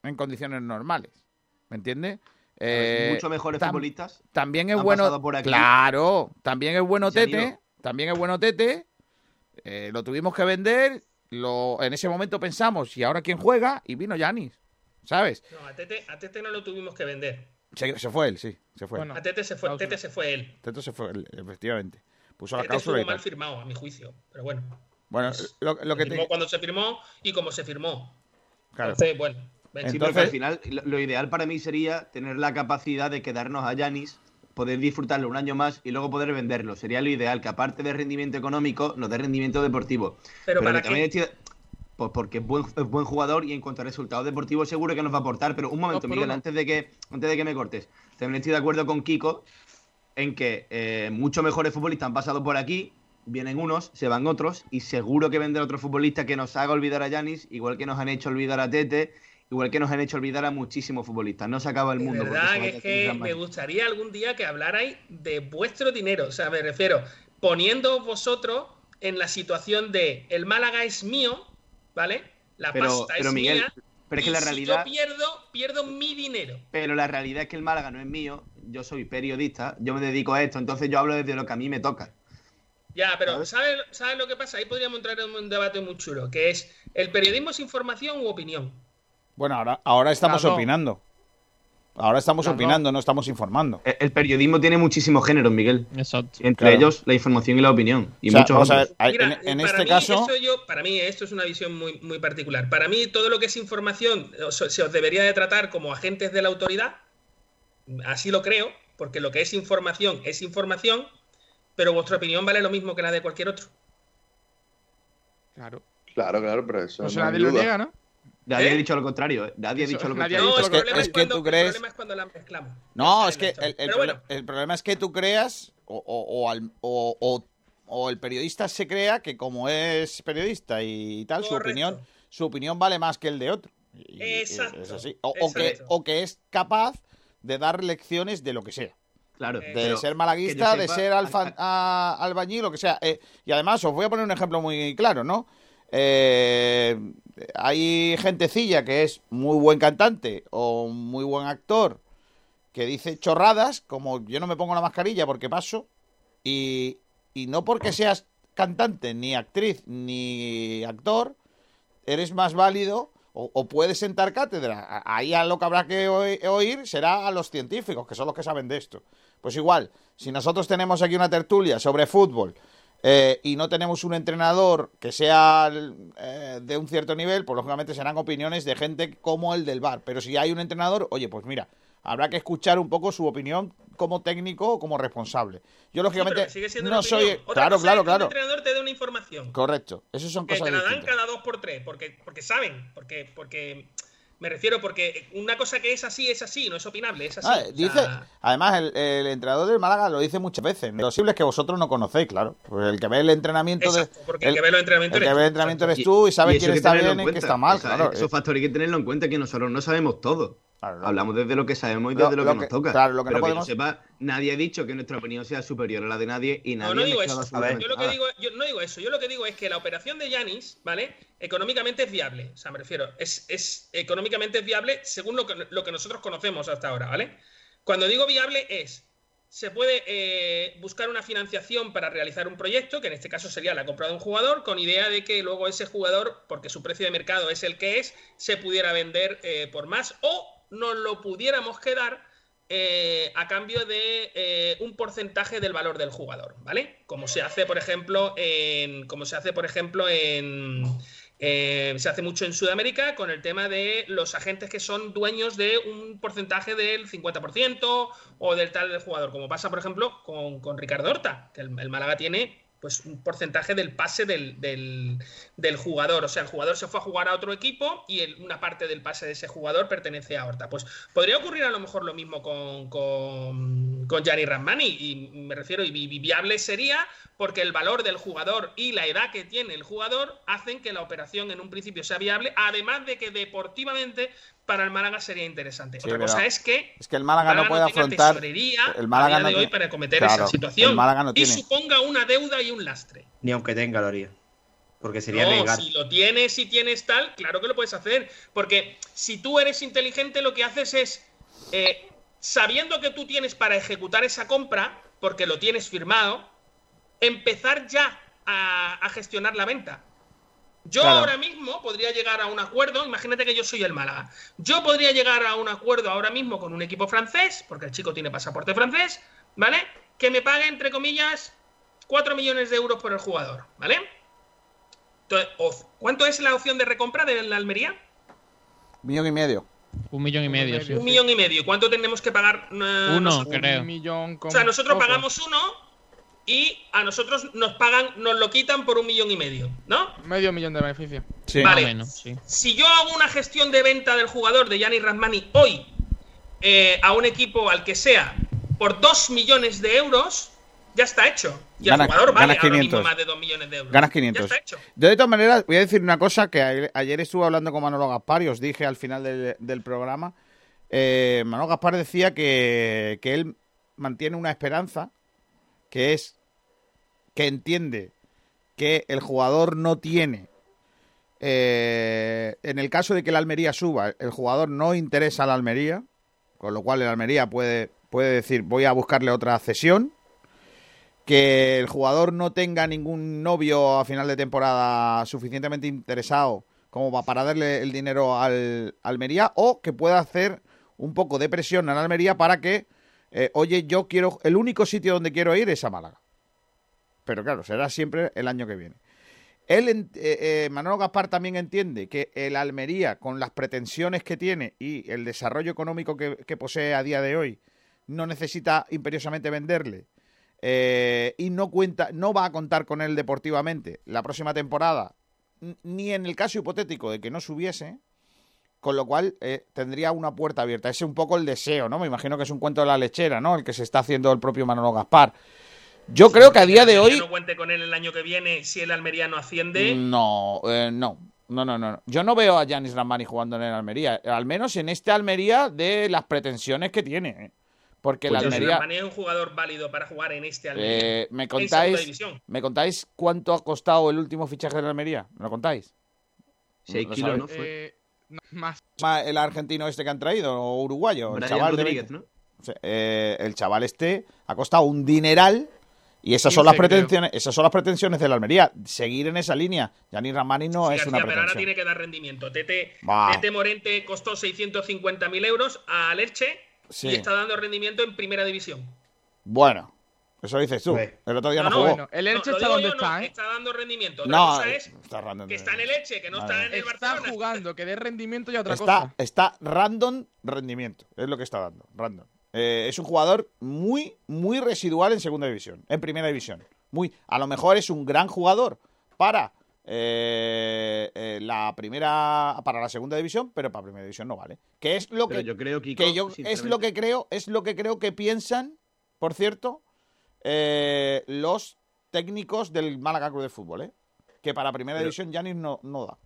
en condiciones normales. ¿Me entiendes? Eh, mucho mejores tam- futbolistas También es han bueno. pasado por aquí Claro, también es bueno Tete. También es bueno Tete. eh, lo tuvimos que vender. Lo, en ese momento pensamos, ¿y ahora quién juega? Y vino Yanis. ¿Sabes? No, a Tete, a Tete no lo tuvimos que vender. Se, se fue él, sí. Se fue. a Tete se fue, Tete se fue él. Tete se fue él, efectivamente. Puso la Tete cláusula y estuvo mal firmado, a mi juicio. Pero bueno. Bueno, lo, lo que Se te- firmó cuando se firmó y como se firmó. Claro. Entonces, bueno. venga. Sí, porque al final lo, lo ideal para mí sería tener la capacidad de quedarnos a Yanis, poder disfrutarlo un año más y luego poder venderlo. Sería lo ideal, que aparte de rendimiento económico, nos dé rendimiento deportivo. ¿Pero para que también qué? estoy- Pues porque es buen, es buen jugador y en cuanto a resultados deportivos seguro que nos va a aportar. Pero un momento, Miguel, uno. antes de, que, antes de que me cortes. También estoy de acuerdo con Kiko en que eh, muchos mejores futbolistas han pasado por aquí, vienen unos, se van otros, y seguro que vendrá otro futbolista que nos haga olvidar a Yanis, igual que nos han hecho olvidar a Tete, igual que nos han hecho olvidar a muchísimos futbolistas. No se acaba el De mundo. porque verdad es que me gustaría algún día que hablarais de vuestro dinero. O sea, me refiero, poniendo vosotros en la situación de el Málaga es mío, ¿vale? La Pero- pasta pero, es Miguel, mía. pero es que la si realidad- yo pierdo, pierdo mi dinero. Pero la realidad es que el Málaga no es mío, yo soy periodista, yo me dedico a esto, entonces yo hablo desde lo que a mí me toca. Ya, pero ¿sabes, ¿sabes lo que pasa? Ahí podríamos entrar en un debate muy chulo, que es, ¿el periodismo es información u opinión? Bueno, ahora, ahora estamos opinando. Ahora estamos opinando, no estamos informando. El, el periodismo tiene muchísimos géneros, Miguel. Exacto. Entre Claro. ellos, la información y la opinión. Y O sea, muchos vamos a otros. ver, hay- Mira, en, en para este mí, caso, eso yo, para mí esto es una visión muy, muy particular. Para mí todo lo que es información se os debería de tratar como agentes de la autoridad. Así lo creo, porque lo que es información es información, pero vuestra opinión vale lo mismo que la de cualquier otro. Claro. Claro, claro, pero eso Pues no nadie lo niega, ¿no? Nadie ¿Eh? ha dicho lo contrario. ¿eh? Nadie Eso, ha dicho lo contrario. No, Es que- problema es que cuando- tú crees- El problema es cuando la mezclamos. No, es que el, el bueno, problema es que tú creas o, o- o al- o- o- o el periodista se crea que como es periodista y tal, su opinión, su opinión vale más que el de otro. Y- Exacto, Es así. O, o que, exacto. o que es capaz de dar lecciones de lo que sea. Claro. De pero ser malaguista, de ser al- alfa- a- albañil, lo que sea. Eh, y además, os voy a poner un ejemplo muy claro, ¿no? Eh, hay gentecilla que es muy buen cantante o muy buen actor que dice chorradas, como yo no me pongo la mascarilla porque paso, y, y no porque seas cantante, ni actriz, ni actor, eres más válido o, o puedes sentar cátedra. Ahí a lo que habrá que oír será a los científicos, que son los que saben de esto. Pues igual, si nosotros tenemos aquí una tertulia sobre fútbol eh, y no tenemos un entrenador que sea eh, de un cierto nivel, pues lógicamente serán opiniones de gente como el del bar. Pero si hay un entrenador, oye, pues mira, habrá que escuchar un poco su opinión como técnico o como responsable. Yo lógicamente sigue siendo no soy... Otra Claro, cosa claro, es que un claro. entrenador te dé una información. Correcto. Esas son que cosas te la dan distintas. cada dos por tres, porque, porque saben, porque, porque me refiero, porque una cosa que es así es así, no es opinable, es así. Ah, O sea, dice, además, el, el entrenador del Málaga lo dice muchas veces. Lo posible es que vosotros no conocéis, claro. Pues el que ve el entrenamiento de. Porque el que ve los entrenamientos el que eres ve el tú, entrenamiento eres tú y sabes eso quién está bien en y quién está mal, O sea, claro. Esos factores hay que tenerlo en cuenta que nosotros no sabemos todo. Hablamos desde lo que sabemos y desde lo, lo que, que- nos toca. claro, lo que Pero no que podemos- yo sepa, nadie ha dicho que nuestra opinión sea superior a la de nadie y nadie No, no digo eso. Yo lo que nada. digo, yo no digo eso. Yo lo que digo es que la operación de Yanis, ¿vale? Económicamente es viable. O sea, me refiero, es, es económicamente es viable según lo que, lo que nosotros conocemos hasta ahora, ¿vale? Cuando digo viable es, se puede eh, buscar una financiación para realizar un proyecto, que en este caso sería la compra de un jugador, con idea de que luego ese jugador, porque su precio de mercado es el que es, se pudiera vender eh, por más o nos lo pudiéramos quedar eh, a cambio de eh, un porcentaje del valor del jugador, ¿vale? Como se hace, por ejemplo, en. Como se hace, por ejemplo, en. eh, se hace mucho en Sudamérica con el tema de los agentes que son dueños de un porcentaje del 50% o del tal del jugador, como pasa, por ejemplo, con, con Ricardo Horta, que el, el Málaga tiene pues un porcentaje del pase del, del- del jugador. O sea, el jugador se fue a jugar a otro equipo y el- una parte del pase de ese jugador pertenece a Horta. Pues podría ocurrir a lo mejor lo mismo con, con, con Gianni Ramani. Y me refiero, y vi- viable sería porque el valor del jugador y la edad que tiene el jugador hacen que la operación en un principio sea viable, además de que deportivamente para el Málaga sería interesante. Sí, Otra cosa es que Es que el Málaga no puede tenga afrontar. tesorería El Málaga a día no de hoy tiene- para cometer Claro, esa situación el Málaga no y suponga una deuda y un lastre. Ni aunque tenga lo haría. Porque sería no, arriesgar. si lo tienes y tienes tal, claro que lo puedes hacer. Porque si tú eres inteligente, lo que haces es, eh, sabiendo que tú tienes para ejecutar esa compra, porque lo tienes firmado, empezar ya a, a gestionar la venta. Yo Claro. ahora mismo podría llegar a un acuerdo, imagínate que yo soy el Málaga. Yo podría llegar a un acuerdo ahora mismo con un equipo francés, porque el chico tiene pasaporte francés, ¿vale? Que me pague, entre comillas, 4 millones de euros por el jugador, ¿vale? ¿Cuánto es la opción de recompra de la Almería? Millón y medio. Un millón y medio, sí. Un millón y medio. ¿Cuánto tenemos que pagar? eh, Uno, nosotros? creo. Un millón con O sea, nosotros poco. pagamos uno y a nosotros nos pagan, nos lo quitan por un millón y medio, ¿no? Medio millón de beneficio. Sí. Vale. Más o menos, sí. Si yo hago una gestión de venta del jugador de Yanni Rasmani hoy eh, a un equipo al que sea por 2 millones de euros, ya está hecho. Y Ganas- el jugador vale ganas ahora 500. mismo más de 2 millones de euros. Ganas Ya 500. está hecho. Yo de todas maneras voy a decir una cosa que ayer, ayer estuve hablando con Manolo Gaspar y os dije al final del, del programa. Eh, Manolo Gaspar decía que, que él mantiene una esperanza que es que entiende que el jugador no tiene eh, en el caso de que la Almería suba, el jugador no interesa a la Almería, con lo cual el Almería puede, puede decir voy a buscarle otra cesión que el jugador no tenga ningún novio a final de temporada suficientemente interesado como pa- para darle el dinero al Almería o que pueda hacer un poco de presión en Almería para que, eh, oye, yo quiero, el único sitio donde quiero ir es a Málaga. Pero claro, será siempre el año que viene. Él, eh, eh, Manolo Gaspar también entiende que el Almería, con las pretensiones que tiene y el desarrollo económico que posee a día de hoy, no necesita imperiosamente venderle eh, y no cuenta, no va a contar con él deportivamente la próxima temporada, ni en el caso hipotético de que no subiese, con lo cual eh, tendría una puerta abierta. Ese es un poco el deseo, ¿no? Me imagino que es un cuento de la lechera, ¿no? El que se está haciendo el propio Manolo Gaspar. Yo creo que a día de hoy... no cuente con él el año que viene si el Almería no asciende. No, eh, no. No, no, no. Yo no veo a Yanis Ramani jugando en el Almería. Al menos en este Almería de las pretensiones que tiene. Porque el Pues Almería... Ramani es un jugador válido para jugar en este Almería. Eh, ¿me, contáis. ¿Me contáis cuánto ha costado el último fichaje de la Almería? ¿Me lo contáis? Seis ¿Lo kilos, sabéis? ¿no? Fue. Eh, no, más. El argentino este que han traído, o uruguayo, el Brian chaval de Rodríguez, 20. ¿no? Eh, el chaval este ha costado un dineral y esas son las 15 creo. pretensiones, esas son las pretensiones de la Almería. Seguir en esa línea. Yanis Ramani no Sí, es García, una pero ahora pretensión. tiene que dar rendimiento. Tete. Tete Morente costó 650.000 euros a Lerche Sí. y está dando rendimiento en primera división. Bueno, eso dices tú. El otro día no, no, jugó. Bueno, el Elche No, lo está donde está, no, ¿eh? Está dando rendimiento. Otra No, cosa es está random. que está en el Elche, que no Vale. está en el Está Barcelona. jugando, que dé rendimiento y otra está, cosa. está random rendimiento. Es lo que está dando. Random. Eh, es un jugador muy, muy residual en segunda división. En primera división. Muy. A lo mejor es un gran jugador para eh, eh, la primera. Para la segunda división, pero para primera división no vale. Que es lo Pero que. yo creo, Kiko, que yo es lo que creo. Es lo que creo que piensan, por cierto, eh, los técnicos del Málaga Club de Fútbol, ¿eh? Que para primera Pero- división Yanis no, no da.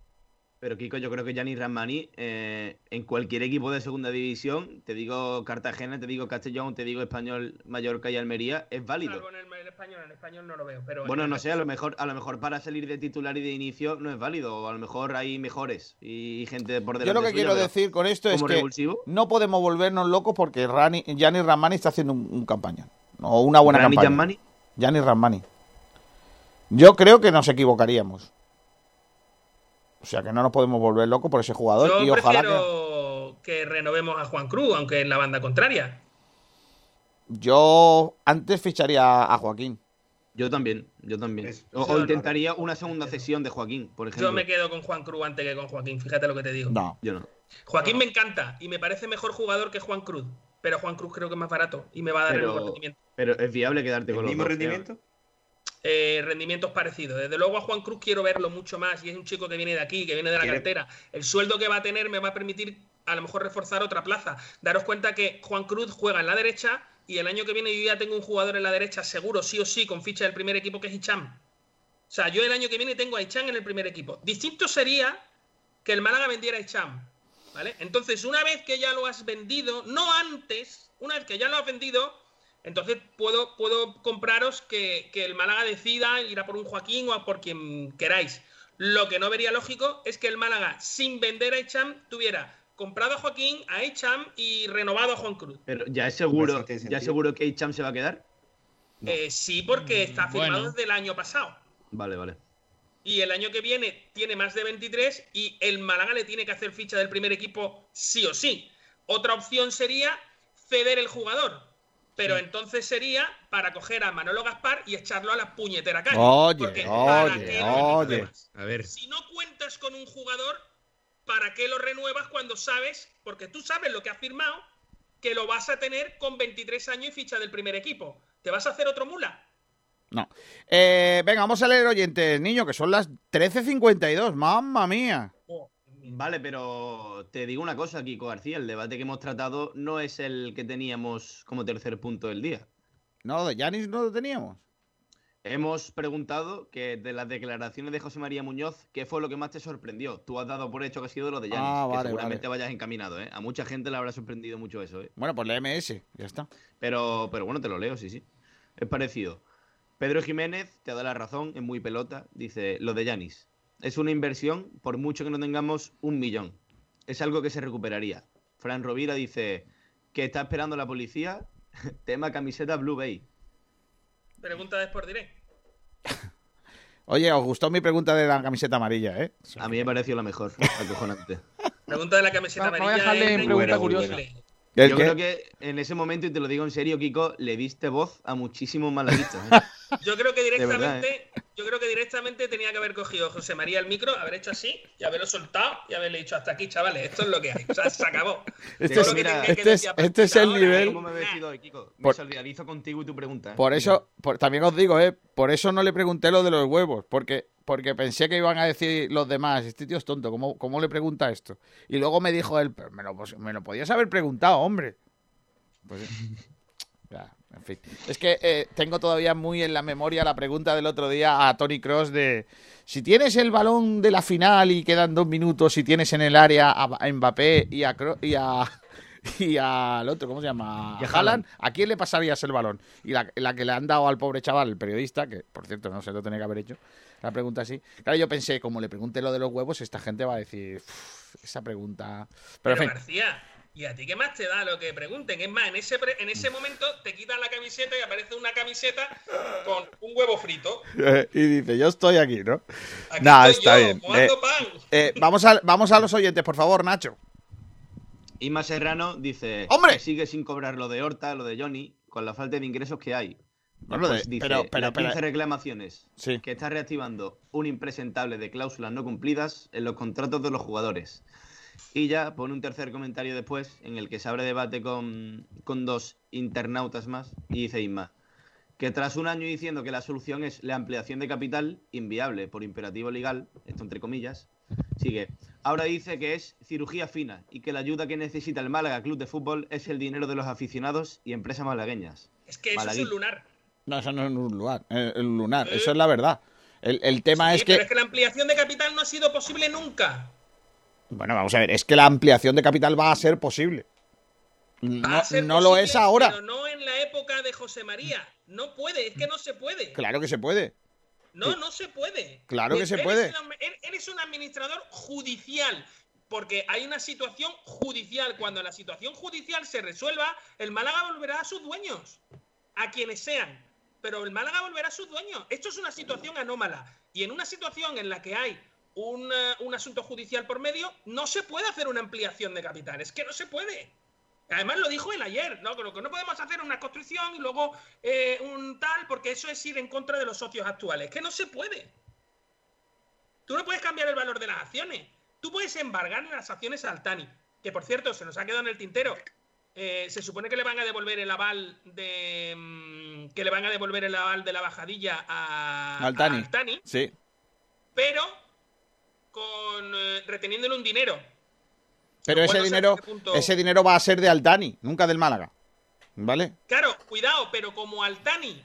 Pero Kiko, yo creo que Gianni Ramani eh, en cualquier equipo de segunda división, te digo Cartagena, te digo Castellón, te digo Español, Mallorca y Almería, es válido. Salvo en el, el español, en español no lo veo. Pero Bueno, en no sé, a lo mejor, a lo mejor para salir de titular y de inicio no es válido, o a lo mejor hay mejores y gente por delante. Yo lo que suya, quiero decir con esto es que revulsivo, no podemos volvernos locos porque Rani, Gianni Ramani está haciendo un, un campaña. O una buena Rami campaña. Gianni Ramani. Yo creo que nos equivocaríamos. O sea que no nos podemos volver locos por ese jugador Yo y ojalá que... prefiero que... renovemos a Juan Cruz, aunque en la banda contraria. Yo antes ficharía a Joaquín. yo también, yo también. Es- O, intentaría una segunda cesión de Joaquín, por ejemplo. Yo me quedo con Juan Cruz antes que con Joaquín, fíjate lo que te digo. No. Yo no. Joaquín me encanta y me parece mejor jugador que Juan Cruz. Pero Juan Cruz creo que es más barato y me va a dar el mismo rendimiento. pero es viable quedarte ¿El con los mismo dos, rendimiento? Eh, rendimientos parecidos. Desde luego a Juan Cruz quiero verlo mucho más y es un chico que viene de aquí, que viene de la ¿Quiere- cantera. El sueldo que va a tener me va a permitir a lo mejor reforzar otra plaza. Daros cuenta que Juan Cruz juega en la derecha y el año que viene yo ya tengo un jugador en la derecha seguro, sí o sí, con ficha del primer equipo que es Hicham. O sea, yo el año que viene tengo a Hicham en el primer equipo. Distinto sería que el Málaga vendiera a Hicham. ¿Vale? Entonces, una vez que ya lo has vendido, no antes, una vez que ya lo has vendido, entonces puedo, puedo compraros que, que el Málaga decida ir a por un Joaquín o a por quien queráis. Lo que no vería lógico es que el Málaga, sin vender a Echam, tuviera comprado a Joaquín, a Echam y renovado a Juan Cruz. Pero ya es seguro, no ya seguro que Hicham se va a quedar. Eh, sí, porque está firmado bueno. desde el año pasado. Vale, vale. Y el año que viene tiene más de 23 y el Málaga le tiene que hacer ficha del primer equipo sí o sí. Otra opción sería ceder el jugador. Pero entonces sería para coger a Manolo Gaspar y echarlo a la puñetera calle. Oye, Porque ¿para oye, oye. A ver, Si no cuentas con un jugador, ¿para qué lo renuevas cuando sabes? Porque tú sabes lo que has firmado, que lo vas a tener con 23 años y ficha del primer equipo. ¿Te vas a hacer otro mula? No. Eh, venga, vamos a leer oyentes, niño, que son las 13.52. Mamma mía. Vale, pero te digo una cosa, Kiko García, el debate que hemos tratado no es el que teníamos como tercer punto del día. No, de Yanis no lo teníamos. Hemos preguntado que de las declaraciones de José María Muñoz, ¿qué fue lo que más te sorprendió? Tú has dado por hecho que ha sido lo de Yanis, Ah, que vale, seguramente vayas encaminado, ¿eh? A mucha gente le habrá sorprendido mucho eso, ¿eh? Bueno, pues la MS, ya está. Pero, pero bueno, te lo leo, sí, sí. Es parecido. Pedro Jiménez te da la razón, es muy pelota. Dice, lo de Yanis. Es una inversión por mucho que no tengamos un millón. Es algo que se recuperaría. Fran Rovira dice que está esperando la policía. (laughs) Tema camiseta Blue Bay. Pregunta de Sport Direct. (laughs) Oye, os gustó mi pregunta de la camiseta amarilla, ¿eh? A mí me pareció la mejor, (laughs) acojonante. Pregunta de la camiseta Vamos a amarilla. dejarle en pregunta curiosa. ¿El Yo qué? creo que en ese momento, y te lo digo en serio, Kiko, le diste voz a muchísimos malaguistas. ¿eh? (laughs) Yo creo que verdad, directamente, yo creo que directamente tenía que haber cogido José María el micro, haber hecho así y haberlo soltado y haberle dicho hasta aquí, chavales, esto es lo que hay. O sea, se acabó. (laughs) Este es- mira, que este es- este es el nivel- ¿Cómo me he vestido hoy, Kiko? Me Por- solidarizo contigo y tu pregunta. ¿eh? Por eso, por- también os digo, ¿eh? Por eso no le pregunté lo de los huevos, porque porque pensé que iban a decir los demás, este tío es tonto, ¿cómo, cómo le pregunta esto? Y luego me dijo él, "Pero me lo, me lo podías haber preguntado, hombre. Pues, (laughs) ya, en fin. Es que eh, tengo todavía muy en la memoria la pregunta del otro día a Tony Cross de si tienes el balón de la final y quedan dos minutos, si tienes en el área a, Mbappé y a, y a (laughs) y al otro, ¿cómo se llama? Y a. Haaland, ¿a quién le pasarías el balón? Y la, la que le han dado al pobre chaval, el periodista, que por cierto no se lo tenía que haber hecho, la pregunta así. Claro, yo pensé, como le pregunte lo de los huevos, esta gente va a decir, "Uf, esa pregunta. Pero, Pero, en fin. García, ¿y a ti qué más te da lo que pregunten? Es más, en ese, pre- en ese momento te quitan la camiseta y aparece una camiseta con un huevo frito. (laughs) y dice, yo estoy aquí, ¿no? Aquí Nah, estoy está yo, bien. Eh, pan. eh, vamos, a, vamos a los oyentes, por favor, Nacho. Isma Serrano dice ¡Hombre! que sigue sin cobrar lo de Horta, lo de Johnny, con la falta de ingresos que hay. De- dice, pero- pero- las 15 pero- reclamaciones Sí. que está reactivando un impresentable de cláusulas no cumplidas en los contratos de los jugadores. Y ya pone un tercer comentario después en el que se abre debate con, con dos internautas más y dice Isma que tras un año diciendo que la solución es la ampliación de capital, inviable por imperativo legal, esto entre comillas, sigue. Ahora dice que es cirugía fina y que la ayuda que necesita el Málaga Club de Fútbol es el dinero de los aficionados y empresas malagueñas. Es que eso es un lunar. No, eso no es un lunar, eh, el lunar, eso es la verdad. El, el tema Sí, es pero que... es que la ampliación de capital no ha sido posible nunca. Bueno, vamos a ver, es que la ampliación de capital va a ser posible. No, lo es ahora. Pero no en la época de José María. No puede, es que no se puede. Claro que se puede. No, no se puede. Claro que se puede. un er- Eres un administrador judicial. Porque hay una situación judicial. Cuando la situación judicial se resuelva, el Málaga volverá a sus dueños. A quienes sean. Pero el Málaga volverá a sus dueños. Esto es una situación anómala. Y en una situación en la que hay un, eh, un asunto judicial por medio, no se puede hacer una ampliación de capital. Es que no se puede. Además lo dijo él ayer, ¿no? Que no podemos hacer es una construcción y luego eh, un tal, porque eso es ir en contra de los socios actuales. Que no se puede. Tú no puedes cambiar el valor de las acciones. Tú puedes embargar las acciones al Tani. Que por cierto, se nos ha quedado en el tintero. Eh, se supone que le van a devolver el aval de. mm, que le van a devolver el aval de la bajadilla a, Al Tani. al Tani, Sí. pero con eh, reteniéndole un dinero. Pero ese dinero, punto- ese dinero va a ser de Altani, nunca del Málaga. ¿Vale? Claro, cuidado, pero como Altani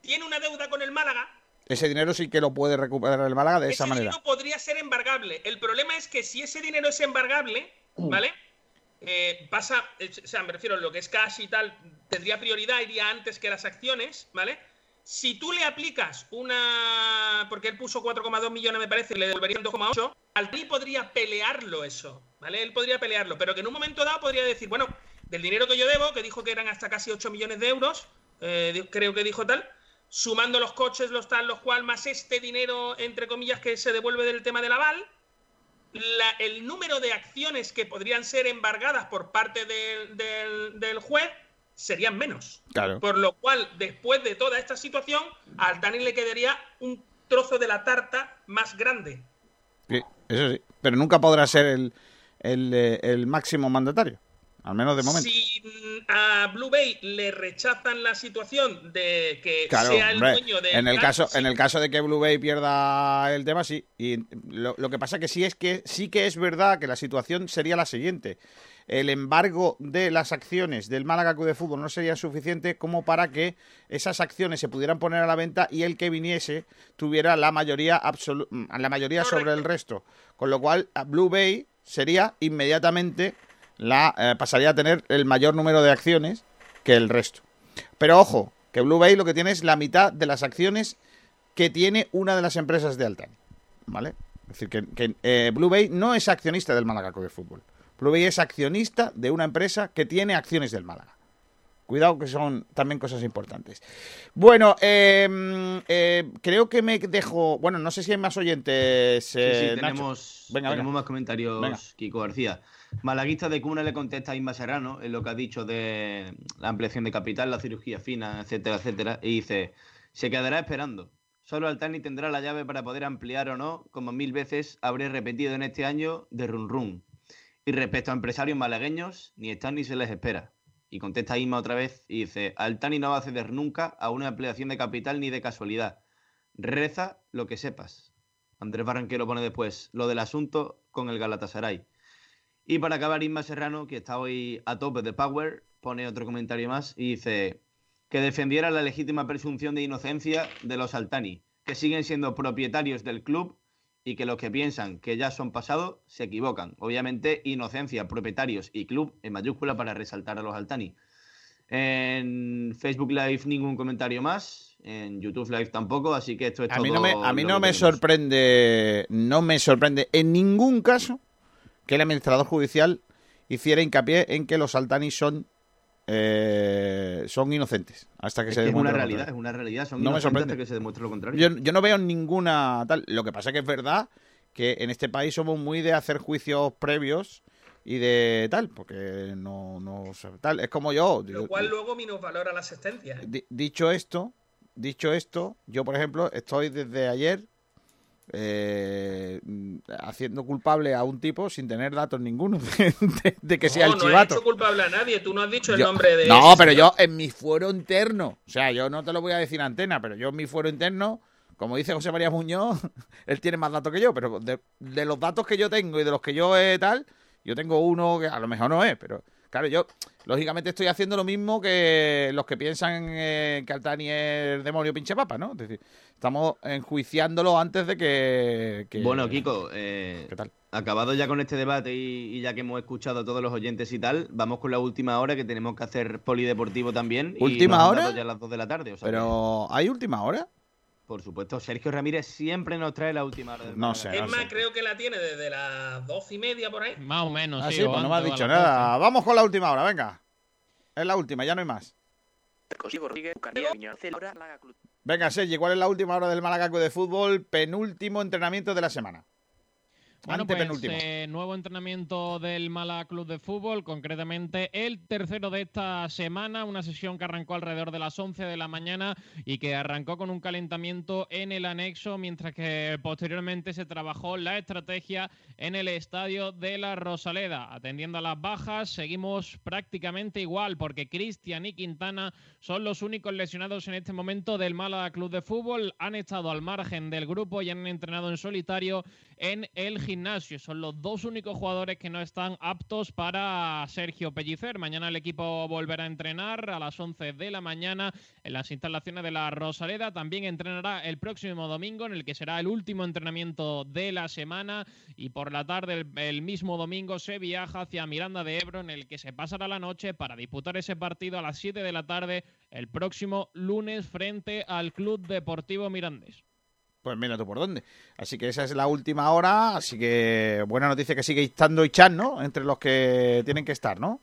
tiene una deuda con el Málaga, Ese dinero sí que lo puede recuperar el Málaga de esa ese manera. dinero podría ser embargable. El problema es que si ese dinero es embargable. ¿vale? Eh, pasa, eh, o sea, me refiero a lo que es cash y tal, tendría prioridad, iría antes que las acciones, ¿vale? Si tú le aplicas una. Porque él puso 4,2 millones, me parece, y le devolverían 2,8, Altani podría pelearlo eso, ¿vale? Él podría pelearlo, pero que en un momento dado podría decir, bueno, del dinero que yo debo, que dijo que eran hasta casi 8 millones de euros, eh, creo que dijo tal, sumando los coches, los tal, los cual, más este dinero, entre comillas, que se devuelve del tema del aval, la- el número de acciones que podrían ser embargadas por parte del- del- del juez serían menos. Claro. Por lo cual, después de toda esta situación, a Altani le quedaría un trozo de la tarta más grande. Sí, eso sí. Pero nunca podrá ser el, el, eh, el máximo mandatario. Al menos de momento. Si mm, a Blue Bay le rechazan la situación de que Claro, sea el hombre, dueño de en el caso en el caso de que Blue Bay pierda el tema sí. Y lo, lo que pasa que sí es que sí que es verdad que la situación sería la siguiente. El embargo de las acciones del Málaga Club de Fútbol no sería suficiente como para que esas acciones se pudieran poner a la venta y el que viniese tuviera la mayoría absolu- la mayoría sobre el resto. Con lo cual a Blue Bay sería inmediatamente la eh, pasaría a tener el mayor número de acciones que el resto pero ojo, que Blue Bay lo que tiene es la mitad de las acciones que tiene una de las empresas de Altani. ¿Vale? Es decir, que, que, eh, Blue Bay no es accionista del Málaga Club de Fútbol. Blue Bay es accionista de una empresa que tiene acciones del Málaga. Cuidado que son también cosas importantes. Bueno, eh, eh, creo que me dejo... Bueno, no sé si hay más oyentes. Sí, eh, Nacho. tenemos, Venga, tenemos venga. más comentarios, Venga. Kiko García. Malaguista de Cuna le contesta a Isma Serrano en lo que ha dicho de la ampliación de capital, la cirugía fina, etcétera, etcétera, y dice, se quedará esperando. Solo Altani tendrá la llave para poder ampliar o no, como mil veces habré repetido en este año de run run. Y respecto a empresarios malagueños, ni están ni se les espera. Y contesta Isma otra vez y dice, Altani no va a ceder nunca a una ampliación de capital ni de casualidad. Reza lo que sepas. Andrés Barranquero pone después lo del asunto con el Galatasaray. Y para acabar, Inma Serrano, que está hoy a tope de Power, pone otro comentario más y dice que defendiera la legítima presunción de inocencia de los Altani, que siguen siendo propietarios del club y que los que piensan que ya son pasados se equivocan. Obviamente, inocencia, propietarios y club en mayúscula para resaltar a los Altani. En Facebook Live ningún comentario más, en YouTube Live tampoco, así que esto es A todo. mí no me, a mí no me tenemos. sorprende, no me sorprende en ningún caso que el administrador judicial hiciera hincapié en que los Altanis son eh, son inocentes hasta que Es se que es una lo realidad, es una realidad, son No me inocentes sorprende. hasta que se demuestre lo contrario. Yo, yo no veo ninguna tal. Lo que pasa que es verdad que en este país somos muy de hacer juicios previos y de tal, porque no, no tal. Es como yo. Lo yo- cual luego minusvalora la asistencia. ¿eh? Di- dicho esto, dicho esto, yo por ejemplo estoy desde ayer eh, haciendo culpable a un tipo sin tener datos ninguno (laughs) de, de- de que sea no, el no has chivato. hecho culpable a nadie. Tú no has dicho el nombre de. no, ese pero yo en mi fuero interno, o sea, yo no te lo voy a decir en antena, pero yo en mi fuero interno, como dice José María Muñoz, (laughs) él tiene más datos que yo, pero de, de los datos que yo tengo y de los que yo he tal, yo tengo uno que a lo mejor no es, pero claro, yo lógicamente estoy haciendo lo mismo que los que piensan eh, que Altani es demonio pinche papa, ¿no? Es decir, estamos enjuiciándolo antes de que... que- Bueno, Kiko, eh, ¿Qué tal? acabado ya con este debate y, y ya que hemos escuchado a todos los oyentes y tal, vamos con la última hora que tenemos que hacer polideportivo también. y ¿Última han hora? dado ya las 2 de la tarde. o sea que, Pero, ¿hay última hora? Por supuesto, Sergio Ramírez siempre nos trae la última hora del No sé, Es no más, sé. creo que la tiene desde las doce y media por ahí. Más o menos, Ah, sí. pues no me has dicho nada. Vamos con la última hora, venga. Es la última, ya no hay más. Venga, Sergi, ¿cuál es la última hora del Málaga Club de Fútbol? Penúltimo entrenamiento de la semana. Bueno, pues eh, nuevo entrenamiento del Málaga Club de Fútbol, concretamente el tercero de esta semana, una sesión que arrancó alrededor de las 11 de la mañana y que arrancó con un calentamiento en el anexo, mientras que posteriormente se trabajó la estrategia en el estadio de la Rosaleda. Atendiendo a las bajas, seguimos prácticamente igual, porque Cristian y Quintana son los únicos lesionados en este momento del Málaga Club de Fútbol. Han estado al margen del grupo y han entrenado en solitario en el gimnasio. Son los dos únicos jugadores que no están aptos para Sergio Pellicer. Mañana el equipo volverá a entrenar a las 11 de la mañana en las instalaciones de la Rosaleda. También entrenará el próximo domingo, en el que será el último entrenamiento de la semana. Y por la tarde, el, el mismo domingo, se viaja hacia Miranda de Ebro, en el que se pasará la noche para disputar ese partido a las 7 de la tarde el próximo lunes frente al Club Deportivo Mirandés. Pues mira tú por dónde. Así que esa es la última hora. Así que buena noticia que sigue estando Ichan, ¿no? Entre los que tienen que estar, ¿no?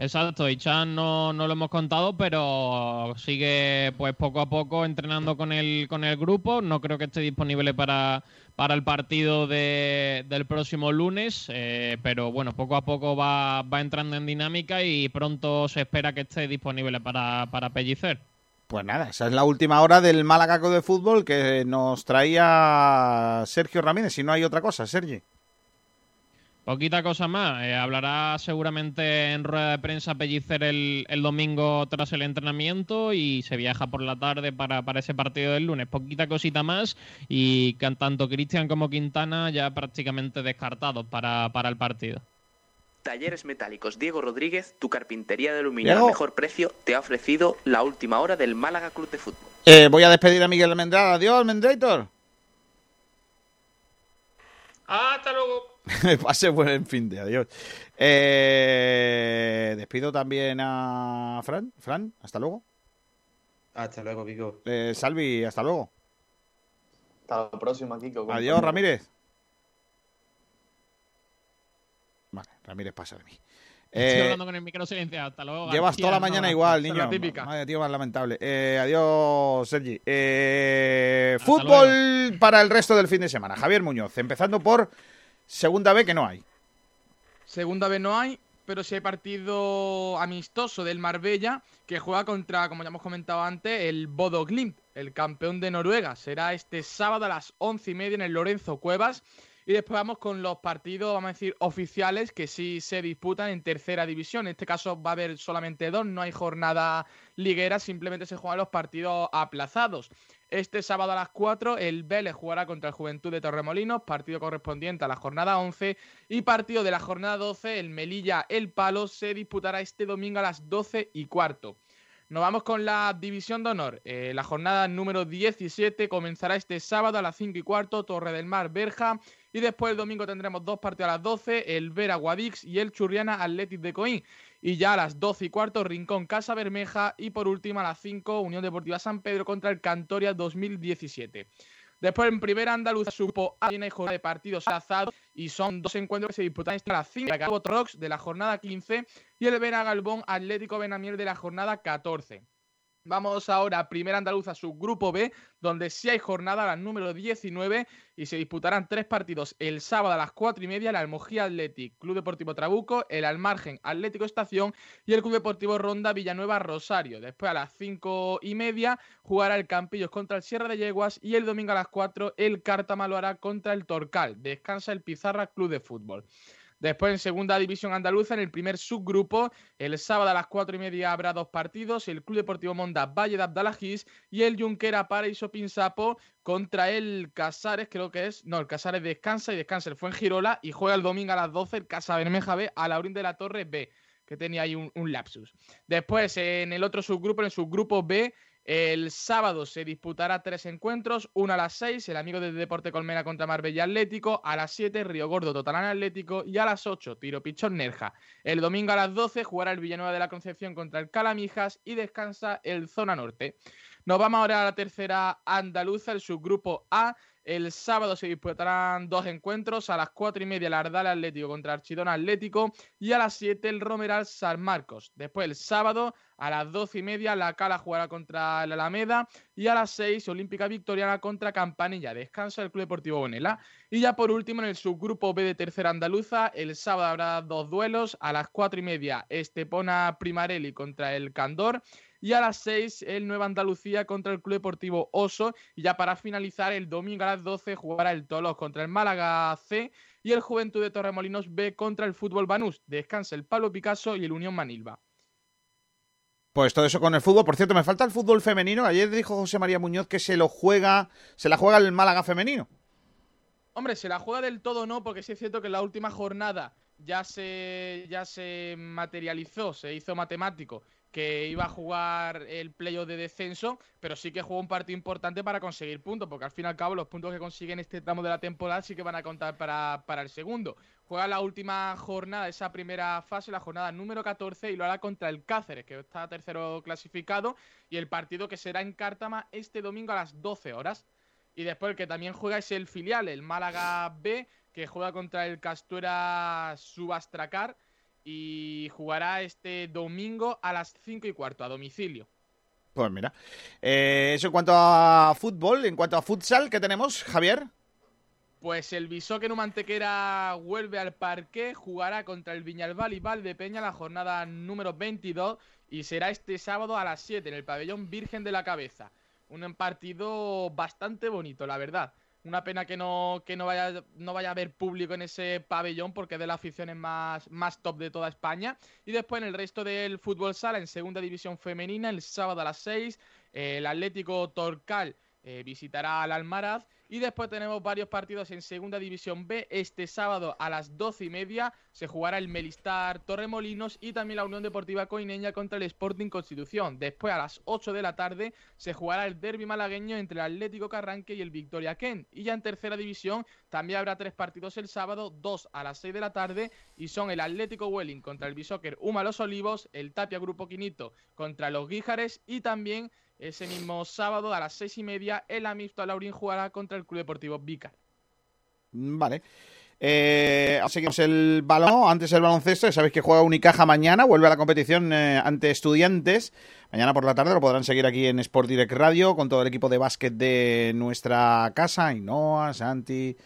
Exacto, y Chan no, no lo hemos contado, pero sigue pues poco a poco entrenando con el, con el grupo. No creo que esté disponible para, para el partido de- del próximo lunes, eh, pero bueno, poco a poco va, va entrando en dinámica y pronto se espera que esté disponible para, para Pellicer. Pues nada, esa es la última hora del Málaga Club de Fútbol que nos traía Sergio Ramírez. Si no hay otra cosa, Sergi. Poquita cosa más. eh, hablará seguramente en rueda de prensa Pellicer el, domingo tras el entrenamiento y se viaja por la tarde para, para ese partido del lunes. Poquita cosita más y tanto Cristian como Quintana ya prácticamente descartados para, para el partido. Talleres Metálicos Diego Rodríguez, tu carpintería de aluminio al mejor precio, te ha ofrecido la última hora del Málaga Club de Fútbol. Eh, voy a despedir a Miguel Almendral. Adiós, Almendrator. Hasta luego. (laughs) Pase buen fin de adiós. Eh, despido también a Fran. Fran, hasta luego. Hasta luego, Kiko. Eh, Salvi, hasta luego. Hasta la próxima, Kiko. Adiós. Ramírez. Vale, Ramírez pasa de mí. Estoy Eh, hablando con el micro silenciado. Hasta luego. Llevas García, toda la no, mañana García. igual, niño. la típica. Vaya tío más lamentable. Eh, adiós, Sergi. Eh, fútbol para el resto del fin de semana. Javier Muñoz, empezando por segunda B que no hay. Segunda vez no hay, pero sí hay partido amistoso del Marbella que juega contra, como ya hemos comentado antes, el Bodo Glimt, el campeón de Noruega. Será este sábado a las once y media en el Lorenzo Cuevas. Y después vamos con los partidos, vamos a decir, oficiales que sí se disputan en tercera división. En este caso va a haber solamente dos, no hay jornada liguera, simplemente se juegan los partidos aplazados. Este sábado a las 4 el Vélez jugará contra el Juventud de Torremolinos, partido correspondiente a la jornada 11 y partido de la jornada 12, el Melilla El Palo, se disputará este domingo a las 12 y cuarto. Nos vamos con la división de honor. Eh, la jornada número 17 comenzará este sábado a las 5 y cuarto, Torre del Mar, Berja. Y después el domingo tendremos dos partidos a las 12, el Vera Guadix y el Churriana Athletic de Coín. Y ya a las 12 y cuarto, Rincón Casa Bermeja. Y por último, a las 5, Unión Deportiva San Pedro contra el Cantoria 2017. Después en primera Andalucía supo A hay jornada de partidos azados y son dos encuentros que se disputan este a las 5. El Rocks de la jornada 15 y el Vera Galbón Atlético Benamiel de la jornada 14. Vamos ahora a Primera Andaluza, subgrupo B, donde sí hay jornada, la número 19, y se disputarán tres partidos el sábado a las 4 y media, el Almojía Athletic, Club Deportivo Trabuco, el Almargen Atlético Estación y el Club Deportivo Ronda Villanueva Rosario. Después a las 5 y media jugará el Campillos contra el Sierra de Yeguas y el domingo a las 4 el Cartama lo hará contra el Torcal. Descansa el Pizarra Club de Fútbol. Después en segunda división andaluza, en el primer subgrupo, el sábado a las cuatro y media habrá dos partidos, el Club Deportivo Monda Valle de Abdalajís y el Junquera Paraíso Pinsapo contra el Casares, creo que es, no, el Casares descansa y descansa, el fue en Girola y juega el domingo a las 12 el Casa Bermeja B a Laurín de la Torre B que tenía ahí un, un, lapsus. Después, en el otro subgrupo, en el subgrupo B, el sábado se disputará tres encuentros, uno a las 6, el amigo del Deporte Colmena contra Marbella Atlético, a las 7, Río Gordo Totalán Atlético y a las 8, Tiro Pichón Nerja. El domingo a las 12 jugará el Villanueva de la Concepción contra el Calamijas y descansa el Zona Norte. Nos vamos ahora a la tercera andaluza, el subgrupo A, el sábado se disputarán dos encuentros. A las cuatro y media el Ardal Atlético contra Archidona Atlético. Y a las 7 el Romeral San Marcos. Después el sábado a las doce y media la Cala jugará contra el Alameda. Y a las 6 Olímpica Victoriana contra Campanilla. Descansa el Club Deportivo Bonela. Y ya por último en el subgrupo B de Tercera Andaluza. El sábado habrá dos duelos. A las cuatro y media Estepona Primarelli contra el Candor. Y a las 6 el Nueva Andalucía contra el Club Deportivo Oso. Y ya para finalizar, el domingo a las 12 jugará el Tolos contra el Málaga C y el Juventud de Torremolinos B contra el Fútbol Banús. Descansa el Pablo Picasso y el Unión Manilva. Pues todo eso con el fútbol. Por cierto, me falta el fútbol femenino. Ayer dijo José María Muñoz que se lo juega, se la juega el Málaga femenino. Hombre, se la juega del todo no, porque sí es cierto que en la última jornada ya se, ya se materializó, se hizo matemático que iba a jugar el playoff de descenso, pero sí que jugó un partido importante para conseguir puntos, porque al fin y al cabo los puntos que consiguen este tramo de la temporada sí que van a contar para, para el segundo. Juega la última jornada, esa primera fase, la jornada número 14, y lo hará contra el Cáceres, que está tercero clasificado, y el partido que será en Cártama este domingo a las 12 horas. Y después el que también juega es el filial, el Málaga B, que juega contra el Castuera Subastracar y jugará este domingo a las 5 y cuarto a domicilio. Pues mira, eh, eso en cuanto a fútbol, en cuanto a futsal, ¿qué tenemos, Javier? Pues el Bisóqueno Mantequera vuelve al parque, jugará contra el Viñalbal y Valdepeña la jornada número 22 y será este sábado a las 7 en el pabellón Virgen de la Cabeza. Un partido bastante bonito, la verdad. Una pena que no, que no, vaya, no vaya a haber público en ese pabellón porque es de las aficiones más, más top de toda España. Y después en el resto del fútbol sala, en segunda división femenina, el sábado a las 6, el Atlético Torcal eh, visitará al Almaraz y después tenemos varios partidos en Segunda División B. Este sábado a las doce y media se jugará el Melistar Torremolinos y también la Unión Deportiva Coineña contra el Sporting Constitución. Después a las 8 de la tarde se jugará el derby malagueño entre el Atlético Carranque y el Victoria Ken. Y ya en Tercera División también habrá tres partidos el sábado, dos a las 6 de la tarde y son el Atlético Welling contra el Bishoker Uma Los Olivos, el Tapia Grupo Quinito contra los Guíjares y también ese mismo sábado a las seis y media, el Amisto Laurín jugará contra el Club Deportivo Vicar. Vale. Eh, seguimos el balón, antes el baloncesto, sabéis que juega Unicaja mañana, vuelve a la competición eh, ante estudiantes. Mañana por la tarde lo podrán seguir aquí en Sport Direct Radio con todo el equipo de básquet de nuestra casa, Inoa, Santi,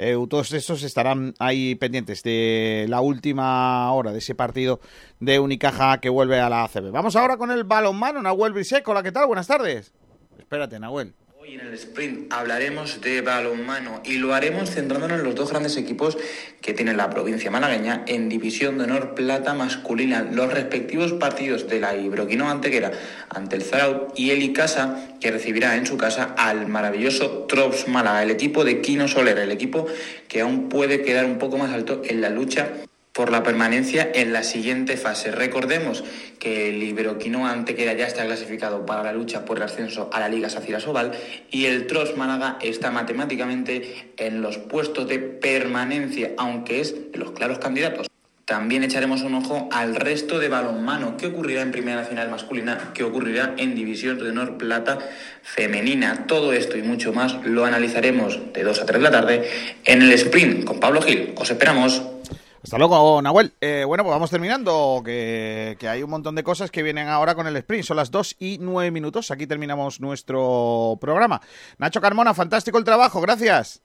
eh, todos estos estarán ahí pendientes de la última hora de ese partido de Unicaja que vuelve a la ACB. Vamos ahora con el balonmano, Nahuel Briseco. Hola, ¿qué tal? Buenas tardes. Espérate, Nahuel. Hoy en el sprint hablaremos de balonmano y lo haremos centrándonos en los dos grandes equipos que tiene la provincia malagueña en División de Honor Plata masculina, los respectivos partidos de la Ibroquino Antequera ante el Zarau y el Icasa que recibirá en su casa al maravilloso Trops Málaga, el equipo de Quino Soler, el equipo que aún puede quedar un poco más alto en la lucha por la permanencia en la siguiente fase. Recordemos que el Iberoquino Antequera ya está clasificado para la lucha por el ascenso a la Liga Safira Sobal y el Tros Málaga está matemáticamente en los puestos de permanencia, aunque es de los claros candidatos. También echaremos un ojo al resto de balonmano, qué ocurrirá en Primera Nacional masculina, qué ocurrirá en División de Honor Plata femenina. Todo esto y mucho más lo analizaremos de 2 a 3 de la tarde en el sprint con Pablo Gil. Os esperamos. Hasta luego, Nahuel. Eh, bueno, pues vamos terminando, que, que, hay un montón de cosas que vienen ahora con el sprint. Son las 2 y 9 minutos. Aquí terminamos nuestro programa. Nacho Carmona, fantástico el trabajo, gracias.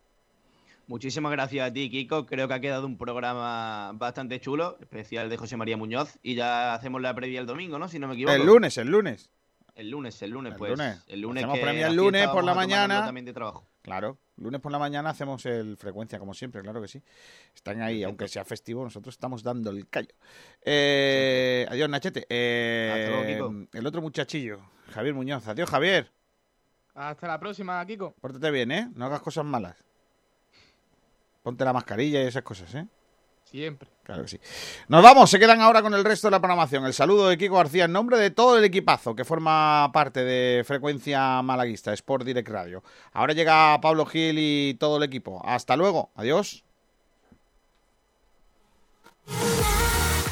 Muchísimas gracias a ti, Kiko. Creo que ha quedado un programa bastante chulo, especial de José María Muñoz. Y ya hacemos la previa el domingo, ¿no? Si no me equivoco. El lunes, el lunes. El lunes, el lunes, El pues. lunes. El lunes Hacemos que premio el lunes por la mañana. También de trabajo. Claro, lunes por la mañana hacemos el frecuencia, como siempre, claro que sí. Están ahí, aunque sea festivo, nosotros estamos dando el callo. Eh, adiós, Nachete. Eh, Hasta luego, Kiko. el otro muchachillo, Javier Muñoz. Adiós, Javier. Hasta la próxima, Kiko. Pórtate bien, ¿eh? No hagas cosas malas. Ponte la mascarilla y esas cosas, ¿eh? Siempre. Claro que sí. Nos vamos, se quedan ahora con el resto de la programación. El saludo de Kiko García en nombre de todo el equipazo que forma parte de Frecuencia Malaguista, Sport Direct Radio. Ahora llega Pablo Gil y todo el equipo. Hasta luego, adiós.